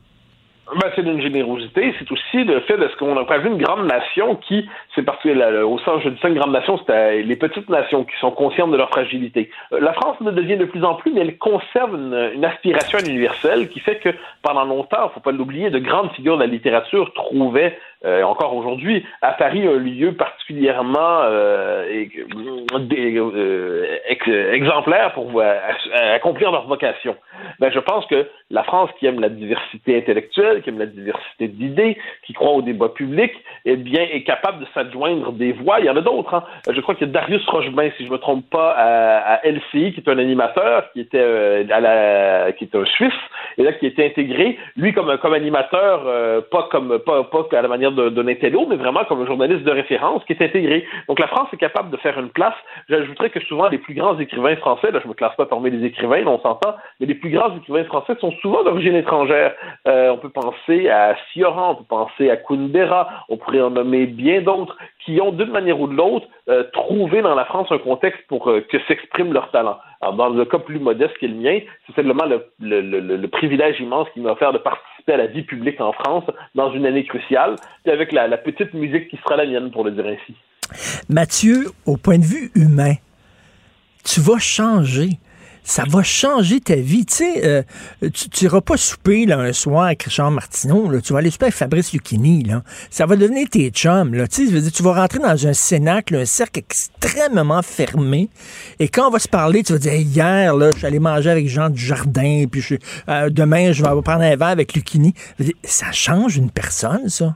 Ben, c'est d'une générosité, c'est aussi le fait de ce qu'on a vu une grande nation qui, c'est parce que au sens, je dis ça, une grande nation, c'est les petites nations qui sont conscientes de leur fragilité. Euh, la France ne devient de plus en plus, mais elle conserve une, aspiration universelle qui fait que pendant longtemps, faut pas l'oublier, de grandes figures de la littérature trouvaient euh, encore aujourd'hui, à Paris, un lieu particulièrement euh, euh exemplaire pour accomplir leur vocation. Ben, je pense que la France, qui aime la diversité intellectuelle, qui aime la diversité d'idées, qui croit au débat public, eh bien, est capable de s'adjoindre des voix. Il y en a d'autres. Hein. Je crois qu'il y a Darius Rochebain, si je me trompe pas, à, LCI, qui est un animateur, qui était euh, à la, qui est un Suisse, et là qui été intégré, lui comme comme animateur, pas comme pas, pas à la manière de l'intello, mais vraiment comme un journaliste de référence qui est intégré. Donc la France est capable de faire une place. J'ajouterais que souvent les plus grands écrivains français, là je me classe pas parmi les écrivains, on s'entend, mais les plus grands écrivains français sont souvent d'origine étrangère. Euh, on peut penser à Sioran, on peut penser à Kundera, on pourrait en nommer bien d'autres qui ont d'une manière ou de l'autre euh, trouvé dans la France un contexte pour euh, que s'exprime leur talent. Alors, dans le cas plus modeste qui est le mien, c'est simplement le, le, le, le privilège immense qui m'a offert de participer à la vie publique en France dans une année cruciale, puis avec la, la petite musique qui sera la mienne, pour le dire ainsi. Mathieu, au point de vue humain, tu vas changer ça va changer ta vie. Tu euh, tu n'iras pas souper là, un soir avec Richard Martineau. Là. Tu vas aller souper avec Fabrice Lucchini. Là. Ça va devenir tes chums. Là. Tu, sais, tu vas rentrer dans un cénacle, un cercle extrêmement fermé. Et quand on va se parler, tu vas dire hier, là, je suis allé manger avec Jean du Jardin, puis je, euh, demain, je vais prendre un verre avec Lucchini. Ça change une personne, ça.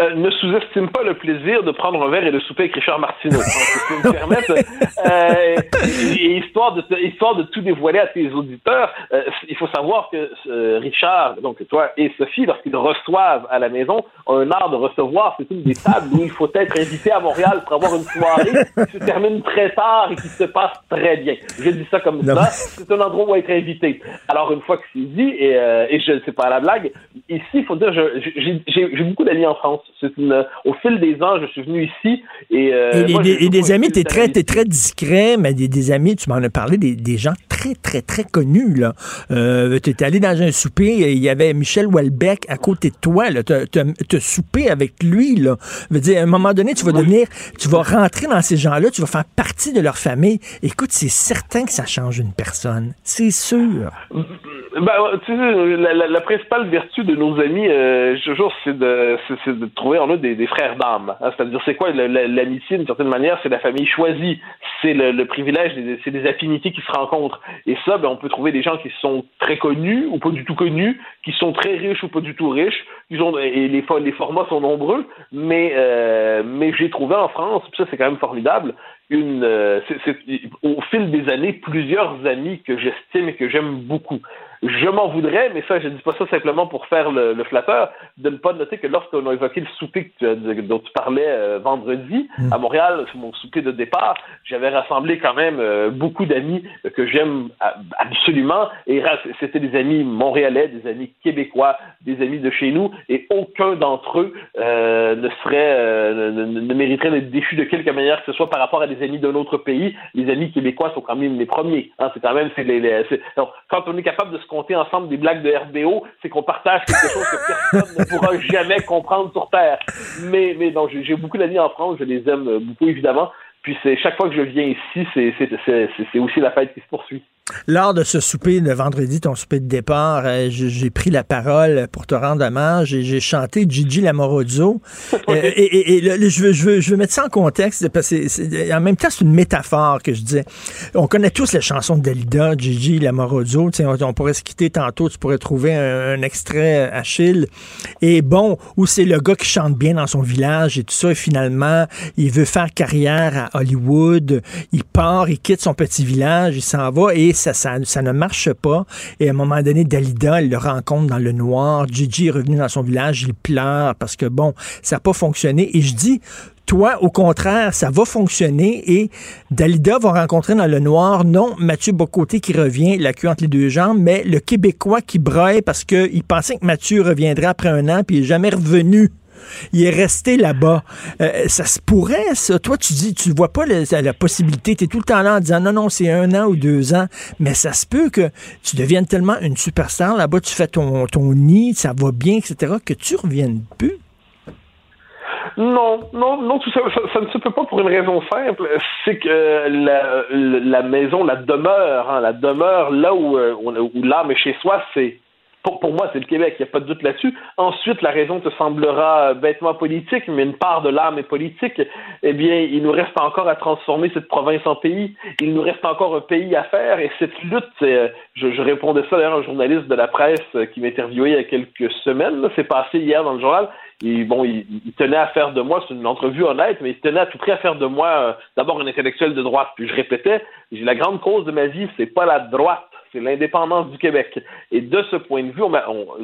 Euh, ne sous-estime pas le plaisir de prendre un verre et de souper avec Richard Martineau. si me permettre, euh, et, histoire, de, histoire de tout dévoiler à tes auditeurs, euh, il faut savoir que Richard, donc toi et Sophie, lorsqu'ils reçoivent à la maison, ont un art de recevoir. C'est une des tables où il faut être invité à Montréal pour avoir une soirée qui se termine très tard et qui se passe très bien. Je dis ça comme ça. C'est un endroit où être invité. Alors, une fois que c'est dit, et, et je ne sais pas la blague, ici, il faut dire, j'ai beaucoup d'amis en France au fil des ans, je suis venu ici et. Euh, et, des, amis, tu es très, très discret, mais des, amis, tu m'en as parlé, des, gens très, très, très connus. là. Euh, tu es allé dans un souper, il y avait Michel Houellebecq à côté de toi. Tu as, soupé avec lui. Là. Veux dire, à un moment donné, tu vas devenir, tu vas rentrer dans ces gens-là, tu vas faire partie de leur famille. Écoute, c'est certain que ça change une personne. C'est sûr. Ben, tu sais, la, la, principale vertu de nos amis, euh, toujours, c'est de, c'est, de trouver en des, frères d'âme. Hein. C'est-à-dire, c'est quoi l'amitié d'une certaine manière C'est la famille choisie, c'est le, privilège, c'est des affinités qui se rencontrent. Et ça, ben, on peut trouver des gens qui sont très connus ou pas du tout connus, qui sont très riches ou pas du tout riches. Ils ont, et les, les formats sont nombreux, mais, euh, mais j'ai trouvé en France, ça c'est quand même formidable, une, euh, au fil des années, plusieurs amis que j'estime et que j'aime beaucoup. Je m'en voudrais, mais ça, je dis pas ça simplement pour faire le, flatteur, de ne pas noter que lorsqu'on a évoqué le souper dont tu parlais euh, vendredi mm. à Montréal, mon souper de départ, j'avais rassemblé quand même euh, beaucoup d'amis que j'aime absolument, et c'était des amis montréalais, des amis québécois, des amis de chez nous, et aucun d'entre eux euh, ne serait, ne, ne, mériterait d'être déchu de quelque manière que ce soit par rapport à des amis d'un autre pays. Les amis québécois sont quand même les premiers. Hein, c'est quand même, c'est les, quand on est capable de se compter ensemble des blagues de RBO, c'est qu'on partage quelque chose que personne ne pourra jamais comprendre sur Terre. Mais, mais j'ai beaucoup d'amis en France, je les aime beaucoup évidemment. Puis c'est chaque fois que je viens ici, c'est aussi la fête qui se poursuit. Lors de ce souper de vendredi, ton souper de départ, euh, j'ai pris la parole pour te rendre hommage et j'ai chanté Gigi Lamorozzo. *laughs* Euh, et, et, je, veux, je, veux, je veux mettre ça en contexte parce que en même temps, c'est une métaphore que je disais. On connaît tous les chansons de Dalida, Gigi Lamorozzo. On, on pourrait se quitter tantôt, tu pourrais trouver un, extrait Achille. Et bon, où c'est le gars qui chante bien dans son village et tout ça, et finalement, il veut faire carrière à Hollywood. Il part, il quitte son petit village, il s'en va et ça, ne marche pas. Et à un moment donné, Dalida, elle le rencontre dans le noir. Gigi est revenu dans son village, il pleure parce que bon, ça n'a pas fonctionné. Et je dis, toi, au contraire, ça va fonctionner et Dalida va rencontrer dans le noir, non Mathieu Bocoté qui revient, la queue entre les deux jambes, mais le Québécois qui braille parce qu'il pensait que Mathieu reviendrait après un an puis il n'est jamais revenu. Il est resté là-bas. Euh, ça se pourrait, ça. Toi, tu dis, tu vois pas la, possibilité. Tu es tout le temps là en disant non, non, c'est un an ou deux ans. Mais ça se peut que tu deviennes tellement une superstar là-bas, tu fais ton, ton nid, ça va bien, etc., que tu reviennes plus. Non, non, non, tout ça, ça, ne se peut pas pour une raison simple. C'est que la, maison, la demeure, hein, la demeure là où, euh, où l'âme est chez soi, c'est pour, moi, c'est le Québec, il n'y a pas de doute là-dessus. Ensuite, la raison te semblera bêtement politique, mais une part de l'âme est politique. Eh bien, il nous reste encore à transformer cette province en pays. Il nous reste encore un pays à faire. Et cette lutte, je, je, répondais ça d'ailleurs à un journaliste de la presse qui m'interviewait il y a quelques semaines. C'est passé hier dans le journal. Et bon, il, tenait à faire de moi, c'est une entrevue honnête, mais il tenait à tout prix à faire de moi euh, d'abord un intellectuel de droite. Puis je répétais, la grande cause de ma vie, c'est pas la droite, c'est l'indépendance du Québec. Et de ce point de vue,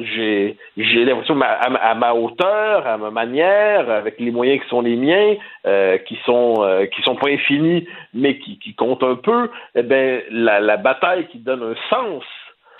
j'ai l'impression, à, ma hauteur, à ma manière, avec les moyens qui sont les miens, euh, qui sont euh, qui sont pas infinis, mais qui, qui comptent un peu, eh ben la, la bataille qui donne un sens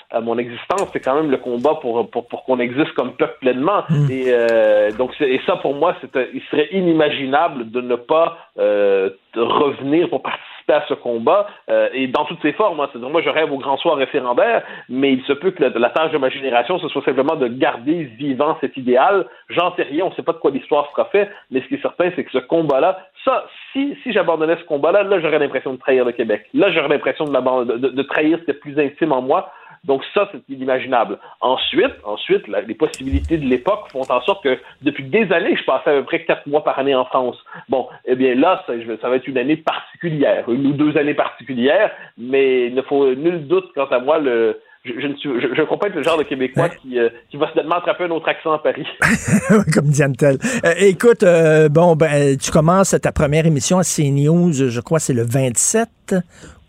à mon existence, c'est quand même le combat pour, pour, pour qu'on existe comme peuple pleinement. Mm. Et euh, donc, et ça, pour moi, c'est, il serait inimaginable de ne pas euh, revenir pour participer à ce combat euh, et dans toutes ses formes. Hein. moi, je rêve au grand soir référendaire, mais il se peut que la, tâche de ma génération, ce soit simplement de garder vivant cet idéal. J'en sais rien, on ne sait pas de quoi l'histoire sera faite, mais ce qui est certain, c'est que ce combat-là, ça, si, si j'abandonnais ce combat-là, là, j'aurais l'impression de trahir le Québec. Là, j'aurais l'impression de, de, de trahir ce qui est plus intime en moi. Donc ça, c'est inimaginable. Ensuite, ensuite, les possibilités de l'époque font en sorte que depuis des années, je passais à peu près quatre mois par année en France. Bon, eh bien là, ça, ça va être une année particulière, une ou deux années particulières, mais il ne faut nul doute quant à moi le, je, je, je, je crois pas être le genre de Québécois qui, euh, qui va se attraper un autre accent à Paris. *laughs* Comme Diane Tell. Euh, écoute, euh, bon, ben, tu commences ta première émission à CNews, je crois c'est le 27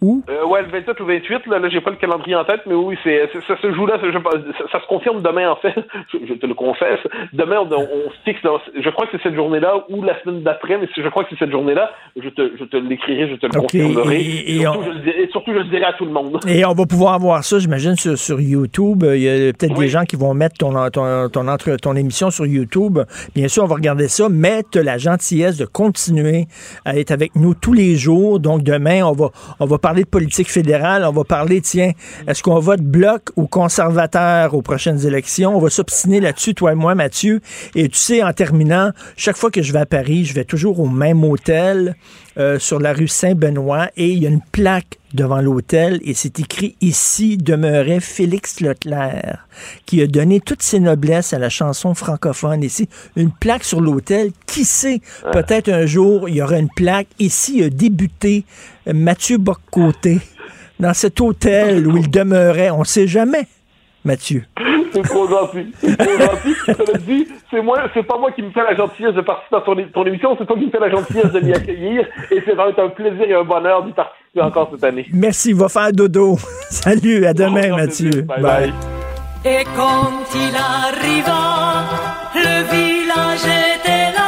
où? Euh, ouais, le 27 ou 28, là, là j'ai pas le calendrier en tête, mais oui, c'est, ça se joue là, ça, se confirme demain, en fait, *laughs* je, te le confesse. Demain, on, on fixe, je crois que c'est cette journée-là ou la semaine d'après, mais si je crois que c'est cette journée-là, je te, je te l'écrirai, je te le confirmerai. Et, surtout, je le dirai, surtout, je le dirai à tout le monde. Et on va pouvoir voir ça, j'imagine, sur, sur YouTube. Il y a peut-être des gens qui vont mettre ton, ton, ton, entre, ton émission sur YouTube. Bien sûr, on va regarder ça, mais tu la gentillesse de continuer à être avec nous tous les jours. Donc, demain, on va, on va parler de politique fédérale, on va parler, tiens, est-ce qu'on vote bloc ou conservateur aux prochaines élections? On va s'obstiner là-dessus, toi et moi, Mathieu. Et tu sais, en terminant, chaque fois que je vais à Paris, je vais toujours au même hôtel euh, sur la rue Saint-Benoît et il y a une plaque devant l'hôtel et c'est écrit ici demeurait Félix Leclerc qui a donné toutes ses noblesses à la chanson francophone ici une plaque sur l'hôtel. Qui sait peut-être un jour il y aura une plaque. Ici a débuté Mathieu Boccoté dans cet hôtel où il demeurait on sait jamais Mathieu. C'est trop gentil. C'est trop gentil. Cela dit, c'est moi, c'est pas moi qui me fais la gentillesse de participer à ton, ton émission, c'est toi qui me fais la gentillesse de m'y accueillir. Et c'est vraiment un plaisir et un bonheur d'y participer encore cette année. Merci, va faire dodo. *laughs* Salut, à demain, Mathieu. Bye, bye. Et quand il arriva, le village était là.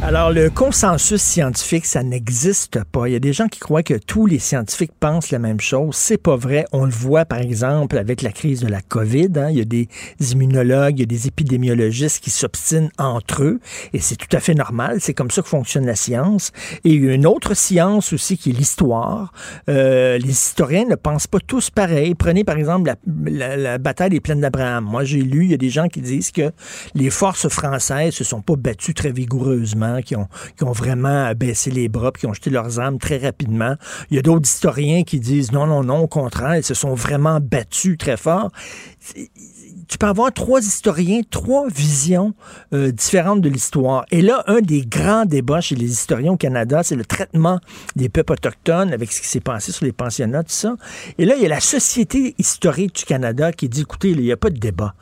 Alors, le consensus scientifique, ça n'existe pas. Il y a des gens qui croient que tous les scientifiques pensent la même chose. C'est pas vrai. On le voit, par exemple, avec la crise de la COVID. hein. Il y a des immunologues, il y a des épidémiologistes qui s'obstinent entre eux. Et c'est tout à fait normal. C'est comme ça que fonctionne la science. Et il y a une autre science aussi qui est l'histoire. Euh, les historiens ne pensent pas tous pareil. Prenez, par exemple, la, la- bataille des plaines d'Abraham. Moi, j'ai lu, il y a des gens qui disent que les forces françaises se sont pas battues très vigoureusement, qui ont, qui ont vraiment baissé les bras, qui ont jeté leurs armes très rapidement. Il y a d'autres historiens qui disent non, non, non, au contraire, ils se sont vraiment battus très fort. Tu peux avoir trois historiens, trois visions euh, différentes de l'histoire. Et là, un des grands débats chez les historiens au Canada, c'est le traitement des peuples autochtones avec ce qui s'est passé sur les pensionnats, tout ça. Et là, il y a la Société historique du Canada qui dit, écoutez, il n'y a pas de débat.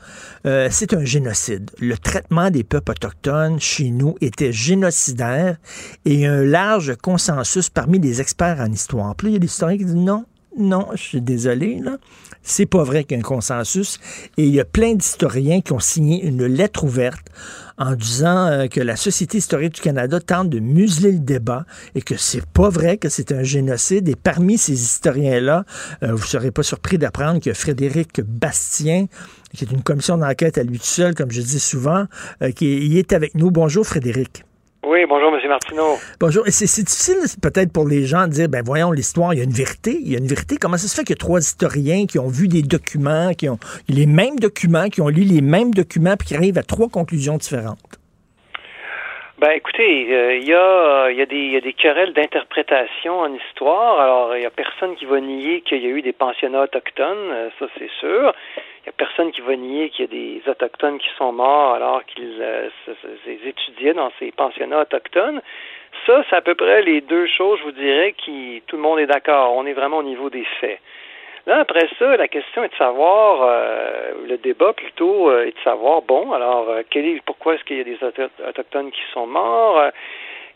Euh, c'est un génocide. Le traitement des peuples autochtones chez nous était génocidaire et un large consensus parmi les experts en histoire. Puis il y a des historiens qui disent non, non, je suis désolé, là. C'est pas vrai qu'il y a un consensus. Et il y a plein d'historiens qui ont signé une lettre ouverte en disant euh, que la Société historique du Canada tente de museler le débat et que c'est pas vrai que c'est un génocide. Et parmi ces historiens-là, euh, vous serez pas surpris d'apprendre que Frédéric Bastien, qui est une commission d'enquête à lui tout seul, comme je dis souvent, euh, qui est, avec nous. Bonjour Frédéric. Oui, bonjour, M. Martineau. Bonjour. Et C'est difficile peut-être pour les gens de dire, ben voyons l'histoire, il y a une vérité, il y a une vérité. Comment ça se fait qu'il y a trois historiens qui ont vu des documents, qui ont les mêmes documents, qui ont lu les mêmes documents, puis qui arrivent à trois conclusions différentes? Ben, écoutez, euh, il y, a, il y, a des- il y a des querelles d'interprétation en histoire. Alors, il y a personne qui va nier qu'il y a eu des pensionnats autochtones, euh, ça c'est sûr. Personne qui va nier qu'il y a des autochtones qui sont morts alors qu'ils euh, étudiaient dans ces pensionnats autochtones. Ça, c'est à peu près les deux choses, je vous dirais, qui tout le monde est d'accord. On est vraiment au niveau des faits. Là, après ça, la question est de savoir, euh, le débat plutôt euh, est de savoir, bon, alors, quel est, pourquoi est-ce qu'il y a des auto- autochtones qui sont morts?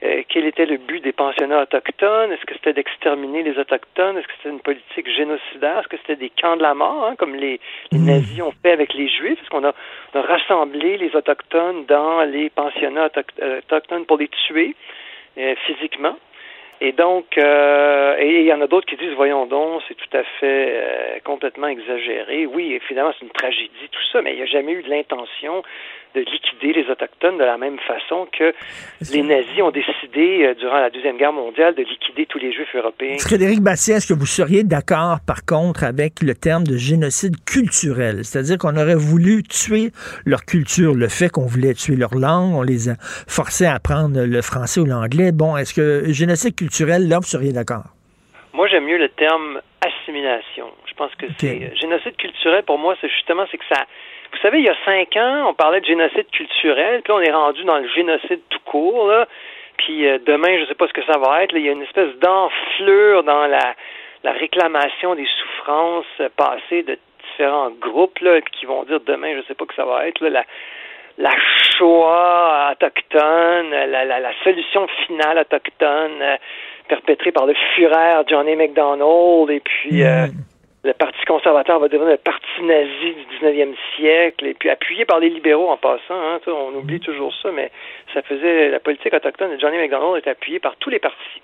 Euh, quel était le but des pensionnats autochtones? Est-ce que c'était d'exterminer les autochtones? Est-ce que c'était une politique génocidaire? Est-ce que c'était des camps de la mort, hein, comme les, les nazis ont fait avec les juifs? Est-ce qu'on a, rassemblé les autochtones dans les pensionnats euh, autochtones pour les tuer euh, physiquement? Et donc, euh, et il y en a d'autres qui disent, voyons donc, c'est tout à fait euh, complètement exagéré. Oui, évidemment, c'est une tragédie, tout ça, mais il n'y a jamais eu de l'intention de liquider les Autochtones de la même façon que les nazis ont décidé, euh, durant la Deuxième Guerre mondiale, de liquider tous les Juifs européens. Frédéric Bastien, est-ce que vous seriez d'accord, par contre, avec le terme de génocide culturel? C'est-à-dire qu'on aurait voulu tuer leur culture, le fait qu'on voulait tuer leur langue, on les a forcés à apprendre le français ou l'anglais. Bon, est-ce que génocide culturel, là, vous seriez d'accord? Moi, j'aime mieux le terme assimilation. Je pense que c'est génocide culturel. Pour moi, c'est justement c'est que ça. Vous savez, il y a cinq ans, on parlait de génocide culturel, puis on est rendu dans le génocide tout court. Là. Puis euh, demain, je ne sais pas ce que ça va être. là, il y a une espèce d'enflure dans la, la réclamation des souffrances passées de différents groupes là, qui vont dire demain, je ne sais pas que ça va être. Là, la, la Shoah autochtone, la, la, la solution finale autochtone euh, perpétrée par le Führer Johnny McDonald, et puis euh, le Parti conservateur va devenir le parti nazi du 19e siècle, et puis appuyé par les libéraux en passant. Hein, on oublie toujours ça, mais ça faisait la politique autochtone de Johnny McDonald était appuyée par tous les partis.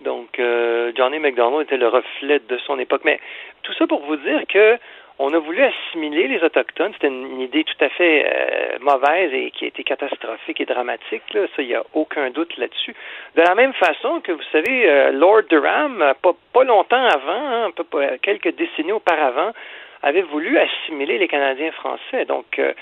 Donc, euh, Johnny McDonald était le reflet de son époque. Mais tout ça pour vous dire que on a voulu assimiler les Autochtones. C'était une, idée tout à fait euh, mauvaise et qui a été catastrophique et dramatique. Là. Ça, il n'y a aucun doute là-dessus. De la même façon que, vous savez, euh, Lord Durham, euh, pas, pas longtemps avant, hein, pas- quelques décennies auparavant, avait voulu assimiler les Canadiens français. Donc, euh,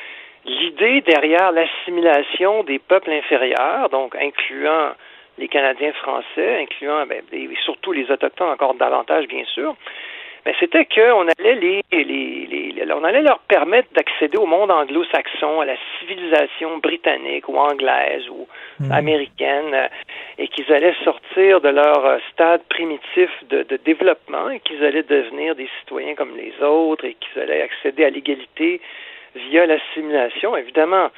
l'idée derrière l'assimilation des peuples inférieurs, donc incluant les Canadiens français, incluant ben, surtout les Autochtones encore davantage, bien sûr, mais c'était qu'on allait les, les, les- on allait leur permettre d'accéder au monde anglo-saxon, à la civilisation britannique ou anglaise ou américaine, euh, et qu'ils allaient sortir de leur euh, stade primitif de, de développement et qu'ils allaient devenir des citoyens comme les autres et qu'ils allaient accéder à l'égalité via l'assimilation. Évidemment,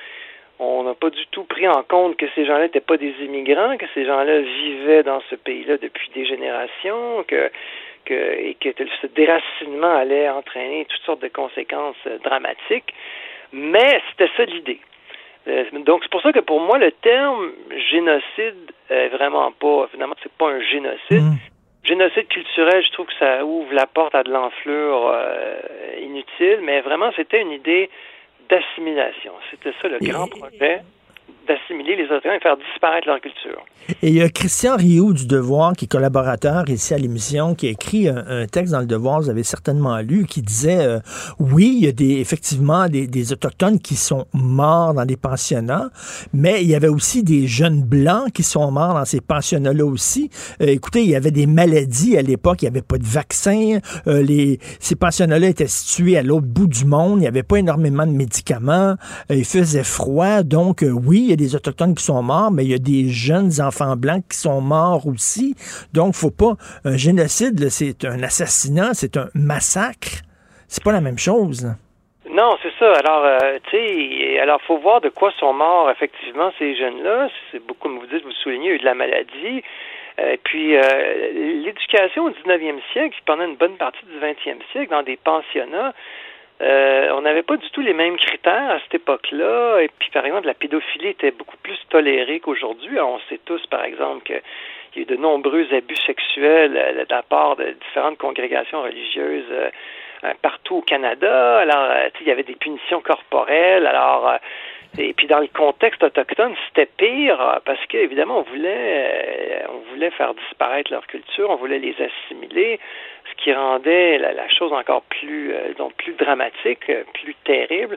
on n'a pas du tout pris en compte que ces gens-là n'étaient pas des immigrants, que ces gens-là vivaient dans ce pays-là depuis des générations, que, que, et que ce déracinement allait entraîner toutes sortes de conséquences euh, dramatiques. Mais c'était ça l'idée. Euh, donc c'est pour ça que pour moi le terme génocide est vraiment pas finalement c'est pas un génocide. Génocide culturel, je trouve que ça ouvre la porte à de l'enflure euh, inutile, mais vraiment c'était une idée d'assimilation. C'était ça le grand projet d'assimiler les Autochtones et faire disparaître leur culture. Et il y a Christian Rioux du Devoir, qui est collaborateur ici à l'émission, qui a écrit un, texte dans le Devoir, vous avez certainement lu, qui disait euh, oui, il y a des, effectivement des, Autochtones qui sont morts dans des pensionnats, mais il y avait aussi des jeunes blancs qui sont morts dans ces pensionnats-là aussi. Euh, écoutez, il y avait des maladies à l'époque, il n'y avait pas de vaccin, euh, les, ces pensionnats-là étaient situés à l'autre bout du monde, il n'y avait pas énormément de médicaments, il faisait froid, donc oui, a des Autochtones qui sont morts, mais il y a des jeunes enfants blancs qui sont morts aussi. Donc, faut pas. Un génocide, c'est un assassinat, c'est un massacre. C'est pas la même chose. Non, c'est ça. Alors, euh, tu sais, alors faut voir de quoi sont morts effectivement ces jeunes-là. C'est beaucoup, comme vous dites, vous soulignez, il y a eu de la maladie. Euh, Et puis, euh, l'éducation au 19e siècle, pendant une bonne partie du 20e siècle, dans des pensionnats, euh, on n'avait pas du tout les mêmes critères à cette époque-là. Et puis, par exemple, la pédophilie était beaucoup plus tolérée qu'aujourd'hui. On sait tous, par exemple, qu'il y a eu de nombreux abus sexuels euh, de la part de différentes congrégations religieuses euh, partout au Canada. Alors, euh, il y avait des punitions corporelles. Alors, et puis dans le contexte autochtone, c'était pire euh, parce qu'évidemment, on voulait, euh, on voulait faire disparaître leur culture, on voulait les assimiler, ce qui rendait la, la chose encore plus, euh, donc plus dramatique, plus terrible.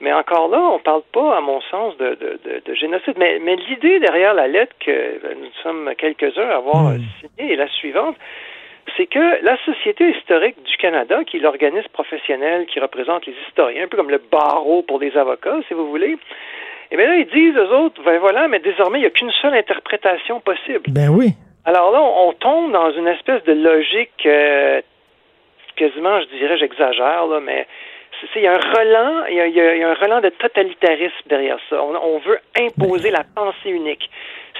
Mais encore là, on parle pas, à mon sens, de, de, de, de génocide. Mais, mais l'idée derrière la lettre que nous sommes quelques-uns à avoir euh, signée est la suivante c'est que la Société historique du Canada, qui est l'organisme professionnel qui représente les historiens, un peu comme le barreau pour les avocats, si vous voulez, et bien là, ils disent, eux autres, ben voilà, mais désormais, il n'y a qu'une seule interprétation possible. Ben oui. Alors là, on, on tombe dans une espèce de logique euh, quasiment, je dirais, j'exagère, là, mais il y a un relent, il y a, il y un relent de totalitarisme derrière ça. On, on veut imposer la pensée unique.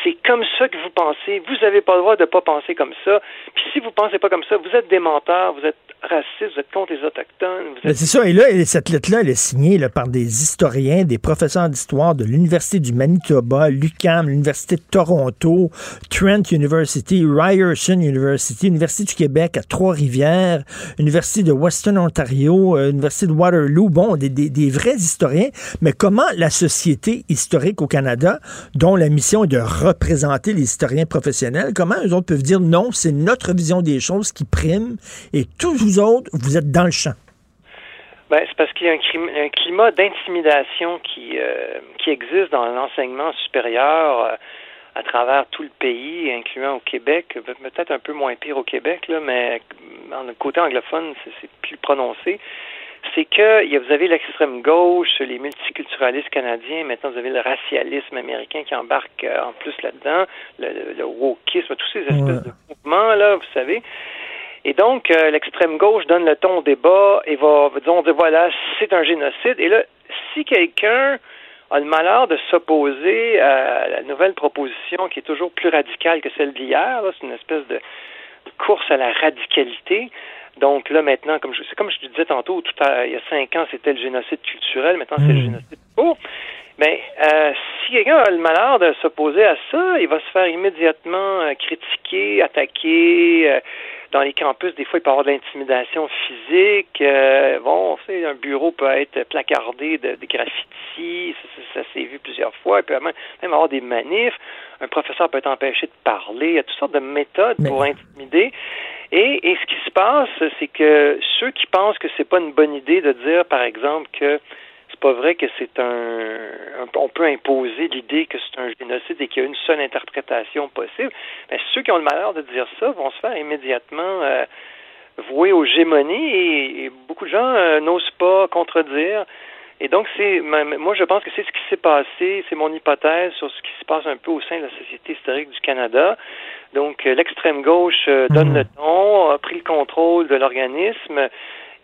C'est comme ça que vous pensez. Vous n'avez pas le droit de ne pas penser comme ça. Puis si vous pensez pas comme ça, vous êtes des menteurs, vous êtes racistes, vous êtes contre les autochtones. Êtes... c'est ça. Et là, et cette lettre-là, elle est signée là, par des historiens, des professeurs d'histoire de l'Université du Manitoba, l'UQAM, l'Université de Toronto, Trent University, Ryerson University, Université du Québec à Trois-Rivières, Université de Western Ontario, euh, Université de Waterloo. Bon, des, vrais historiens. Mais comment la Société historique au Canada, dont la mission est de représenter les historiens professionnels, comment eux autres peuvent dire non, c'est notre vision des choses qui prime et tous vous autres, vous êtes dans le champ? Ben, c'est parce qu'il y a un, climat d'intimidation qui, euh, qui existe dans l'enseignement supérieur euh, à travers tout le pays, incluant au Québec, Pe- peut-être un peu moins pire au Québec, mais dans le côté anglophone, c'est plus prononcé. C'est que vous avez l'extrême gauche, les multiculturalistes canadiens, maintenant vous avez le racialisme américain qui embarque euh, en plus là-dedans, le, le, wokisme, tous ces espèces de mouvements là, vous savez. Et donc, euh, l'extrême gauche donne le ton au débat et va, va dire, voilà, c'est un génocide. Et là, si quelqu'un a le malheur de s'opposer à la nouvelle proposition qui est toujours plus radicale que celle d'hier, là, c'est une espèce de course à la radicalité, Donc là, maintenant, comme je, c'est comme je te disais tantôt, tout à, il y a cinq ans, c'était le génocide culturel, maintenant c'est le Mm. génocide pour. Mais euh, si quelqu'un a le malheur de s'opposer à ça, il va se faire immédiatement euh, critiquer, attaquer. euh, dans les campus, des fois, il peut y avoir de l'intimidation physique. Euh, bon, sais, un bureau peut être placardé de, de graffitis. Ça, ça- ça s'est vu plusieurs fois. Il peut même, même avoir des manifs. Un professeur peut être empêché de parler. Il y a toutes sortes de méthodes pour intimider. Et, et ce qui se passe, c'est que ceux qui pensent que c'est pas une bonne idée de dire, par exemple, que c'est pas vrai que c'est un, un- on peut imposer l'idée que c'est un génocide et qu'il y a une seule interprétation possible. Mais ceux qui ont le malheur de dire ça vont se faire immédiatement euh, vouer aux gémonies et, et beaucoup de gens euh, n'osent pas contredire. Et donc, c'est moi, je pense que c'est ce qui s'est passé, c'est mon hypothèse sur ce qui se passe un peu au sein de la Société historique du Canada. Donc, euh, l'extrême gauche donne le ton, a pris le contrôle de l'organisme.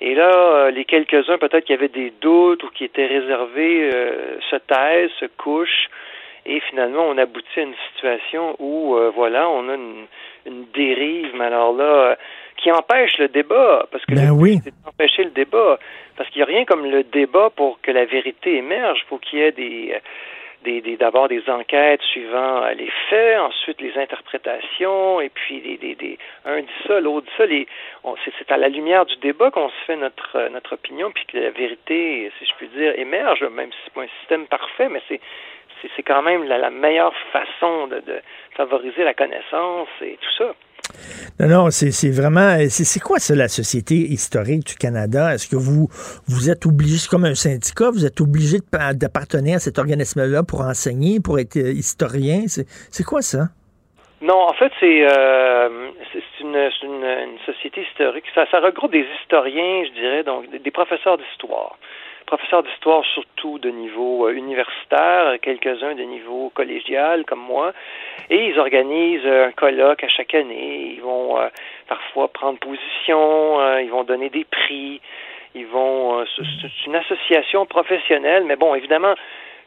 Et là, euh, les quelques-uns peut-être qui avaient des doutes ou qui étaient réservés euh, se taisent, se couchent. Et finalement, on aboutit à une situation où, euh, voilà, on a une, une dérive, mais alors là, qui empêche le débat. Parce que Ben oui. c'est d'empêcher le débat. Parce qu'il n'y a rien comme le débat pour que la vérité émerge. Il faut qu'il y ait des, euh, des, des- d'abord des enquêtes suivant euh, les faits, ensuite les interprétations, et puis des, un dit ça, l'autre dit ça. C'est, à la lumière du débat qu'on se fait notre euh, notre opinion, puis que la vérité, si je puis dire, émerge, même si c'est pas un système parfait, mais c'est c'est, c'est quand même la, la meilleure façon de, de favoriser la connaissance et tout ça. Non, non, c'est vraiment. C'est c'est quoi ça, la Société historique du Canada? Est-ce que vous vous êtes obligé, comme un syndicat, vous êtes obligé d'appartenir à cet organisme-là pour enseigner, pour être euh, historien? C'est quoi ça? Non, en fait, c'est euh, une, société historique. Ça, regroupe des historiens, je dirais, donc des professeurs d'histoire. Professeurs d'histoire surtout de niveau euh, universitaire, quelques-uns de niveau collégial comme moi. Et ils organisent euh, un colloque à chaque année. Ils vont euh, parfois prendre position, euh, ils vont donner des prix. Ils vont. euh, c'est une association professionnelle, mais bon, évidemment,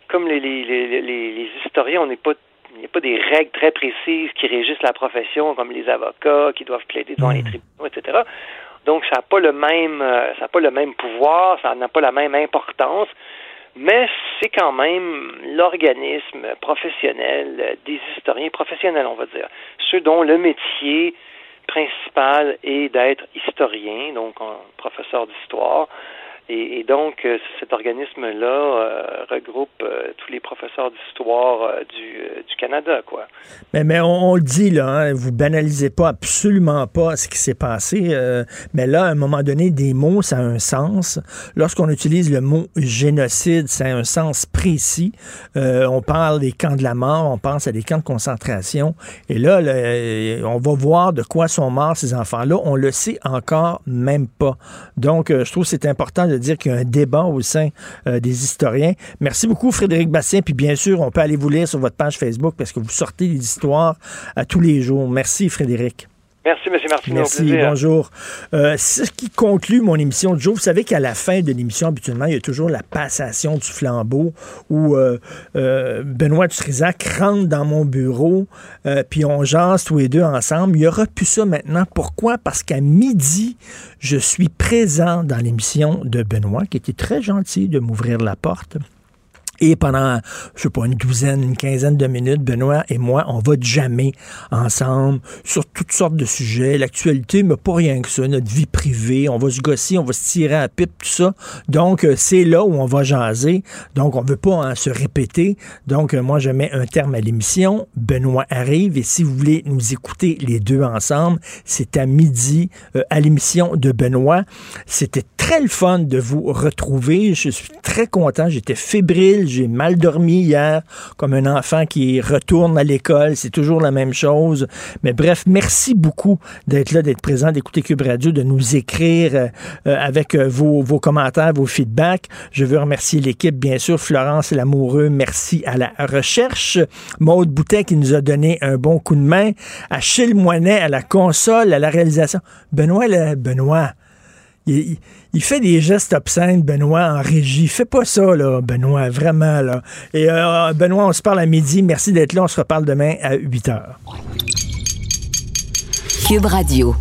comme les, les, les, les, les historiens, on n'est pas il n'y a pas des règles très précises qui régissent la profession, comme les avocats qui doivent plaider devant les tribunaux, etc. Donc, ça n'a pas le même, euh, ça n'a pas le même pouvoir, ça n'a pas la même importance, mais c'est quand même l'organisme professionnel des historiens professionnels, on va dire, ceux dont le métier principal est d'être historien, donc professeur d'histoire. Et, donc, euh, cet organisme-là euh, regroupe euh, tous les professeurs d'histoire du, Canada, quoi. Mais, mais on, le dit, là, hein, vous banalisez pas absolument pas ce qui s'est passé. mais là, à un moment donné, des mots, ça a un sens. Lorsqu'on utilise le mot génocide, ça a un sens précis. On parle des camps de la mort, on pense à des camps de concentration. Et là, on va voir de quoi sont morts ces enfants-là. On le sait encore même pas. Donc, je trouve que c'est important de dire qu'il y a un débat au sein euh, des historiens. Merci beaucoup, Frédéric Bastien. Puis bien sûr, on peut aller vous lire sur votre page Facebook parce que vous sortez des histoires à tous les jours. Merci, Frédéric. Merci, M. Martineau. au Merci, bonjour. Euh, ce qui conclut mon émission de jour, vous savez qu'à la fin de l'émission, habituellement, il y a toujours la passation du flambeau où euh, euh, Benoît Dutrisac rentre dans mon bureau, puis on jase tous les deux ensemble. Il n'y aura plus ça maintenant. Pourquoi? Parce qu'à midi, je suis présent dans l'émission de Benoît, qui était très gentil de m'ouvrir la porte. Et pendant, je sais pas, une douzaine, une quinzaine de minutes, Benoît et moi, on va jammer ensemble sur toutes sortes de sujets. L'actualité, mais pas rien que ça. Notre vie privée, on va se gosser, on va se tirer à pipe, tout ça. Donc, euh, c'est là où on va jaser. Donc, on veut pas hein, se répéter. Donc, euh, moi, je mets un terme à l'émission. Benoît arrive. Et si vous voulez nous écouter les deux ensemble, c'est à midi euh, à l'émission de Benoît. C'était très le fun de vous retrouver. Je suis très content. J'étais fébrile. J'ai mal dormi hier, comme un enfant qui retourne à l'école. C'est toujours la même chose. Mais bref, merci beaucoup d'être là, d'être présent, d'écouter Cube Radio, de nous écrire euh, avec euh, vos, vos commentaires, vos feedbacks. Je veux remercier l'équipe, bien sûr. Florence Lamoureux, merci à la recherche. Maude Boutet qui nous a donné un bon coup de main. Achille Moinet à la console, à la réalisation. Benoît, là, Benoît, il, il- il fait des gestes obscènes, Benoît, en régie. Fais pas ça, là, Benoît, vraiment, là. Et euh, Benoît, on se parle à midi. Merci d'être là. On se reparle demain à 8 heures. Cube Radio.